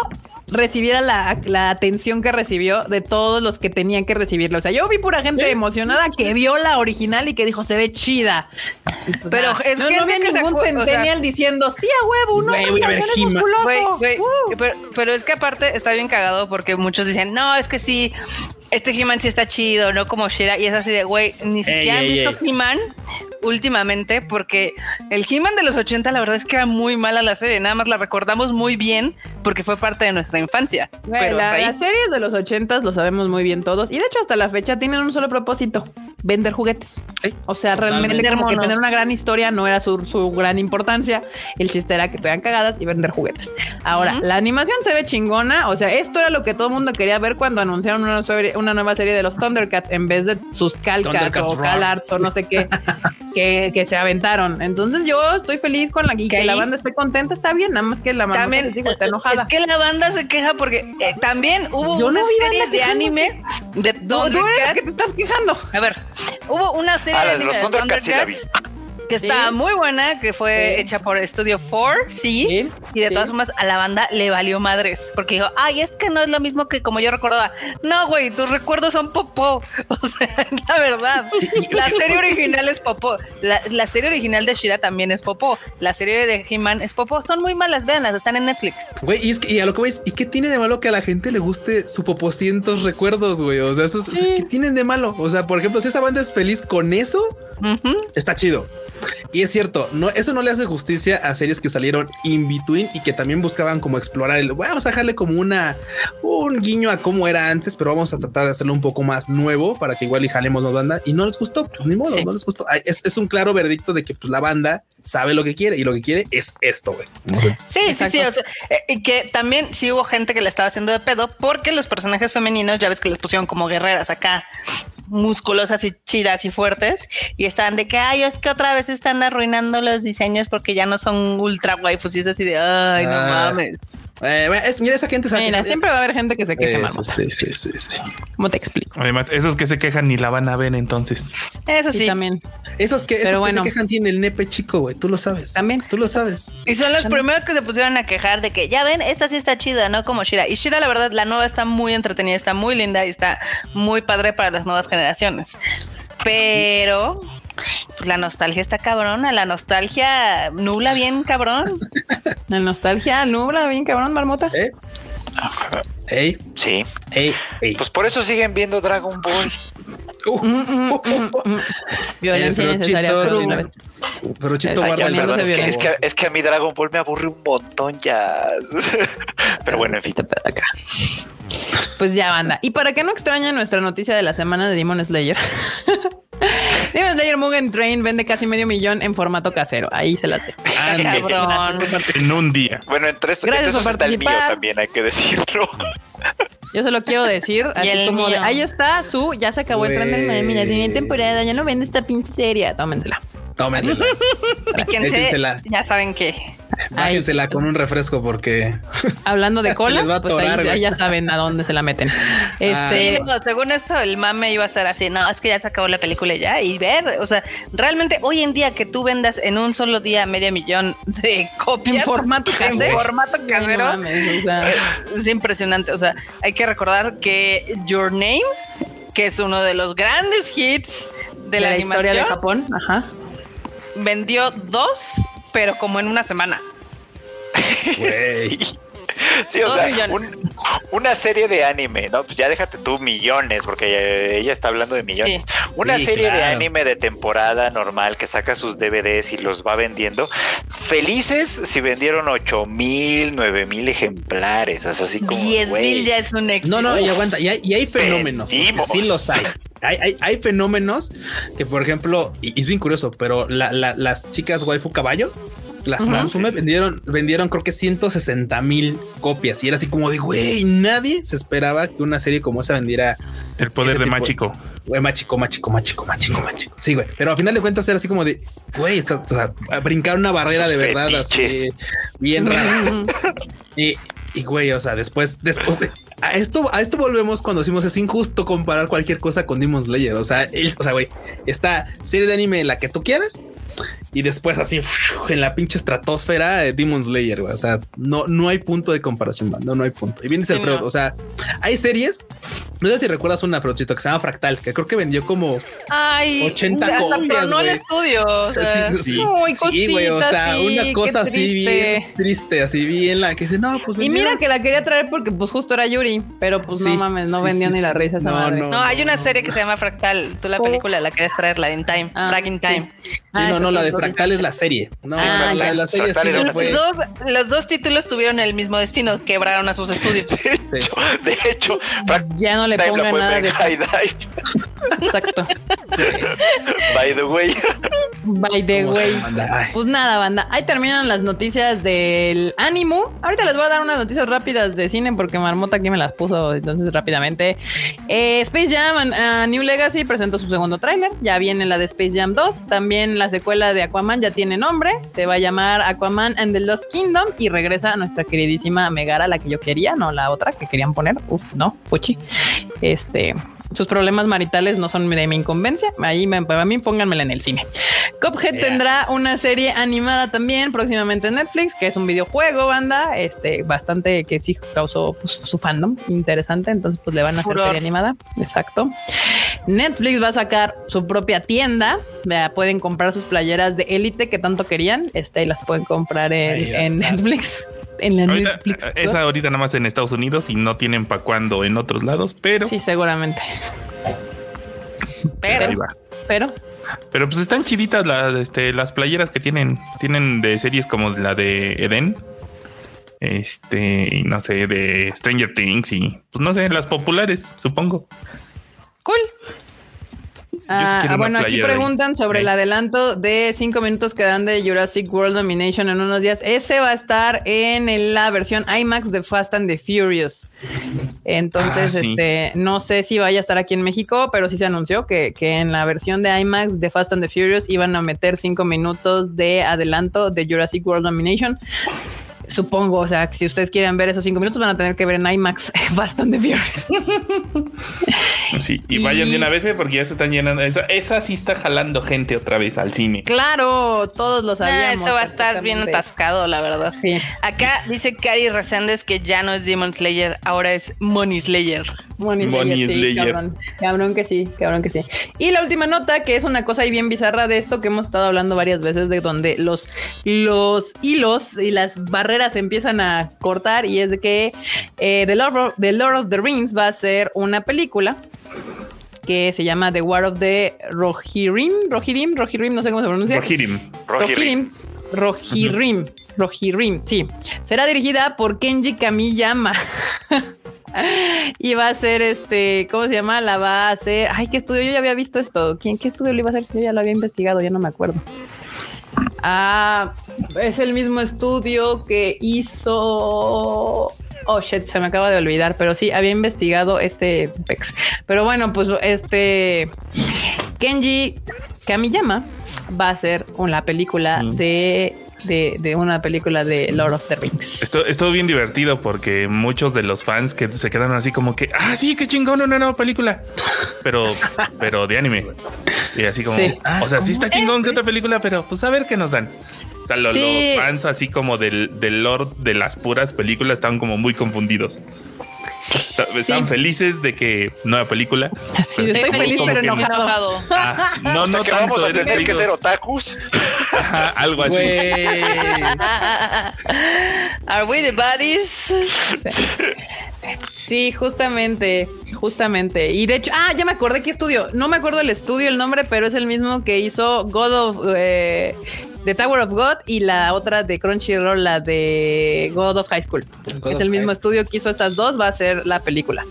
recibiera la, la atención que recibió de todos los que tenían que recibirlo. O sea, yo vi pura gente emocionada que vio la original y que dijo se ve chida. Pues, Pero es no, que no vi ningún acu- o sea- centennial diciendo sí a huevo, no, Güey, voy a ver eres He-Man". musculoso". Uh. pero, pero es que aparte está bien cagado porque muchos dicen, no, es que sí, este He-Man sí está chido, no como Shira. Y es así de, güey, ni siquiera han ey, visto. He-Man últimamente porque el He-Man de los 80 la verdad es que era muy mala la serie. Nada más la recordamos muy bien porque fue parte de nuestra infancia. Güey, pero la- ahí- las series de los ochentas lo sabemos muy bien todos. Y de hecho, hasta la fecha tienen un solo propósito: vender juguetes. Sí, O sea, realmente Vender como que tener una gran historia no era su, su gran importancia. El chiste era que estuvieran cagadas y vender juguetes. Ahora, la animación se ve chingona. O sea, esto era lo que todo el mundo quería ver cuando anunciaron una, serie- una nueva serie de los Thundercats en vez de sus calcas o. CalArts o no sé qué (laughs) que, que se aventaron. Entonces, yo estoy feliz con la y Que que la banda esté contenta. Está bien, nada más que la mamá También les digo, está enojada. Es que la banda se queja porque eh, también hubo Yo una serie de anime de tú eres Thundercats. que te estás quejando. A ver, hubo una serie Ah, de la de los de Thundercats sí la vi. Thundercats que estaba Sí. muy buena, que fue Sí. hecha por Studio 4, sí, Sí, y de sí. todas formas a la banda le valió madres, porque dijo, ay, es que no es lo mismo que como yo recordaba. No, güey, tus recuerdos son popó. (laughs) O sea, (laughs) la verdad. La serie original es popó. La, la serie original de Shira también es popó. La serie de He-Man es popó. Son muy malas, véanlas, están en Netflix. Güey, y es que y a lo que veis, ¿y qué tiene de malo que a la gente le guste su popocientos recuerdos, güey? O sea, eso es- o sea, ¿qué tienen de malo? O sea, por ejemplo, si esa banda es feliz con eso, Ujú. está chido. Y es cierto, no, eso no le hace justicia a series que salieron in between y que también buscaban como explorar el. Vamos a dejarle como una un guiño a cómo era antes, pero vamos a tratar de hacerlo un poco más nuevo para que igual y jalemos más banda. Y no les gustó, pues ni modo, Sí. no les gustó. Es, es un claro veredicto de que pues, la banda sabe lo que quiere y lo que quiere es esto, güey. Sí, sí, sí. o sea, eh, y que también sí hubo gente que le estaba haciendo de pedo porque los personajes femeninos, ya ves que les pusieron como guerreras acá, musculosas y chidas y fuertes, y estaban de que, ay, es que otra vez están arruinando los diseños porque ya no son ultra waifus y es así de, ay, no Ah. mames. Eh, es- mira, esa gente sabe. Mira, siempre va a haber gente que se queja, Eh, marmota. sí, sí, sí, sí. ¿Cómo te explico? Además, esos que se quejan ni la van a ver entonces. Eso Sí, también. Esos que, esos que se quejan tienen el nepe chico, güey. Tú lo sabes. También. Tú lo sabes. Y son los primeros que se pusieron a quejar de que, ya ven, esta sí está chida, ¿no? Como Shira. Y Shira, la verdad, la nueva está muy entretenida, está muy linda y está muy padre para las nuevas generaciones. Pero, pues la nostalgia está cabrona, la nostalgia nula bien cabrón. La nostalgia nubla bien cabrón, marmota. ¿Eh? Ey, Sí. ey, ey. Pues por eso siguen viendo Dragon Ball. Uh, Mm, mm, uh, uh, mm, uh. mm. Violencia innecesaria. Es que, es, violento. que, es que a mí Dragon Ball me aburre un montón ya. (laughs) Pero bueno, en fin. Este acá. Pues ya, banda. Y para que no extraña nuestra noticia de la semana de Demon Slayer. (laughs) Demon Slayer Mugen Train vende casi medio millón en formato casero. Ahí se la te. Ande. Cabrón. En un día. Bueno, entre, esto, Gracias entre esos por está el mío participar. también, hay que decirlo. Yo solo quiero decir, (laughs) así el como de, ahí está su, ya se acabó el tren del meme, ya tiene temporada, ya no vende esta pinche serie. Tómensela. Tómensela. (laughs) Píquense, Échensela. ya saben que. Bájensela con un refresco porque. (laughs) Hablando de (laughs) colas, pues ahí, ya saben a dónde se la meten. Este, no, según esto, el mame iba a ser así. No, es que ya se acabó la película y ya. Y ver, o sea, realmente hoy en día que tú vendas en un solo día medio millón de copias En formato en casero. formato Ay, no casero, mames, o sea, es impresionante. O sea, hay que recordar que Your Name, que es uno de los grandes hits de, de la, la historia de Japón. Ajá. Vendió dos, pero como en una semana. (laughs) Güey. (laughs) Sí, o Dos sea, un- una serie de anime, ¿no? Pues ya déjate tú millones, porque ella está hablando de millones. Una Sí, serie de claro. anime de temporada normal que saca sus DVDs y los va vendiendo. Felices si vendieron 8 mil, 9 mil ejemplares. Es así como. 10 güey. mil ya es un éxito. No, no, y aguanta. Y hay, y hay fenómenos. Sí los hay. Hay, hay, hay fenómenos que, por ejemplo, y, y es bien curioso, pero la- la- las chicas waifu caballo, las. Monsume vendieron, vendieron creo que 160 mil copias y era así como de güey, nadie se esperaba que una serie como esa vendiera El poder de Machiko. güey, más chico, más chico, más chico, más chico, más chico. Sí, güey, pero al final de cuentas era así como de güey, está- o sea, brincar una barrera de verdad así bien rara. Y, y güey, o sea, después, después de- a esto, a esto volvemos cuando decimos es injusto comparar cualquier cosa con Demon Slayer. O sea, el- o sea, güey, esta serie de anime la que tú quieras y después así en la pinche estratosfera eh, Demon Slayer. güey. O sea, no, no hay punto de comparación, man. no, no hay punto. Y vienes el Sí, Freud, no. o sea, hay series. No sé si recuerdas una Freudcito que se llama Fractal, que creo que vendió como Ay, 80 hasta copias, tronó el güey. estudio. o sea, sí, sí, Muy sí, güey, o sea, sí, una cosa así triste. bien triste, así bien la que dice, no, pues Y mira que la quería traer porque pues justo era Yuri, pero pues Sí, no mames, no sí, vendió sí, ni la sí. risa esa No, madre. no. No, hay una serie que se llama Fractal. Tú la Oh. película la querías traer, la de In Time, Ah, Frag in Time. Sí, Ah, no, esa no, sí la de. Fractal es la serie. No, Ah, la, ya. la serie sí no fue. Los dos, los dos títulos tuvieron el mismo destino, quebraron a sus estudios. (laughs) De hecho, de hecho, Ya no le pueden nada de High Dive. exacto. (laughs) By the way. By the ¿Cómo se way. Pues nada, banda. Ahí terminan las noticias del ánimo. Ahorita les voy a dar unas noticias rápidas de cine porque Marmota aquí me las puso entonces rápidamente. Eh, Space Jam uh, New Legacy presentó su segundo tráiler. Ya viene la de Space Jam 2. También la secuela de Aquaman ya tiene nombre. Se va a llamar Aquaman and the Lost Kingdom y regresa nuestra queridísima Megara, la que yo quería, no la otra que querían poner. Uf, no, fuchi. Este, sus problemas maritales no son de mi incumbencia. Ahí me, para mí pónganmela en el cine. Cuphead Yeah. tendrá una serie animada también próximamente en Netflix, que es un videojuego, banda, este, bastante que sí causó pues, su fandom interesante. Entonces, pues le van a hacer serie animada. Exacto. Netflix va a sacar su propia tienda. Vea, pueden comprar sus playeras de élite que tanto querían. Este, y las pueden comprar en. Netflix. En la Ahorita, Netflix. esa ahorita nada más en Estados Unidos y no tienen para cuando en otros lados, pero, Sí, seguramente. pero ahí Pero, va. pero Pero pues están chiditas las, este, las playeras que tienen. Tienen de series como la de Eden. Este, no sé, de Stranger Things y pues no sé, las populares, supongo. Cool. Ah, ah, bueno, aquí ahí. preguntan sobre el adelanto de cinco minutos que dan de Jurassic World Domination en unos días. Ese va a estar en la versión IMAX de Fast and the Furious. Entonces, Ah, sí. este, no sé si vaya a estar aquí en México, pero sí se anunció que, que en la versión de IMAX de Fast and the Furious iban a meter cinco minutos de adelanto de Jurassic World Domination. Supongo, o sea, que si ustedes quieren ver esos cinco minutos, van a tener que ver en IMAX (laughs) Fast and the Furious. Sí, y vayan de una vez eh, porque ya se están llenando. Esa, esa sí está jalando gente otra vez al cine. Claro, todos lo Ah, sabíamos. eso va a estar bien atascado, la verdad. Sí. Acá dice Cari Reséndez que ya no es Demon Slayer, ahora es Money Slayer. Money Money Slayer, sí, cabrón. Cabrón que sí, cabrón que sí. Y la última nota, que es una cosa ahí bien bizarra de esto que hemos estado hablando varias veces, de donde los, los hilos y las barreras se empiezan a cortar, y es de que eh, The, Lord of, The Lord of the Rings va a ser una película que se llama The War of the Rohirrim, Rohirrim, Rohirrim, no sé cómo se pronuncia. Rohirrim. Rohirrim. Rohirrim. Rohirrim. Rohirrim, sí. Será dirigida por Kenji Kamiyama. (laughs) y va a ser este, ¿cómo se llama? La va a hacer. Ay, ¿qué estudio? Yo ya había visto esto. ¿Quién, qué estudio lo iba a hacer? Yo ya lo había investigado, ya no me acuerdo. Ah, es el mismo estudio que hizo. Oh shit, se me acaba de olvidar, pero sí había investigado este Pex. Pero bueno, pues este Kenji Kamiyama va a ser una película Mm. de, de, de una película de Lord of the Rings. Esto estuvo bien divertido porque muchos de los fans que se quedaron así como que, ah, sí, qué chingón, una nueva película, pero, pero de anime. Y así como, Sí. o sea, sí está chingón que otra película, pero pues a ver qué nos dan. O sea, lo- Sí. los fans así como del, del lore de las puras películas estaban como muy confundidos. Está- Estaban felices de que nueva película. Así, pero estoy feliz, pero que- enojado. Ah, no, O sea no que vamos tanto, a tener que ser otakus. ajá, algo así. Güey. (laughs) Are we the buddies? (laughs) Sí, justamente, justamente. Y de hecho, ah, ya me acordé qué estudio. No me acuerdo el estudio, el nombre, pero es el mismo que hizo God of eh, The Tower of God y la otra de Crunchyroll, la de God of High School. God es el mismo High estudio que hizo estas dos, va a ser la película.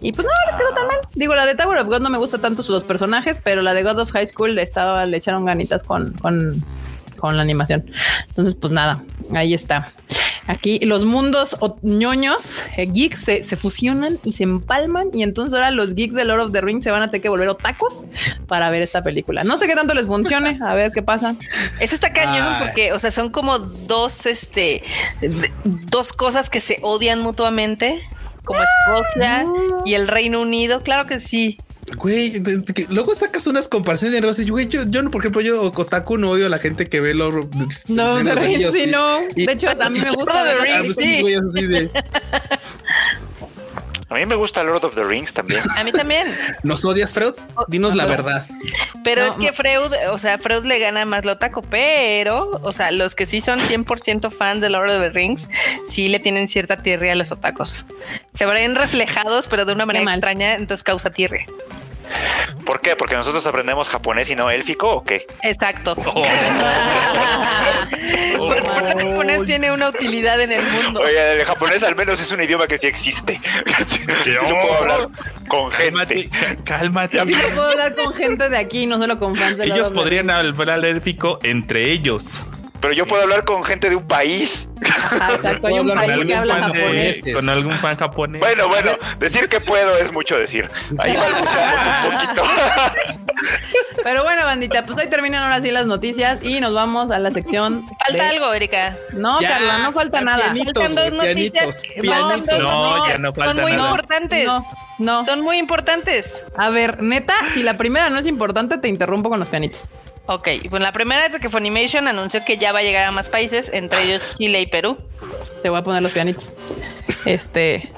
Y pues no les quedó tan mal. Digo, la de Tower of God no me gusta tanto los personajes, pero la de God of High School estaba, le echaron ganitas con, con, con la animación. Entonces, pues nada, ahí está. Aquí los mundos o- ñoños, eh, geeks, se, se fusionan y se empalman. Y entonces ahora los geeks de Lord of the Rings se van a tener que volver otacos para ver esta película. No sé qué tanto les funcione, a ver qué pasa. Eso está cañón Ay. porque, o sea, son como dos, este, dos cosas que se odian mutuamente, como Escocia y el Reino Unido. Claro que sí. Güey, de- de que luego sacas unas comparaciones en raza y güey, yo, yo no, por ejemplo, yo Kotaku no odio a la gente que ve los No, de Anillos, sí, y- no. y- De hecho, a mí me (laughs) gusta. Lord of the Ah, Rings, sí, así de A mí me gusta Lord of the Rings también. A mí también. ¿Nos odias, Freud? Dinos la verdad. Pero No, es que. Freud, o sea, Freud le gana más lo taco, pero, o sea, los que sí son 100% fans de Lord of the Rings, sí le tienen cierta tirria a los otacos. Se ven reflejados, pero de una manera extraña, entonces causa tirria. ¿Por qué? ¿Porque nosotros aprendemos japonés y no élfico o qué? Exacto. (laughs) Porque porque el japonés tiene una utilidad en el mundo. Oye, el japonés al menos es un idioma que sí existe. (laughs) Sí lo puedo hablar con Cálmate, gente. ca- cálmate. Sí, puedo hablar con gente de aquí, no solo con fans de Ellos podrían hablar élfico entre ellos. Pero yo puedo hablar con gente de un país. Exacto, hay un Puedo hablar país con que habla algún fan de- japonés. japoneses. con algún fan japonés. Bueno, bueno, decir que puedo es mucho decir. Ahí balbuceamos un poquito. (laughs) Pero bueno, bandita, pues ahí terminan ahora sí las noticias y nos vamos a la sección. Falta de- algo, Erika. No, Ya, Carla, no falta nada. pianitos, Faltan dos noticias. pianitos, dos No, noticias. ya no falta Son muy nada. importantes. No, no. Son muy importantes. A ver, neta, si la primera no es importante, te interrumpo con los pianitos. Ok, pues la primera es de que Funimation anunció que ya va a llegar a más países, entre ellos Chile y Perú. Te voy a poner los pianitos. Este.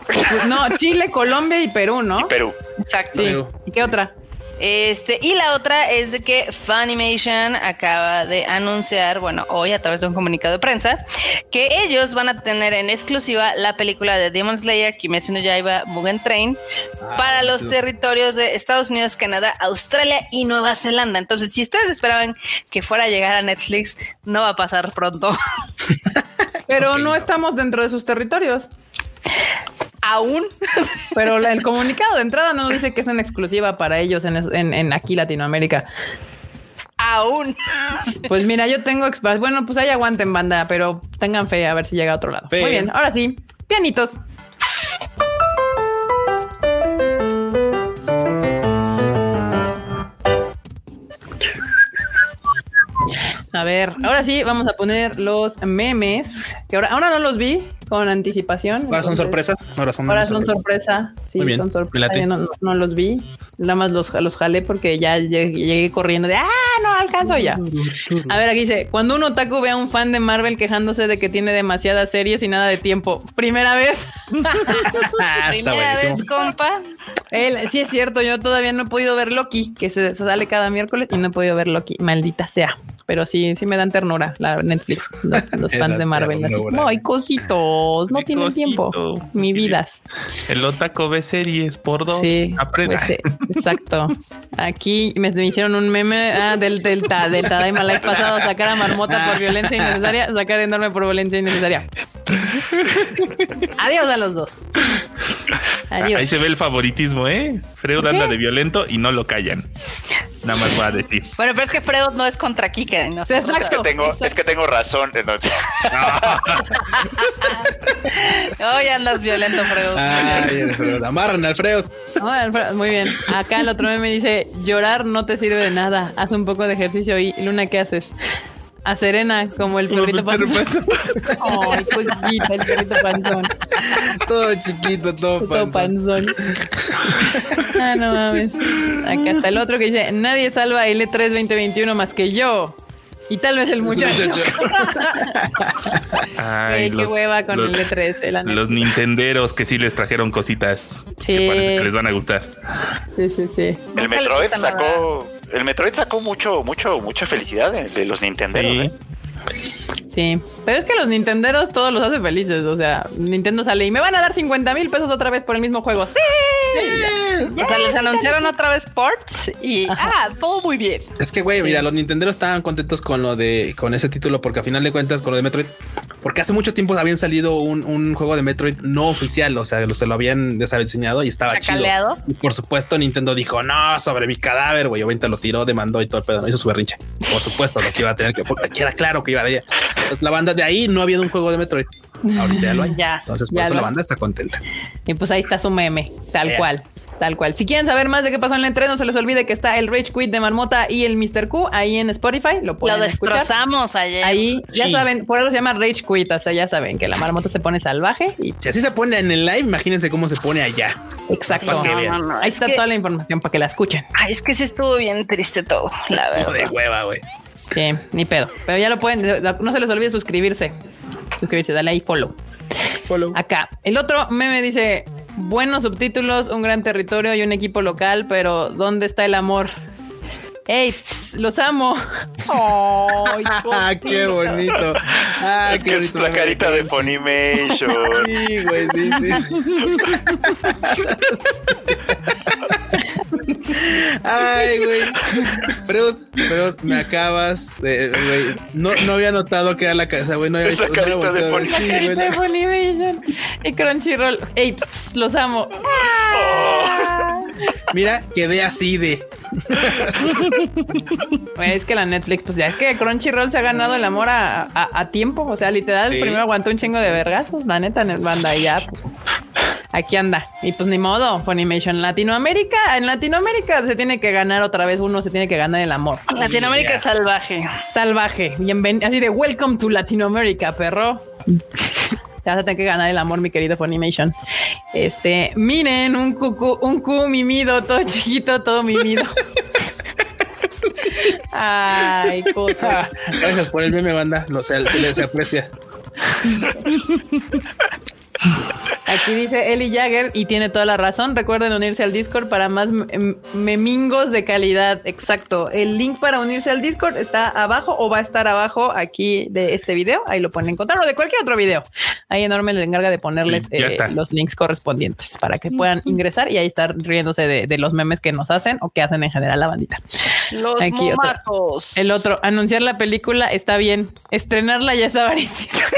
No, Chile, Colombia y Perú, ¿no? Perú. Exacto. Sí. Perú. ¿Y qué otra? Este, y la otra es de que Funimation acaba de anunciar, bueno, hoy a través de un comunicado de prensa, que ellos van a tener en exclusiva la película de Demon Slayer, Kimetsu no Yaiba, Mugen Train, Ah, para los sí. territorios de Estados Unidos, Canadá, Australia y Nueva Zelanda. Entonces, si ustedes esperaban que fuera a llegar a Netflix, no va a pasar pronto. (laughs) Pero no. estamos dentro de sus territorios. Aún. Pero (laughs) el comunicado de entrada no nos dice que es en exclusiva para ellos en, es- en- en aquí Latinoamérica. Aún. Pues mira, yo tengo Bueno, pues ahí aguanten banda, pero tengan fe a ver si llega a otro lado. Fe. Muy bien, ahora sí, pianitos. A ver, ahora sí vamos a poner los memes, que ahora, ahora no los vi con anticipación. Ahora son sorpresas. Ahora son, Ahora son sorpresa. Sí, Muy bien, son sorpresa. no, no- no los vi. Nada más los, los jalé porque ya llegué, llegué corriendo de ah, no alcanzo ya. A ver, aquí dice: Cuando un otaku ve a un fan de Marvel quejándose de que tiene demasiadas series y nada de tiempo. Primera vez. (laughs) Primera buenísimo. vez, compa. Él, sí, es cierto. Yo todavía no he podido ver Loki, que se, sale cada miércoles y no he podido ver Loki. Maldita sea. Pero sí, sí me dan ternura la Netflix, los, (laughs) fans de Marvel. Así ternura. como, no tienen tiempo. Mi vidas. El otaco ve series por dos. Sí, Aprenda. pues, eh, exacto. Aquí me, me hicieron un meme ah, del, del, ta- del Tadaima Live pasado, sacar a Marmota por violencia innecesaria, sacar a Enorme por violencia innecesaria. Adiós a los dos. Adiós. Ahí se ve el favoritismo, ¿eh? Freud anda de violento y no lo callan. (laughs) Nada más va a decir. Bueno, pero es que Freud no es contra Kika. ¿no? Exacto. Es que tengo, exacto. es que tengo razón. entonces. (laughs) (laughs) Hoy andas violento. Ay, Alfredo. Amarran, Alfredo. No, Alfredo, Muy bien. Acá el otro meme dice: llorar no te sirve de nada. Haz un poco de ejercicio y Luna, ¿qué haces? A Serena, como el perrito panzón. (laughs) Ay, cosita, el perrito panzón. Todo chiquito, todo Todo panzón. panzón. Ah, no mames. Acá está el otro que dice: Nadie salva el E E3 2021 más que yo. Y tal vez el muchacho. (laughs) Ay, qué hueva con los, el E3. la neta. los nintenderos que sí les trajeron cositas Sí. que parece que les van a gustar. Sí, sí, sí. El Metroid gusta nada. El Metroid sacó mucho, mucho, mucha felicidad de, de los Nintenderos. Sí. ¿eh? Sí, pero es que los nintenderos todos los hace felices. O sea, Nintendo sale y me van a dar 50 mil pesos otra vez por el mismo juego. ¡Sí! O sea, les anunciaron otra vez ports y ah, todo muy bien. Es que, güey, mira, los Nintenderos estaban contentos con lo de, con ese título, porque a final de cuentas, con lo de Metroid, porque hace mucho tiempo habían salido un, un juego de Metroid no oficial, o sea, se lo habían diseñado y estaba Chacaleado. chido. Y por supuesto, Nintendo dijo, no, sobre mi cadáver, güey, obviamente lo tiró, demandó y todo el pedo, ¿no? hizo su berrinche. Por supuesto, lo que iba a tener que, porque era claro que iba a ir. Entonces, la banda de ahí no había un juego de Metroid. Ahorita ya lo hay. Ya, Entonces, por ya eso lo- la banda está contenta. Y pues ahí está su meme, tal Yeah. cual. Tal cual. Si quieren saber más de qué pasó en la entrega, no se les olvide que está el Rage Quit de Marmota y el Mr. Q ahí en Spotify. Lo Lo pueden escuchar. destrozamos ayer. Ahí, ya Sí. saben, por eso se llama Rage Quit. O sea, ya saben que la marmota se pone salvaje y Si así se pone en el live, imagínense cómo se pone allá. Exacto. No, vean. no, no, Ahí es está que- toda la información para que la escuchen. Ay, es que sí estuvo bien triste todo, la Estuvo verdad. de hueva, güey. Sí, ni pedo. Pero ya lo pueden. No se les olvide suscribirse. Suscribirse, dale ahí follow. Follow. Acá. El otro meme dice: buenos subtítulos, un gran territorio y un equipo local, pero ¿dónde está el amor? ¡Ey! pss, los amo. ¡Ay, (laughs) Ah, qué bonito. Ah, es qué que es la carita de Funimation. Sí, güey, sí, sí. sí. (laughs) Ay, güey. Pero, pero me acabas de, güey. No, no había notado que era la cabeza, güey. No había visto- no había carita de. Sí, güey, de Funimation y Crunchyroll. ¡Ey! pss, los amo. (laughs) Mira, quedé así de. (laughs) Es que la Netflix, pues ya es que Crunchyroll se ha ganado el amor a, a- a tiempo. O sea, literal, Sí. primero aguantó un chingo de vergazos, la neta, en el banda, y ya, pues aquí anda. Y pues ni modo, Funimation. Latinoamérica, en Latinoamérica se tiene que ganar otra vez, uno se tiene que ganar el amor. Latinoamérica salvaje. Salvaje, bienvenido, así de welcome to Latinoamérica, perro. Te vas a tener que ganar el amor, mi querido Funimation. Este, miren, un cucu, un cu mimido, todo chiquito, todo mimido. (laughs) Ay, cosa. (laughs) Gracias por el meme, banda. Lo, se, se les aprecia. (laughs) Aquí dice Eli Jagger y tiene toda la razón. Recuerden unirse al Discord para más mem- memingos de calidad. Exacto. El link para unirse al Discord está abajo o va a estar abajo aquí de este video. Ahí lo pueden encontrar o de cualquier otro video. Ahí enorme les encarga de ponerles Sí, eh, los links correspondientes para que puedan ingresar y ahí estar riéndose de, de los memes que nos hacen o que hacen en general la bandita. Los Aquí otro. momazos. El otro, anunciar la película está bien. Estrenarla ya es avaricia. (laughs)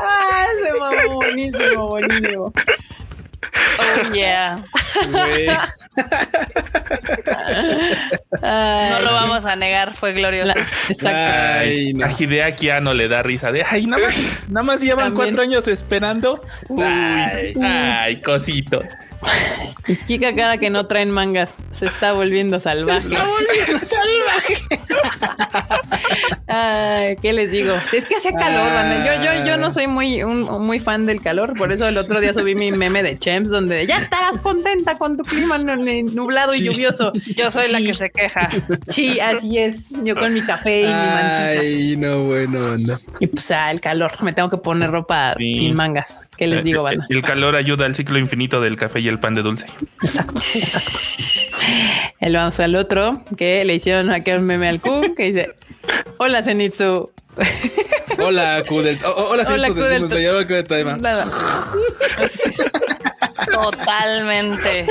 Ah, se mamó buenísimo, buenísimo. Oh, yeah. Ay, No lo vamos a negar, fue glorioso. Ay, no. A Hideaki ya no le da risa de ay, nada más, nada más llevan También. cuatro años esperando. Uy, Ay. ay, cositos. Kika cada que no traen mangas se está volviendo salvaje. Ay, ¿qué les digo? Es que hace calor, banda. Yo, yo, yo no soy muy, un- muy fan del calor, por eso el otro día subí mi meme de Chems donde ya estarás contenta con tu clima nu- nublado y lluvioso. Yo soy la que se queja. Sí, así es. Yo con mi café y mi mantita. Ay, no, bueno, banda. Y pues ah, el calor, me tengo que poner ropa Sí. sin mangas. ¿Qué les digo, banda? El calor ayuda al ciclo infinito del café y el pan de dulce. Exacto, exacto. El vamos al otro que le hicieron aquí un meme al Q que dice: Hola, Zenitsu. Hola, Q del. oh, oh, hola, Hola, Celso Q del (laughs) Totalmente.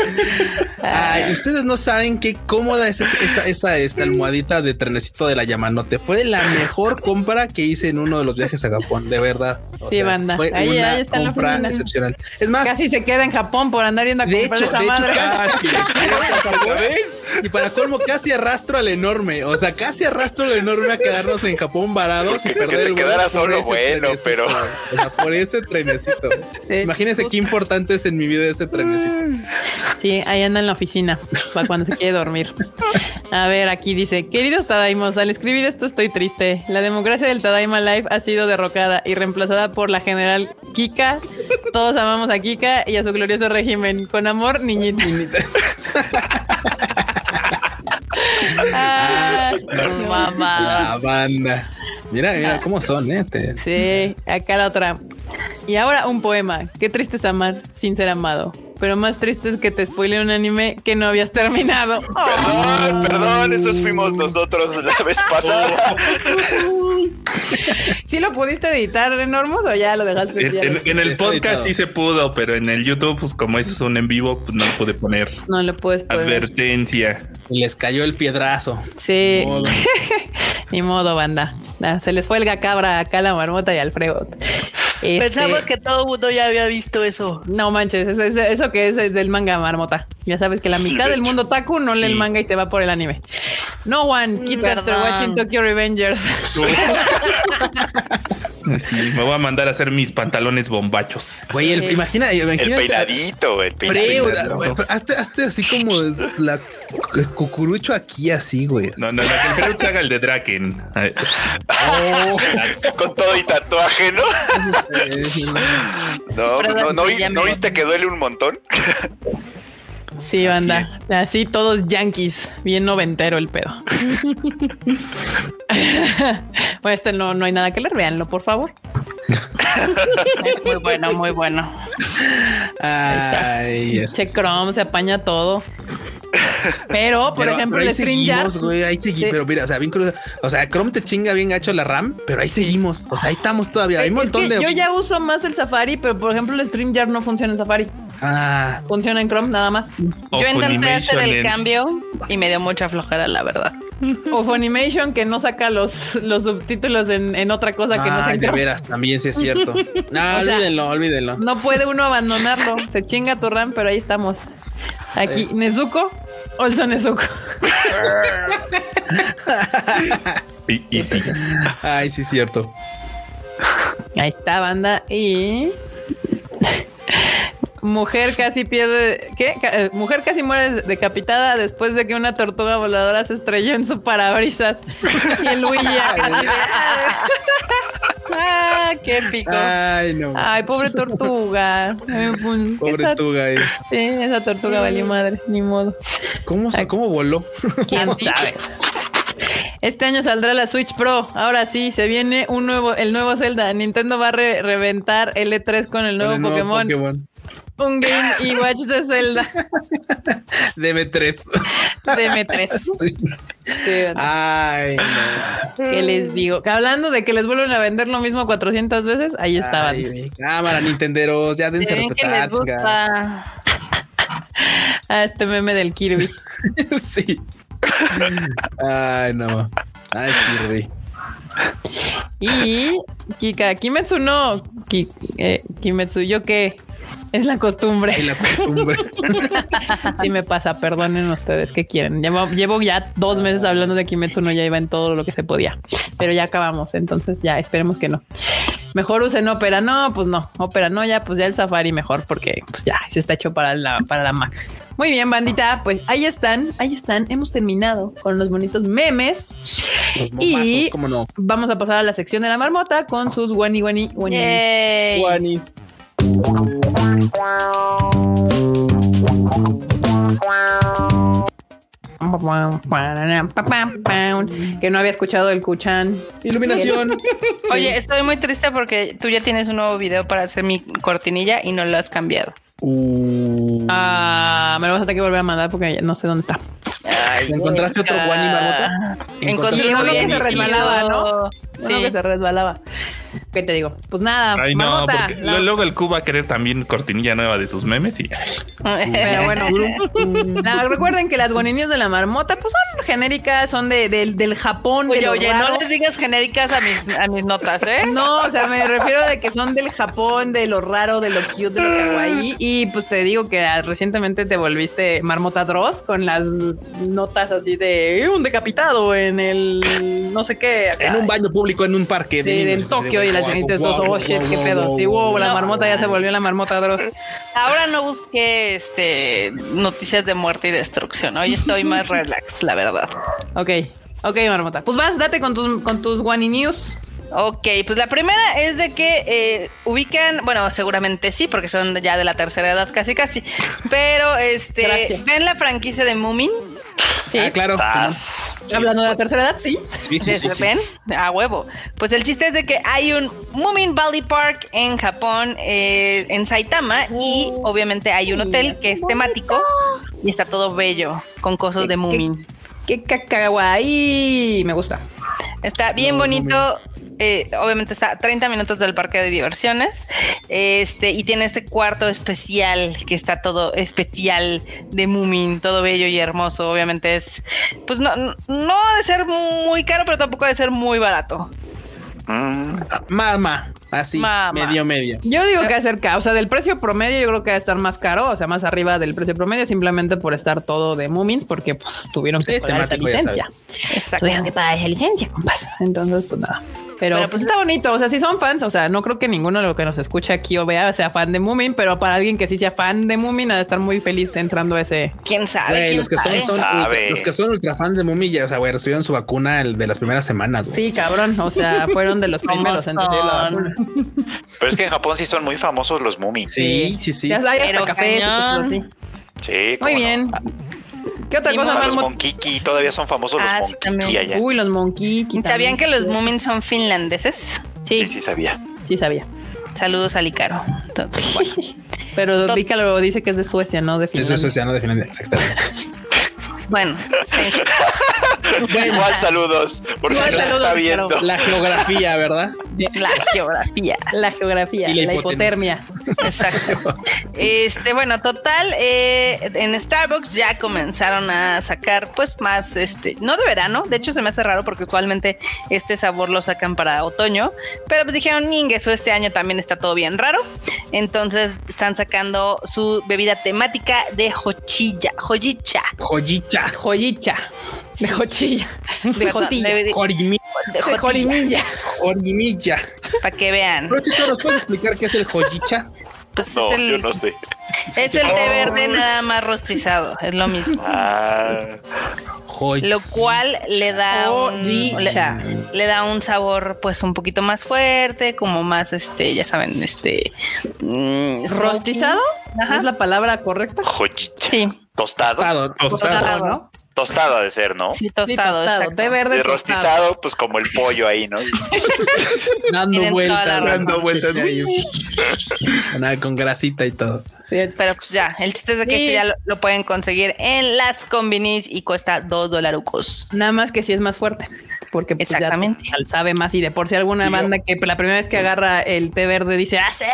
Ay, ustedes no saben qué cómoda es esa, esa, esa, esta almohadita de trenecito de la Yamanote. Fue la mejor compra que hice en uno de los viajes a Japón, de verdad. O Sí, banda. Fue Ahí- una ahí está en la compra excepcional. Es más, Casi se queda en Japón por andar yendo a de comprar hecho, esa de hecho, madre. casi, ¿sabes? Y para colmo, casi arrastro al enorme. O sea, casi arrastro al enorme a quedarnos en Japón varados y perder se el quedara solo, bueno, trenecito, pero-. O sea, por ese trenecito. Sí, Imagínense justo. qué importante es en mi vida ese trenecito. Sí, ahí anda en la oficina para cuando se quiere dormir. A ver, aquí dice, queridos Tadaimos, al escribir esto estoy triste. La democracia del Tadaima Life ha sido derrocada y reemplazada por la general Kika. Todos amamos a Kika y a su glorioso régimen. Con amor, niñita. Ah, (laughs) mamá. La banda. Mira, mira cómo son, eh. Te- Sí, acá la otra. Y ahora un poema. Qué triste es amar sin ser amado. Pero más triste es que te spoile un anime que no habías terminado. Perdón, perdón, esos fuimos nosotros la vez pasada. (laughs) ¿Sí lo pudiste editar, Enormos, o ya lo dejaste? En, ya en- lo- en el podcast sí se pudo, pero en el YouTube, pues como es un en vivo, pues no pude poner No lo puedes poner. advertencia. les cayó el piedrazo. Sí, Ni (laughs) modo. ni modo, banda. Ah, Se les fue el gacabra acá la marmota y Alfredo. Este, Pensamos que todo el mundo ya había visto eso. No manches, eso, eso- eso que es, es del manga marmota. Ya sabes que la mitad de del mundo taku no lee el manga y se va por el anime. No one, kids after watching Tokyo Revengers. (laughs) (laughs) Sí, me voy a mandar a hacer mis pantalones bombachos. Güey, el- imagina, El imagínate. peinadito, el peinadito. hazte, hazte así como la el cucurucho aquí así, güey. No, no, no, que el Freud se haga el de Draken. (laughs) Con todo y tatuaje, ¿no? (laughs) No, Pero no, no, ¿no me- viste que duele un montón? Sí, banda. Así todos yankees. Bien noventero el pedo. bueno, (laughs) este no, no hay nada que leer. Véanlo, por favor. Muy bueno, muy bueno. Ay, Che Chrome se apaña todo. Pero, por Pero- ejemplo, pero el ahí seguimos, güey, ahí seguimos. Sí. Pero mira, o sea, bien crudo. O sea, Chrome te chinga bien gacho la RAM, pero ahí seguimos. O sea, ahí estamos todavía. Hay un Es montón que de. Yo ya uso más el Safari, pero por ejemplo, el StreamYard no funciona en Safari. Ah, Funciona en Chrome nada más. o Yo intenté hacer el en- cambio y me dio mucha flojera, la verdad. (laughs) O Funimation que no saca los, los subtítulos en, en otra cosa que no en de veras, también sí es cierto. (laughs) No, O sea, olvídenlo, olvídenlo. No puede uno abandonarlo. Se chinga tu RAM, pero ahí estamos. Aquí, Nezuko. Also Nezuko. (laughs) Y, y sí. Ay, sí es cierto. Ahí está, banda. Y. Mujer casi pierde. ¿Qué? Eh, Mujer casi muere decapitada después de que una tortuga voladora se estrelló en su parabrisas. Y el Luigi Ah, qué épico. Ay, no. Ay, pobre tortuga. Eh, Pobre esa, tuga. ahí. sí, esa tortuga valió madre, ni modo. ¿Cómo, se- ¿Cómo voló? ¿Quién (laughs) sabe? Este año saldrá la Switch Pro. Ahora sí, se viene un nuevo, el nuevo Zelda. Nintendo va a re- reventar el E3 con el nuevo, El nuevo Pokémon. Pokémon. Un Game y Watch de Zelda. DB3. de M3. Sí. Sí, Ay, no. ¿Qué les digo? Que hablando de que les vuelven a vender lo mismo 400 veces, ahí estaban. Ay, cámara, Nintenderos, ya dense Miren que respetar. les gusta. A este meme del Kirby. (laughs) sí. Ay, no. Ay, Kirby. Y Kika, Kimetsu no. Ki- eh, Kimetsu, ¿yo qué? Es la costumbre. Ay, la costumbre. (laughs) Sí me pasa, perdonen ustedes, ¿qué quieren? Llevo, llevo ya dos meses hablando de Kimetsu no ya iba en todo lo que se podía, pero ya acabamos, entonces ya esperemos que no. Mejor usen Opera, no, pues no, Opera no, ya pues ya el Safari mejor porque pues ya se está hecho para la, para la Mac. Muy bien, bandita, pues ahí están, ahí están, hemos terminado con los bonitos memes. Los momazos, Y- cómo no. Vamos a pasar a la sección de la marmota con sus guani guani guani. Yay. Juanis. Que no había escuchado el Kuchan. Iluminación. (laughs) Oye, estoy muy triste porque tú ya tienes un nuevo video para hacer mi cortinilla y no lo has cambiado. Uh. Ah, me lo vas a tener que volver a mandar porque ya no sé dónde está. ¿Encontraste otro Guani Marmota? Encontré uno que se resbalaba, ¿no? Sí. Uno que se resbalaba. ¿Qué te digo? Pues nada, Ay, no, marmota. porque la- luego el Q va a querer también cortinilla nueva de sus memes y ay, (laughs) Pero bueno, recuerden que las guaninios de la marmota pues son genéricas, son de, del- del Japón. de Oye, oye, raro. no les digas genéricas a mis, a mis notas, ¿eh? No, o sea, me refiero de que son del Japón, de lo raro, de lo cute, de lo kawaii. Y pues te digo que ah, recientemente te volviste Marmota Dross con las notas así de "Eh, un decapitado en el no sé qué. acá". En un baño público, en un parque. Sí, de en niños. Tokio y las guau, dos, oh shit, qué pedo. Sí, wow, la marmota ya se volvió la marmota Dross. Ahora no busqué este noticias de muerte y destrucción. Hoy estoy más (laughs) relax, la verdad. Ok, ok, marmota. Pues vas, date con tus, con tus Guani News. Ok, pues la primera es de que eh, ubican, bueno, seguramente sí, porque son ya de la tercera edad casi casi, pero este, Gracias. ven la franquicia de Moomin, Sí. Ah, claro. Hablando de la tercera edad, sí. Sí, sí, sí, sí. ven a huevo. Pues el chiste es de que hay un Moomin Valley Park en Japón, eh, en Saitama, y obviamente hay un hotel que es temático y está todo bello con cosas de Moomin. Qué cacahuay. Me gusta. Está bien bonito. Eh, obviamente está a 30 minutos del parque de diversiones. Este, y tiene este cuarto especial que está todo especial de Moomin, todo bello y hermoso. Obviamente es, pues no, no ha de ser muy caro, pero tampoco ha de ser muy barato. Mm, Mama. Así. Mama. Medio, medio. Yo digo que acerca, o sea, del precio promedio, yo creo que va a estar más caro, o sea, más arriba del precio promedio, simplemente por estar todo de Moomins, porque pues tuvieron que Sí, pagar esa temático, ya licencia. Exacto. Tuvieron que pagar esa licencia, compas. Entonces, pues nada. Pero, Pero, pues pues, está bonito. O sea, si son fans, o sea, no creo que ninguno de los que nos escucha aquí o vea sea fan de Moomin, pero para alguien que sí sea fan de Moomin, ha de estar muy feliz entrando a ese. ¿Quién sabe? Güey, ¿Quién los que son, sabe? son Sabe. ultra, los que son ultra fans de Mumi, ya, o sea, güey, recibieron su vacuna el de las primeras semanas, güey. Sí, cabrón. O sea, fueron de los ¿Cómo primeros en la son? Pero es que en Japón sí son muy famosos los Moomin. Sí, sí, sí. Ya hay hasta Pero cafés y cosas cañón. así. Sí, Muy no. ¿Qué otra Sí, cosa más? los mo- Monkiki todavía son famosos Ah, los sí, Monkiki allá. Uy, los monkey. ¿Sabían que los Moomin son finlandeses? Sí, Sí, sí sabía. sí sabía. Saludos a Licaro. Entonces, (laughs) bueno. Pero lo dice que es de Suecia, no de Finlandia. es ya no de Finlandia, exactamente. Bueno, sí. (laughs) Igual saludos, por si Igual no saludos, está viendo. claro. La geografía, ¿verdad? La geografía. La geografía, Y la la, hipotermia. Exacto. Este, bueno, total, eh, en Starbucks ya comenzaron a sacar, pues, más, este, no de verano, de hecho se me hace raro porque usualmente este sabor lo sacan para otoño, pero pues dijeron, eso este año también está todo bien raro. Entonces están sacando su bebida temática de jochilla, joyicha. Joyicha. Joyicha. De jochilla. De jotilla. de- Jorimi- de jorimilla. Jorimilla. para que vean. Pero Chito, ¿nos puedes explicar qué es el joyicha? Pues No, es el, yo no sé. es el té verde nada más rostizado, es lo mismo. Ah, Joy. lo cual le da un, le, Joyicha. le da un sabor pues un poquito más fuerte como más este ya saben este mm, ¿Rostizado? Ajá. ¿Es la palabra correcta? jochicha. sí Tostado. Tostado. Tostado. ¿no? Tostado ha de ser, ¿no? sí Sí, tostado, exacto. De verde De tostado. rostizado, pues como el pollo ahí, ¿no? (laughs) Dando vueltas. Dando vueltas. Nada, con grasita y todo. Sí, pero pues ya el chiste es de que Sí. ya lo, lo pueden conseguir en las combinis y cuesta dos dolarucos Nada más que sí es más fuerte. Porque pues, ya Exactamente. sabe más y de por si alguna banda que la primera vez que agarra el té verde dice ¡Ah, sí!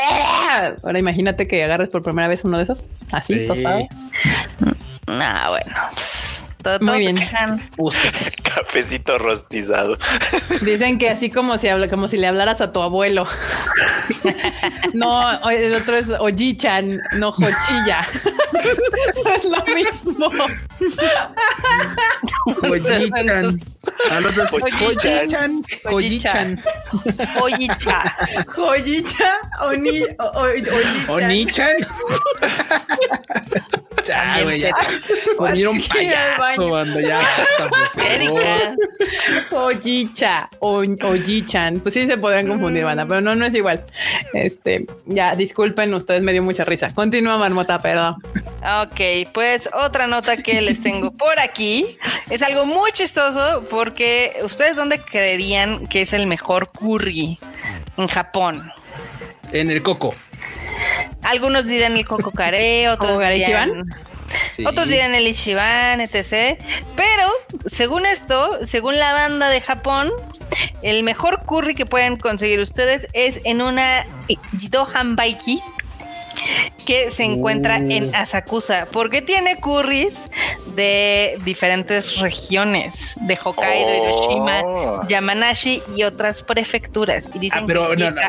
Ahora imagínate que agarres por primera vez uno de esos así Sí. tostado. nah bueno to- Muy todos se bien. quejan. Uses. (laughs) Cafecito rostizado. Dicen que así como si habla, como si le hablaras a tu abuelo. (laughs) no, el otro es Ojichan, no Jochilla. No (laughs) es lo mismo. Joyichan. Al otro es Joyichan. Joyichan. Joyichan. Oyicha. Joyicha, Oni, o- o- Ojichan. Onichan. Ya, güey, ya. Comieron (laughs) al payaso, banda. Ya basta, por. (laughs) Erika. Ojicha o Ojichan. Pues sí se podrán confundir, banda, pero no, no es igual. Este, ya, disculpen, ustedes me dio mucha risa. Continúa, Marmota, perdón. Ok, pues otra nota que les tengo por aquí es algo muy chistoso porque ustedes dónde creerían que es el mejor curry en Japón. En el coco. Algunos dirán el coco caré, (laughs) otros. Sí. otros dirán el ichiban, etc. Pero según esto, según la banda de Japón, el mejor curry que pueden conseguir ustedes es en una Jidohan Baiki que se encuentra Uh. en Asakusa, porque tiene curries de diferentes regiones, de Hokkaido, Oh. Hiroshima, Yamanashi y otras prefecturas. Y dicen Ah, pero que no, no.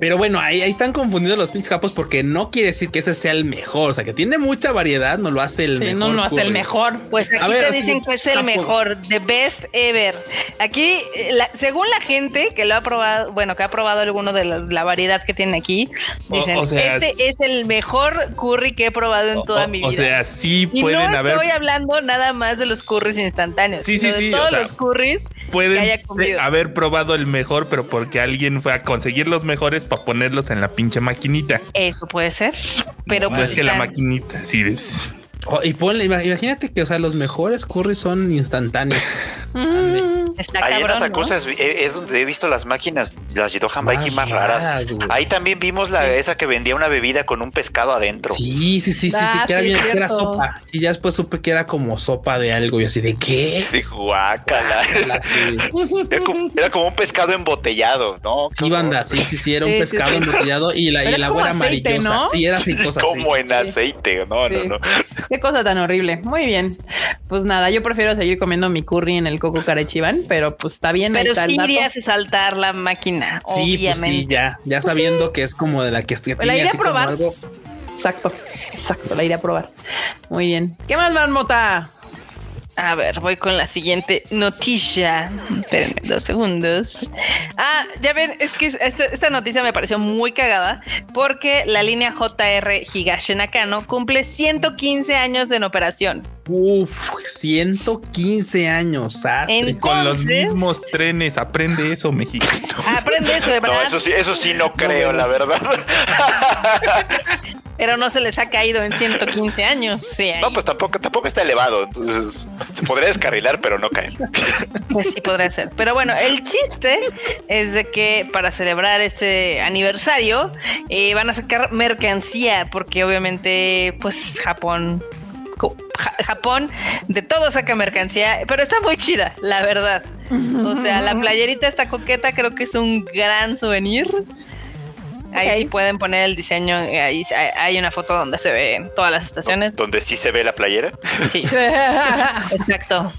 Pero bueno, ahí, ahí están confundidos los pinches capos porque no quiere decir que ese sea el mejor. O sea, que tiene mucha variedad, no lo hace el Sí, mejor. no, no hace el curry. mejor. Pues aquí A te dicen que es el mejor, the best ever. Aquí, eh, la- según la gente que lo ha probado, bueno, que ha probado alguno de la, la variedad que tiene aquí, O- dicen, o sea, este es el mejor curry que he probado en toda O- mi o vida. sea, sí y pueden no haber. estoy hablando nada más de los curries instantáneos, Sí, sino sí, de sí, o todos sea, los curries Pueden que haya comido. haber probado el mejor, pero porque alguien fue a conseguir los mejores para ponerlos en la pinche maquinita. Eso puede ser, pero no pues es que la maquinita, sí, es- Oh, y ponle, ima- imagínate que, o sea, los mejores curries son instantáneos. (laughs) Está Ahí en cabrón, las ¿no? acusas es, donde he visto las máquinas, las Jidohan Baiki más raras. Ahí también vimos la esa que vendía una bebida con un pescado adentro. Sí, sí, sí, sí, sí, Ah, que era, sí, bien- que era sopa. Y ya después supe que era como sopa de algo. Y así de qué. Sí, guácala. (laughs) Sí, Era como, era como un pescado embotellado, ¿no? Sí, banda, sí, sí, sí, era un Sí, sí, pescado sí. embotellado y la, y el agua como era aceite, amarillosa. ¿no? Sí, era aceitosa. Como sí. en aceite, no, no, Sí. no. Qué cosa tan horrible. Muy bien. Pues nada, yo prefiero seguir comiendo mi curry en el Coco Carechivan, pero pues está bien. Pero sí irías a saltar la máquina, Sí, pues sí, ya, ya sabiendo que es como de la que, que La tiene iré a así como probar. algo. Exacto, exacto, la iré a probar. Muy bien. ¿Qué más, Marmota? A ver, voy con la siguiente noticia. Espérenme dos segundos. Ah, ya ven, es que esta, noticia me pareció muy cagada porque la línea JR Higashi Nakano cumple 115 años en operación. Uf, 115 años. Con los mismos trenes, aprende eso, México. Aprende eso, de No, verdad. eso sí, eso sí no creo, la verdad. (laughs) Pero no se les ha caído en 115 años. Sí. No, pues tampoco, tampoco está elevado. Entonces se podría descarrilar, pero no caer. Pues sí podría ser. Pero bueno, el chiste es de que para celebrar este aniversario eh, van a sacar mercancía porque obviamente pues Japón... Japón de todo saca mercancía, pero está muy chida, la verdad. O sea, la (laughs) playerita está coqueta, creo que es un gran souvenir. Ahí sí pueden poner el diseño, ahí hay- una foto donde se ven todas las estaciones. Donde sí se ve la playera. Sí, (laughs) exacto.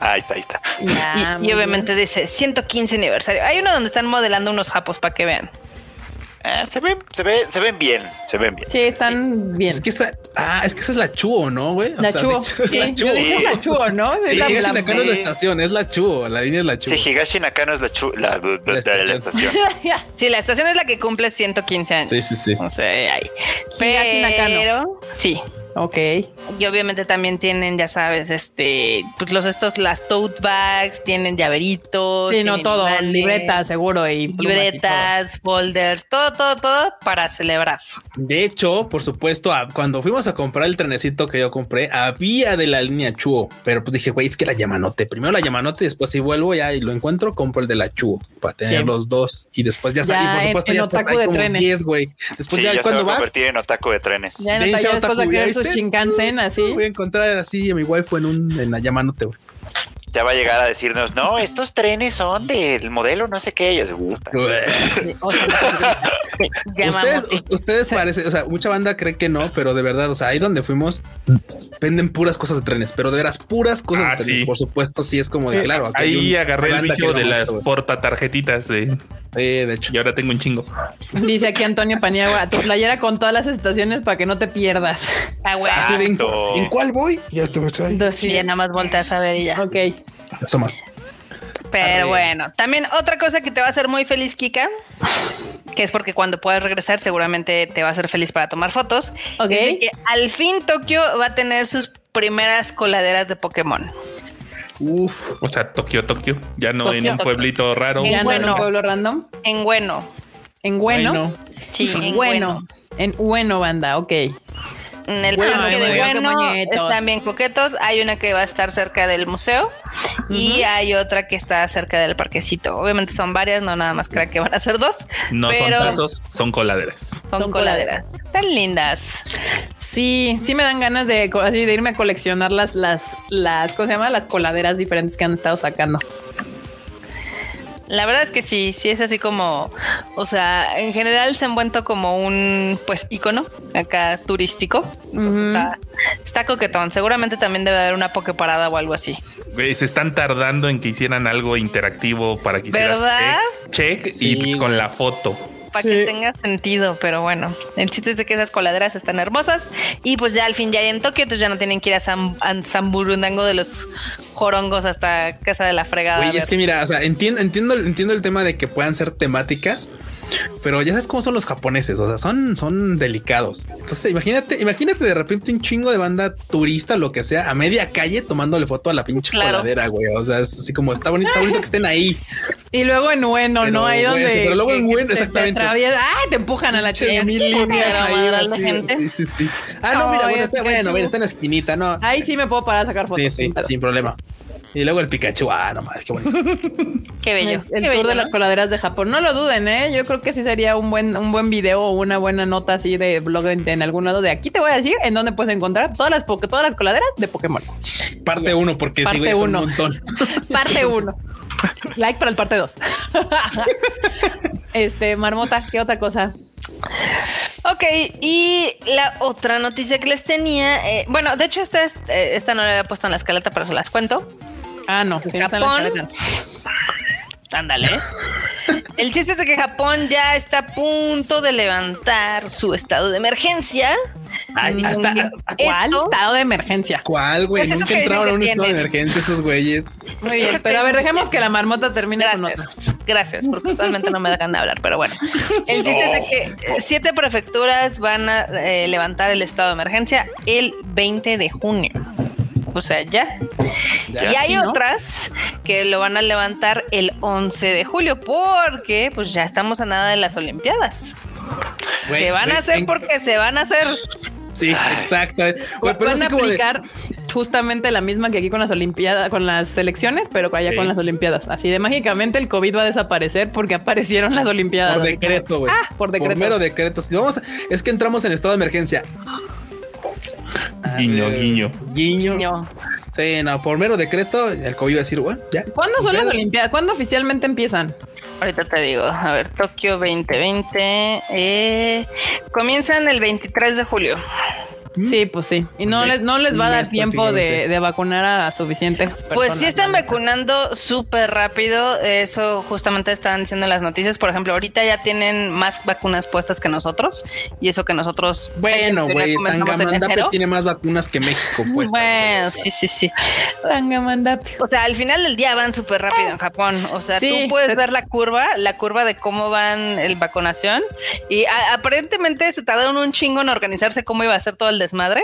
Ahí está, ahí está. Ya, Y, y obviamente dice 115 aniversario. Hay uno donde están modelando unos japos para que vean. Eh, se ven, se ve, se ven bien, se ven bien. Sí, están bien. Es que esa, ah, es que esa es la Chuo, ¿no, güey? O la sea, Chuo. es Sí, la Chuo. la Chuo, ¿no? Sí, Es la- Higashi la- es estación, es la Chuo, la línea es la Chuo. Sí, Higashi Nakano es la, chu- la, la- la- estación. la estación. (laughs) Sí, la estación es la que cumple 115 años. Sí, sí, sí. O sea, ahí. Higashi Nakano. Pero, sí. Ok. Y obviamente también tienen, ya sabes, este, pues los estos, las tote bags, tienen llaveritos. Sí, no todo. Libretas, seguro. Y libretas, folders, todo, todo, todo para celebrar. De hecho, por supuesto, cuando fuimos a comprar el trenecito que yo compré, había de la línea Chuo, pero pues dije, güey, es que la Yamanote. Primero la Yamanote, después si vuelvo ya y lo encuentro, compro el de la Chuo para tener Sí. los dos. Y después ya Ya salí, por en- supuesto, en ya después otaku hay de como trenes. 10, güey. Después Sí, ya, ya se va a cuando vas, en otaku de trenes. Ya no Dense está ya después otaku, de ¿ya sus viste? Shinkansen así. voy a encontrar así a mi waifu en un en la Yamanote, güey. Ya va a llegar a decirnos, no, (laughs) estos trenes son del modelo no sé qué. Sea, (laughs) Ustedes, ustedes parece, o sea, mucha banda cree que no, pero de verdad, o sea, ahí donde fuimos venden puras cosas de trenes, pero de veras puras cosas Ah, de trenes. sí. Por supuesto, sí es como de claro. aquí hay Ahí un- agarré el vicio de las portatarjetitas de Sí, de hecho. y ahora tengo un chingo. Dice aquí Antonio Paniagua, tu playera con todas las estaciones para que no te pierdas. Ah, güey. Así de, ¿en. ¿en cuál voy? Ya te vas ahí. Entonces, Y sí. ya nada más volteas a ver y ya. Ok. Eso más. Pero bueno, también otra cosa que te va a hacer muy feliz, Kika, que es porque cuando puedas regresar seguramente te va a hacer feliz para tomar fotos. Ok. es de que al fin Tokio va a tener sus primeras coladeras de Pokémon. Uf. O sea, Tokio, Tokio. Ya no en un Tokio. pueblito raro. En Ya no en bueno. un pueblo random. En bueno. En bueno. Sí, en bueno. En bueno, banda. Ok. En el Bueno, parque de bueno, están bien coquetos. Hay una que va a estar cerca del museo y hay otra que está cerca del parquecito. Obviamente son varias, no nada más creo que van a ser dos. No pero son tazos, son coladeras. Son Son coladeras. Tan lindas. Sí, sí me dan ganas de, así, de irme a coleccionar las, las, las, ¿cómo se llama? Las coladeras diferentes que han estado sacando. La verdad es que sí, sí es así como, o sea, en general se han vuelto como un, pues, icono acá turístico. Entonces, está, está coquetón. Seguramente también debe haber una pokeparada o algo así. Güey, se están tardando en que hicieran algo interactivo para que hicieras ¿Verdad? check, check Sí, y con la foto. Para que tenga sentido, pero bueno, el chiste es de que esas coladeras están hermosas y pues ya al fin ya hay en Tokio, entonces ya no tienen que ir a San, a San Burundango de los jorongos hasta casa de la fregada. ver. es que mira, o sea, entiendo, entiendo, entiendo el tema de que puedan ser temáticas, pero ya sabes cómo son los japoneses, o sea, son, son delicados. Entonces, imagínate, imagínate de repente un chingo de banda turista, lo que sea, a media calle tomándole foto a la pinche Claro. coladera, güey. O sea, es así como está bonito, está bonito que estén ahí. Y luego en bueno, Pero, ¿no? Ahí donde. sí, pero luego en bueno, te- te exactamente. atraviesa- ¡Ay! Te empujan a la chica. mil líneas ahí, la gente. Sí, sí, sí. Ah, no, mira, bueno, es está, bueno, bueno, está en la esquinita, no. Ahí sí me puedo parar a sacar fotos. Sí, sí, sin problema. Y luego el Pikachu, ah, no mames, qué bonito. (laughs) Qué bello. El, el qué tour bello, de ¿no? las coladeras de Japón. No lo duden, ¿eh? Yo creo que sí sería un buen, un buen video o una buena nota así de blog en, en algún lado de aquí te voy a decir en dónde puedes encontrar todas las, todas las coladeras de Pokémon. Parte uno, porque sí, Parte güey, son uno. un montón. (laughs) Parte 1. like para el parte 2. (laughs) este, Marmota, ¿qué otra cosa? Ok, y la otra noticia que les tenía, eh, bueno, de hecho esta, es- eh, esta no la había puesto en la escaleta, pero se las cuento. Ah, no. Japón. Ándale. El chiste es de que Japón ya está a punto de levantar su estado de emergencia Ay, hasta ¿Cuál Esto- estado de emergencia? cuál, güey. Es eso Nunca entraron a un estado de emergencia esos güeyes. Muy bien, pero a ver, dejemos que la marmota termine su nota. Gracias, gracias, porque usualmente no me dejan de hablar, pero bueno. El (laughs) chiste es de que siete prefecturas van a eh, levantar el estado de emergencia el 20 de junio. O sea, ya. y hay otras que lo van a levantar el 11 de julio, porque pues ya estamos a nada de las Olimpiadas. Se van a hacer en- porque se van a hacer. Sí, exacto. Güey, pero Van a de- aplicar justamente la misma que aquí con las Olimpiadas, con las elecciones, pero allá Sí. con las Olimpiadas. Así de mágicamente el COVID va a desaparecer porque aparecieron las Olimpiadas. Por decreto, güey. Ah, por decreto. mero decreto. Si vamos a- es que entramos en estado de emergencia. A Guiño, guiño. Guiño. Sí, no, por mero decreto, el COVID va a decir, bueno, ya. ¿Cuándo son las Pedo. Olimpiadas? ¿Cuándo oficialmente empiezan? Ahorita te digo, a ver, Tokio 2020 eh, comienzan el 23 de julio. Sí, pues sí. Y no les, no les va a dar tiempo de, de vacunar a suficientes personas. Pues sí están vacunando súper rápido, eso justamente estaban diciendo en las noticias, por ejemplo, ahorita ya tienen más vacunas puestas que nosotros y eso que nosotros Bueno, güey, Tangamandape tiene más vacunas que México, (laughs) pues. Bueno, sí, sí, sí. Tangamandape. O sea, al final del día van súper rápido en Japón. O sea, Sí, tú puedes se- ver la curva, la curva de cómo van el vacunación. Y a- aparentemente se tardaron un chingo en organizarse cómo iba a ser todo el desmadre.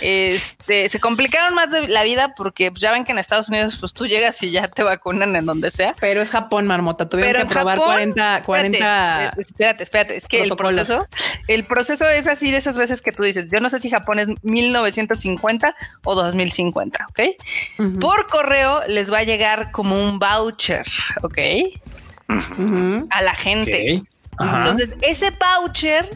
Este, se complicaron más de la vida porque pues, ya ven que en Estados Unidos, pues tú llegas y ya te vacunan en donde sea. Pero es Japón, marmota. Tuvieron Pero que probar Japón, 40, 40 Espérate, espérate, espérate. Es que el proceso, el proceso es así de esas veces que tú dices. Yo no sé si Japón es 1950 o 2050, ¿ok? Por correo les va a llegar como un voucher, ¿ok? A la gente. Ok. Ajá. Entonces, ese voucher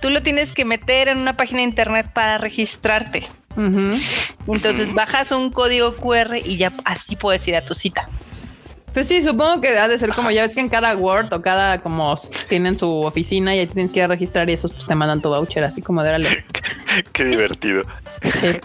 tú lo tienes que meter en una página de internet para registrarte. Entonces, bajas un código QR y ya así puedes ir a tu cita. Pues sí, supongo que ha de ser como ya ves que en cada Word o cada como tienen su oficina y ahí tienes que ir a registrar y esos pues te mandan tu voucher así como de órale. (laughs) Qué divertido. Sí.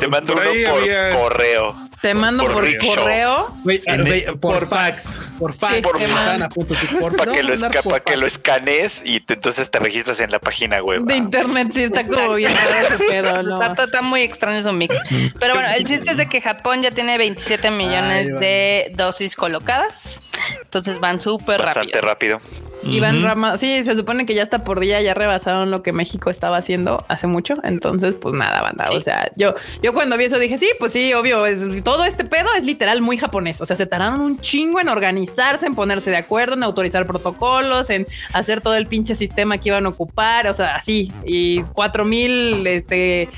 Te mando por uno por había- correo. Te mando Por correo. Por, por fax. Por fax. Sí, por (laughs) Para no, que, lo, mandar esca- por pa' que lo fax. escanees y te- entonces te registras en la página web. De internet sí está como bien. Está, está muy extraño su mix. Pero bueno, el chiste es de que Japón ya tiene 27 millones de dosis colocadas. Entonces van súper Bastante rápido. rápido. Iván Ujú. Rama, sí, se supone que ya está por día, ya rebasaron lo que México estaba haciendo hace mucho. Entonces, pues nada, banda. Sí. O sea, yo, yo cuando vi eso dije, sí, pues sí, obvio, es todo este pedo es literal muy japonés. O sea, se tardaron un chingo en organizarse, en ponerse de acuerdo, en autorizar protocolos, en hacer todo el pinche sistema que iban a ocupar. O sea, así. Y cuatro mil este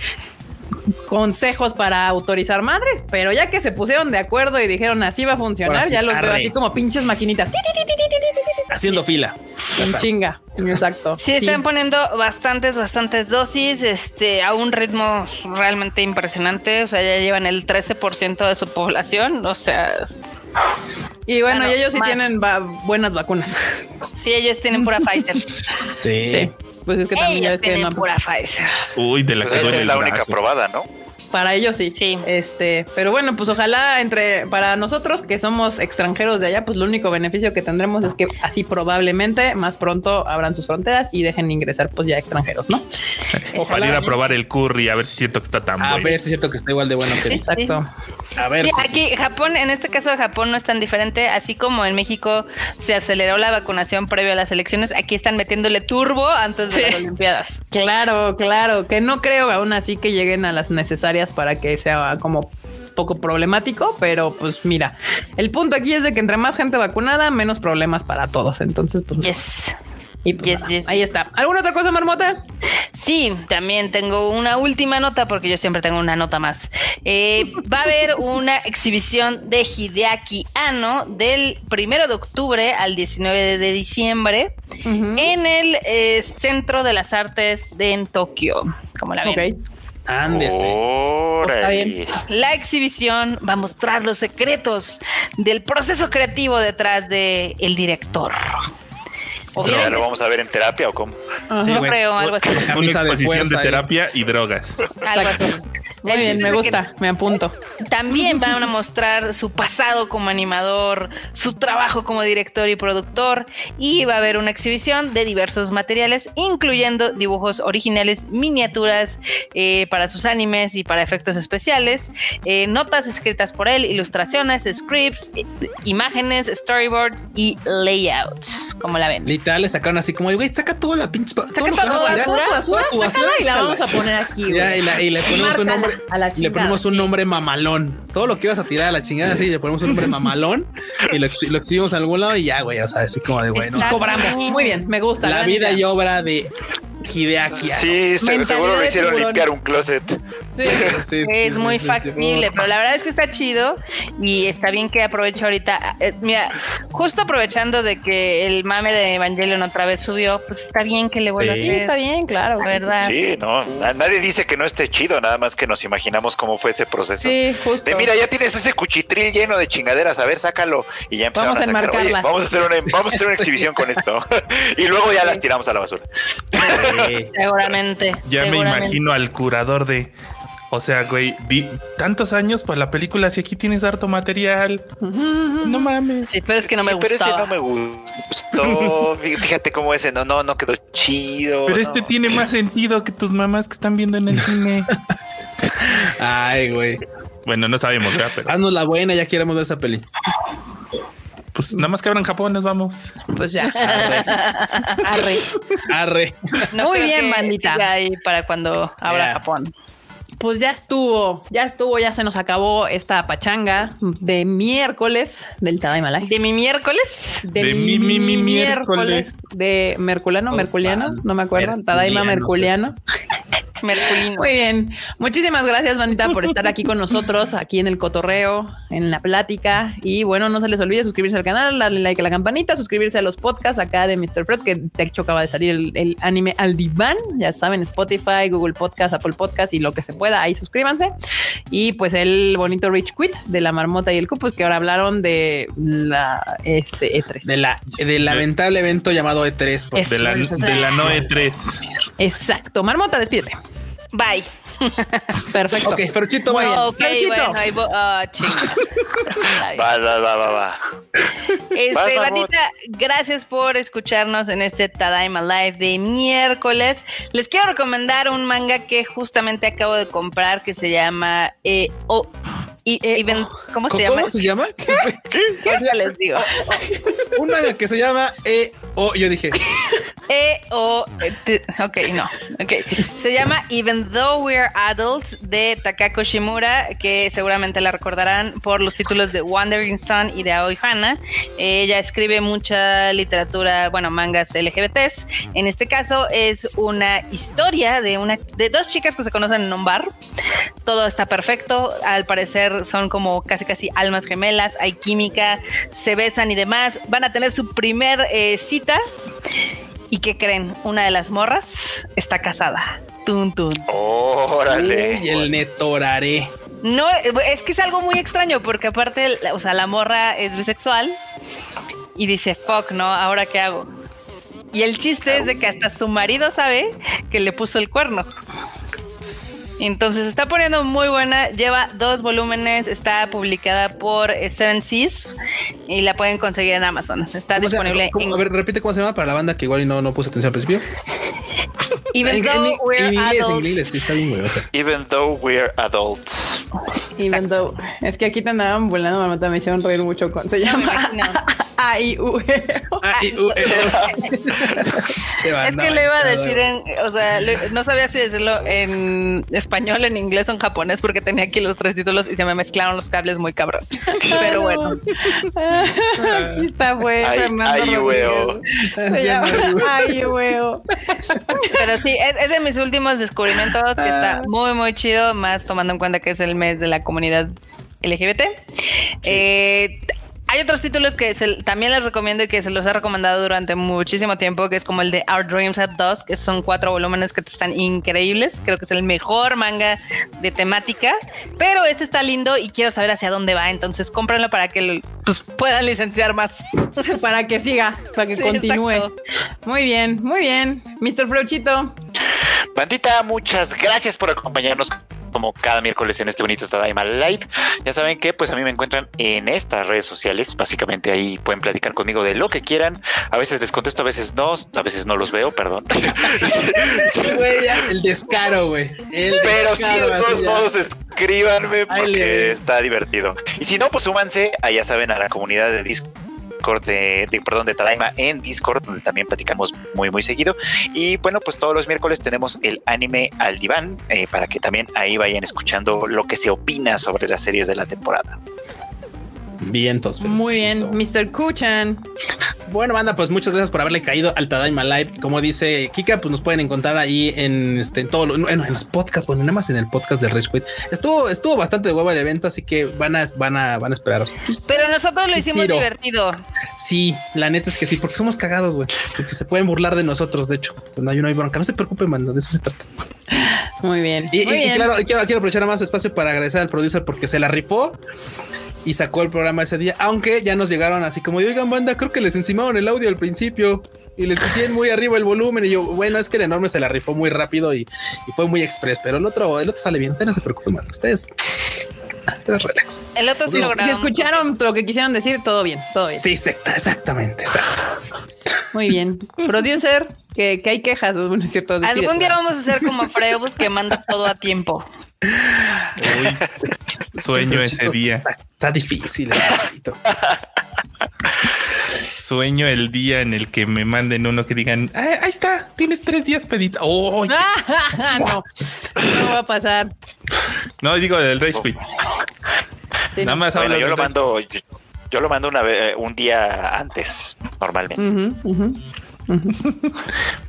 consejos para autorizar madres, pero ya que se pusieron de acuerdo y dijeron así va a funcionar, sí, ya los veo arre. así como pinches maquinitas. Haciendo fila. Ya En chinga. Exacto. Sí, están poniendo bastantes, bastantes dosis, este, a un ritmo realmente impresionante. O sea, ya llevan el 13% de su población. O sea, Y bueno, Bueno, y ellos sí más. tienen va- buenas vacunas. sí, ellos tienen pura Pfizer. Sí. Sí. Pues es que también ya ellos ves que tienen no- pura Pfizer. Uy, de la Pues que es el la única probada, ¿no? Para ellos sí. Sí. Este, pero bueno, pues ojalá entre para nosotros que somos extranjeros de allá, pues lo único beneficio que tendremos es que así probablemente más pronto abran sus fronteras y dejen ingresar pues ya extranjeros, ¿no? Para ir a probar el curry, a ver si siento que está tan A bueno. ver si es cierto que está igual de bueno que Sí. Exacto. A ver Sí, si sí. aquí Japón, en este caso de Japón no es tan diferente, así como en México se aceleró la vacunación previo a las elecciones, aquí están metiéndole turbo antes de Sí. las Olimpiadas. Claro, claro, que no creo aún así que lleguen a las necesarias para que sea como poco problemático, pero pues mira, el punto aquí es de que entre más gente vacunada, menos problemas para todos. Entonces, pues, Yes. y pues yes, nada, yes, ahí está. ¿Alguna otra cosa, Marmota? Sí, también tengo una última nota porque yo siempre tengo una nota más. Eh, va a haber una exhibición de Hideaki Anno del primero de octubre al 19 de diciembre en el eh, Centro de las Artes de en Tokio. Como la ven. Ok. Ándese. La exhibición va a mostrar los secretos del proceso creativo detrás de el director. Obviamente, ¿Lo vamos a ver en terapia o cómo? Sí, yo güey. creo algo así. Una exposición de, ahí. terapia y drogas. Algo así. Muy El bien, me gusta, me apunto. También van a mostrar su pasado como animador, su trabajo como director y productor, y va a haber una exhibición de diversos materiales, incluyendo dibujos originales, miniaturas eh, para sus animes y para efectos especiales, eh, notas escritas por él, ilustraciones, scripts, eh, imágenes, storyboards y layouts, como la ven. Literal le sacaron así como, güey, saca toda la pinche. Saca toda tu basura, basura, tu basura, sácala y la vamos a poner aquí, güey. Ya, y, la- y le ponemos un Márcala nombre. a la y le ponemos un sí. nombre mamalón. Todo lo que ibas a tirar a la chingada, así, le ponemos un nombre (laughs) mamalón y lo, ex- lo exhibimos a algún lado y ya, güey. O sea, así como de bueno. Cobramos. Muy bien, me gusta. La vida y obra de Hideaki. Sí, seguro lo hicieron tiburón. limpiar un closet. Sí. Sí, sí, Es sí, muy sí, sí. factible, pero la verdad es que está chido y está bien que aprovecho ahorita. eh, mira, justo aprovechando de que el mame de Evangelion otra vez subió, pues está bien que le vuelva Sí. a hacer. está bien, claro. La verdad. Sí, no, na- nadie dice que no esté chido, nada más que nos imaginamos cómo fue ese proceso. Sí, justo. De mira, ya tienes ese cuchitril lleno de chingaderas, a ver, sácalo. Y ya empezaron Vamos a sacar, oye, vamos a hacer una, vamos a hacer una exhibición con esto. (laughs) y luego ya las tiramos a la basura. (laughs) Sí. Seguramente. Ya me imagino al curador de. O sea, güey, di- tantos años para la película, si aquí tienes harto material. No mames. Sí, pero es que no me Sí, pero ese gustaba. no me gustó. Fí- (laughs) Fíjate cómo ese no, no, no quedó chido. Pero no. este tiene más sentido que tus mamás que están viendo en el cine. (laughs) Ay, güey. Bueno, no sabemos, ¿verdad? Pero Haznos la buena, ya queremos ver esa peli. Pues nada más que abran Japón, nos vamos. Pues ya. Arre. Arre. No Muy bien, bandita. ahí para cuando abra. Japón. Pues ya estuvo, ya estuvo, ya se nos acabó esta pachanga de miércoles del Tadaima Live. De mi miércoles. De mi, mi, mi miércoles. de Merculano, Los Merculiano, no me acuerdo. Tadaima Merculiano. Merculino. Muy bien. Muchísimas gracias, bandita, por estar aquí con (laughs) nosotros, aquí en el cotorreo, en la plática. Y bueno, no se les olvide suscribirse al canal, darle like a la campanita, suscribirse a los podcasts acá de Mr. Fred, que de hecho acaba de salir el, el anime al diván. Ya saben, Spotify, Google Podcast, Apple Podcast y lo que se pueda. Ahí suscríbanse. Y pues el bonito Rich Quit de la marmota y el cupus, que ahora hablaron de la este E3. De la, del lamentable evento llamado E3. por- De la, de la Noe 3. Exacto. Marmota, despídete. Bye. (laughs) Perfecto. Ok, Ferchito, bien. Ok, Peluchito. bueno, ahí ah, chinga. Ay. (laughs) Va, va, va, va, va. Este, bandita, gracias por escucharnos en este Tadaima Live de miércoles. Les quiero recomendar un manga que justamente acabo de comprar que se llama eh, o- y- Even- ¿Cómo se ¿Cómo llama? se llama? (laughs) Ahorita les digo. Un manga que se llama E. O. Yo dije, E o ok, no. Ok. Se llama Even Though We're Adults de Takako Shimura, que seguramente la recordarán por los títulos de Wandering Sun y de Aoi Hana. Ella escribe mucha literatura, bueno, mangas LGBTs. En este caso es una historia de una de dos chicas que se conocen en un bar. Todo está perfecto. Al parecer son como casi casi almas gemelas. Hay química, se besan y demás. Van a tener su primer eh, cita. ¿Y qué creen? Una de las morras está casada. Tun, tun. Órale. uy, el netoraré. No, es que es algo muy extraño porque aparte, la- o sea, la morra es bisexual y dice, fuck, ¿no? ¿Ahora qué hago? Y el chiste es de que hasta su marido sabe que le puso el cuerno. Entonces está poniendo muy buena. Lleva dos volúmenes. Está publicada por Seven Seas y la pueden conseguir en Amazon. Está ¿Cómo se- disponible cómo- en a ver, repite cómo se llama para la banda que igual no, no puse atención al principio. (laughs) Even En, though we're adults. Even though we're adults. Even though- es que aquí te andaban volando, marmota, me hicieron reír mucho con. Se llama imagino. (laughs) A I U (laughs) y, che, Es que lo iba a decir en, o sea, lo- no sabía si decirlo en español, en inglés o en japonés porque tenía aquí los tres títulos y se me mezclaron los cables muy cabrón. (laughs) Pero bueno, Aquí está, güey. Ay- Fernando ay, weo. Rodríguez. Se llama Ay, weo. pero sí, es, es de mis últimos descubrimientos que está muy, muy chido, más tomando en cuenta que es el mes de la comunidad LGBT. Eh, hay otros títulos que se- también les recomiendo y que se los he recomendado durante muchísimo tiempo, que es como el de Our Dreams at Dusk, que son cuatro volúmenes que están increíbles. Creo que es el mejor manga de temática, pero este está lindo y quiero saber hacia dónde va, entonces cómprenlo para que lo- pues, puedan licenciar más. (laughs) Para que siga, para que Sí, continúe. exacto. Muy bien, muy bien. Mr. Frochito. Bandita, muchas gracias por acompañarnos como cada miércoles en este bonito Tadaima Live. Ya saben que pues a mí me encuentran en estas redes sociales. Básicamente ahí pueden platicar conmigo de lo que quieran. A veces les contesto, a veces no, a veces no los veo, perdón. (laughs) Güey, ya, el descaro, güey. Pero sí, descaro, de así todos modos, escríbanme porque está divertido. Y si no, pues súmanse, ya saben, a la comunidad de Discord de, de- perdón, de Tadaima en Discord, donde también platicamos muy, muy seguido. Y bueno, pues todos los miércoles tenemos el anime al diván, eh, para que también ahí vayan escuchando lo que se opina sobre las series de la temporada. Vientos. Muy bien. Mr. Kuchan. Bueno, banda, pues muchas gracias por haberle caído al Tadaima Live. Como dice Kika, pues nos pueden encontrar ahí en este en todo lo- en, en los podcasts, bueno, nada más en el podcast de Rage Quit. Estuvo, estuvo bastante de hueva el evento, así que van a, van a, van a esperar. Pero nosotros lo hicimos Tiro. divertido. Sí, la neta es que sí, porque somos cagados, güey. Porque se pueden burlar de nosotros, de hecho. Pues no hay, no hay bronca. No se preocupen, mano, de eso se trata. Muy bien. Y, Muy y- y bien. claro, quiero, quiero aprovechar más espacio para agradecer al producer porque se la rifó y sacó el programa ese día. Aunque ya nos llegaron así como, oigan, banda, creo que les encimaron el audio al principio y les pusieron muy arriba el volumen. Y yo, bueno, es que el enorme se la rifó muy rápido y, y fue muy express, pero el otro, el otro sale bien. Ustedes no se preocupen. Ustedes, relax. El otro sí lo Si escucharon lo que quisieron decir, todo bien, todo bien. Sí, exacta- exactamente, exacto. Muy bien. Producer, que, que hay quejas, bueno, es cierto. Algún día vamos a ser como Freud que manda todo a tiempo. Uy, sueño ese día. Está, está difícil. Sueño el día en el que me manden uno que digan, "Ah, ahí está, tienes tres días pedita. Oh, (laughs) Ah, no, no va a pasar. no digo del Rage Quit. Sí, Nada más Bueno, yo lo mando, yo, yo lo mando una vez, un día antes, normalmente. (laughs)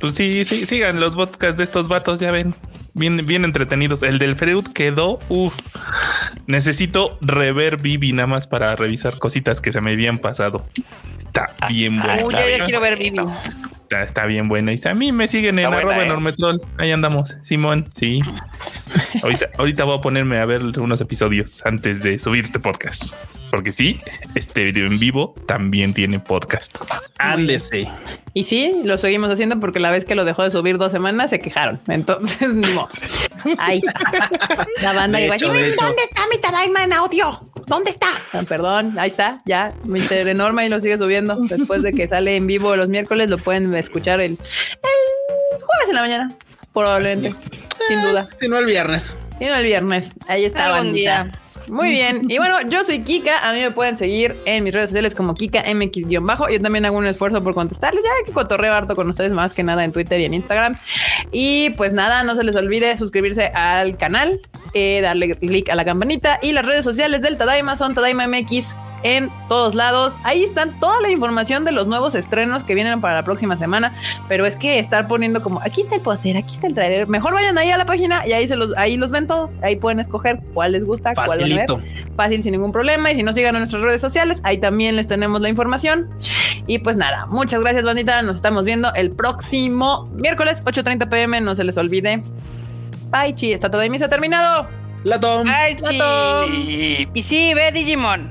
Pues sí, sí, sigan los podcasts de estos vatos, ya ven. Bien, bien entretenidos. El del Freud quedó, uff. Necesito rever Vivi nada más para revisar cositas que se me habían pasado. Está bien Ah, bueno. Uy, está yo ya bien quiero ver bueno. Vivi. Está, está bien bueno. Y a mí me siguen Está en buena, arroba ¿eh? enormetrol. Ahí andamos. Simón, sí. (laughs) ahorita, ahorita voy a ponerme a ver unos episodios antes de subir este podcast. Porque sí, este video en vivo también tiene podcast. Ándese. Y sí, lo seguimos haciendo porque la vez que lo dejó de subir dos semanas se quejaron. Entonces, (laughs) modo. Ahí está. La banda De dijo, hecho, "Dime, de hecho. ¿dónde está mi Tadaima en audio? ¿Dónde está? Ah, perdón, ahí está, ya. Mr. Enorme y lo sigue subiendo. Después de que sale en vivo los miércoles, lo pueden escuchar el, el jueves en la mañana. Probablemente, sin duda. Si no el viernes. Sí, no, el viernes. Ahí está. Algún bandita. día. Muy bien. (laughs) Y bueno, yo soy Kika. A mí me pueden seguir en mis redes sociales como Kika MX-bajo. Yo también hago un esfuerzo por contestarles. Ya que cotorreo harto con ustedes más que nada en Twitter y en Instagram. Y pues nada, no se les olvide suscribirse al canal, eh, darle clic a la campanita y las redes sociales del Tadaima son Tadaima MX en todos lados. Ahí están toda la información de los nuevos estrenos que vienen para la próxima semana. Pero es que estar poniendo como aquí está el póster, aquí está el trailer. Mejor vayan ahí a la página y ahí se los, ahí los ven todos. Ahí pueden escoger cuál les gusta, cuál van a ver. Facilito. Fácil, sin ningún problema. Y si no sigan en nuestras redes sociales, ahí también les tenemos la información. Y pues nada, muchas gracias, bandita. Nos estamos viendo el próximo miércoles, 8:30 pm. No se les olvide. Bye, chi. Está todo de misa terminado. La tom. Ay, chi. Y sí, ve Digimon.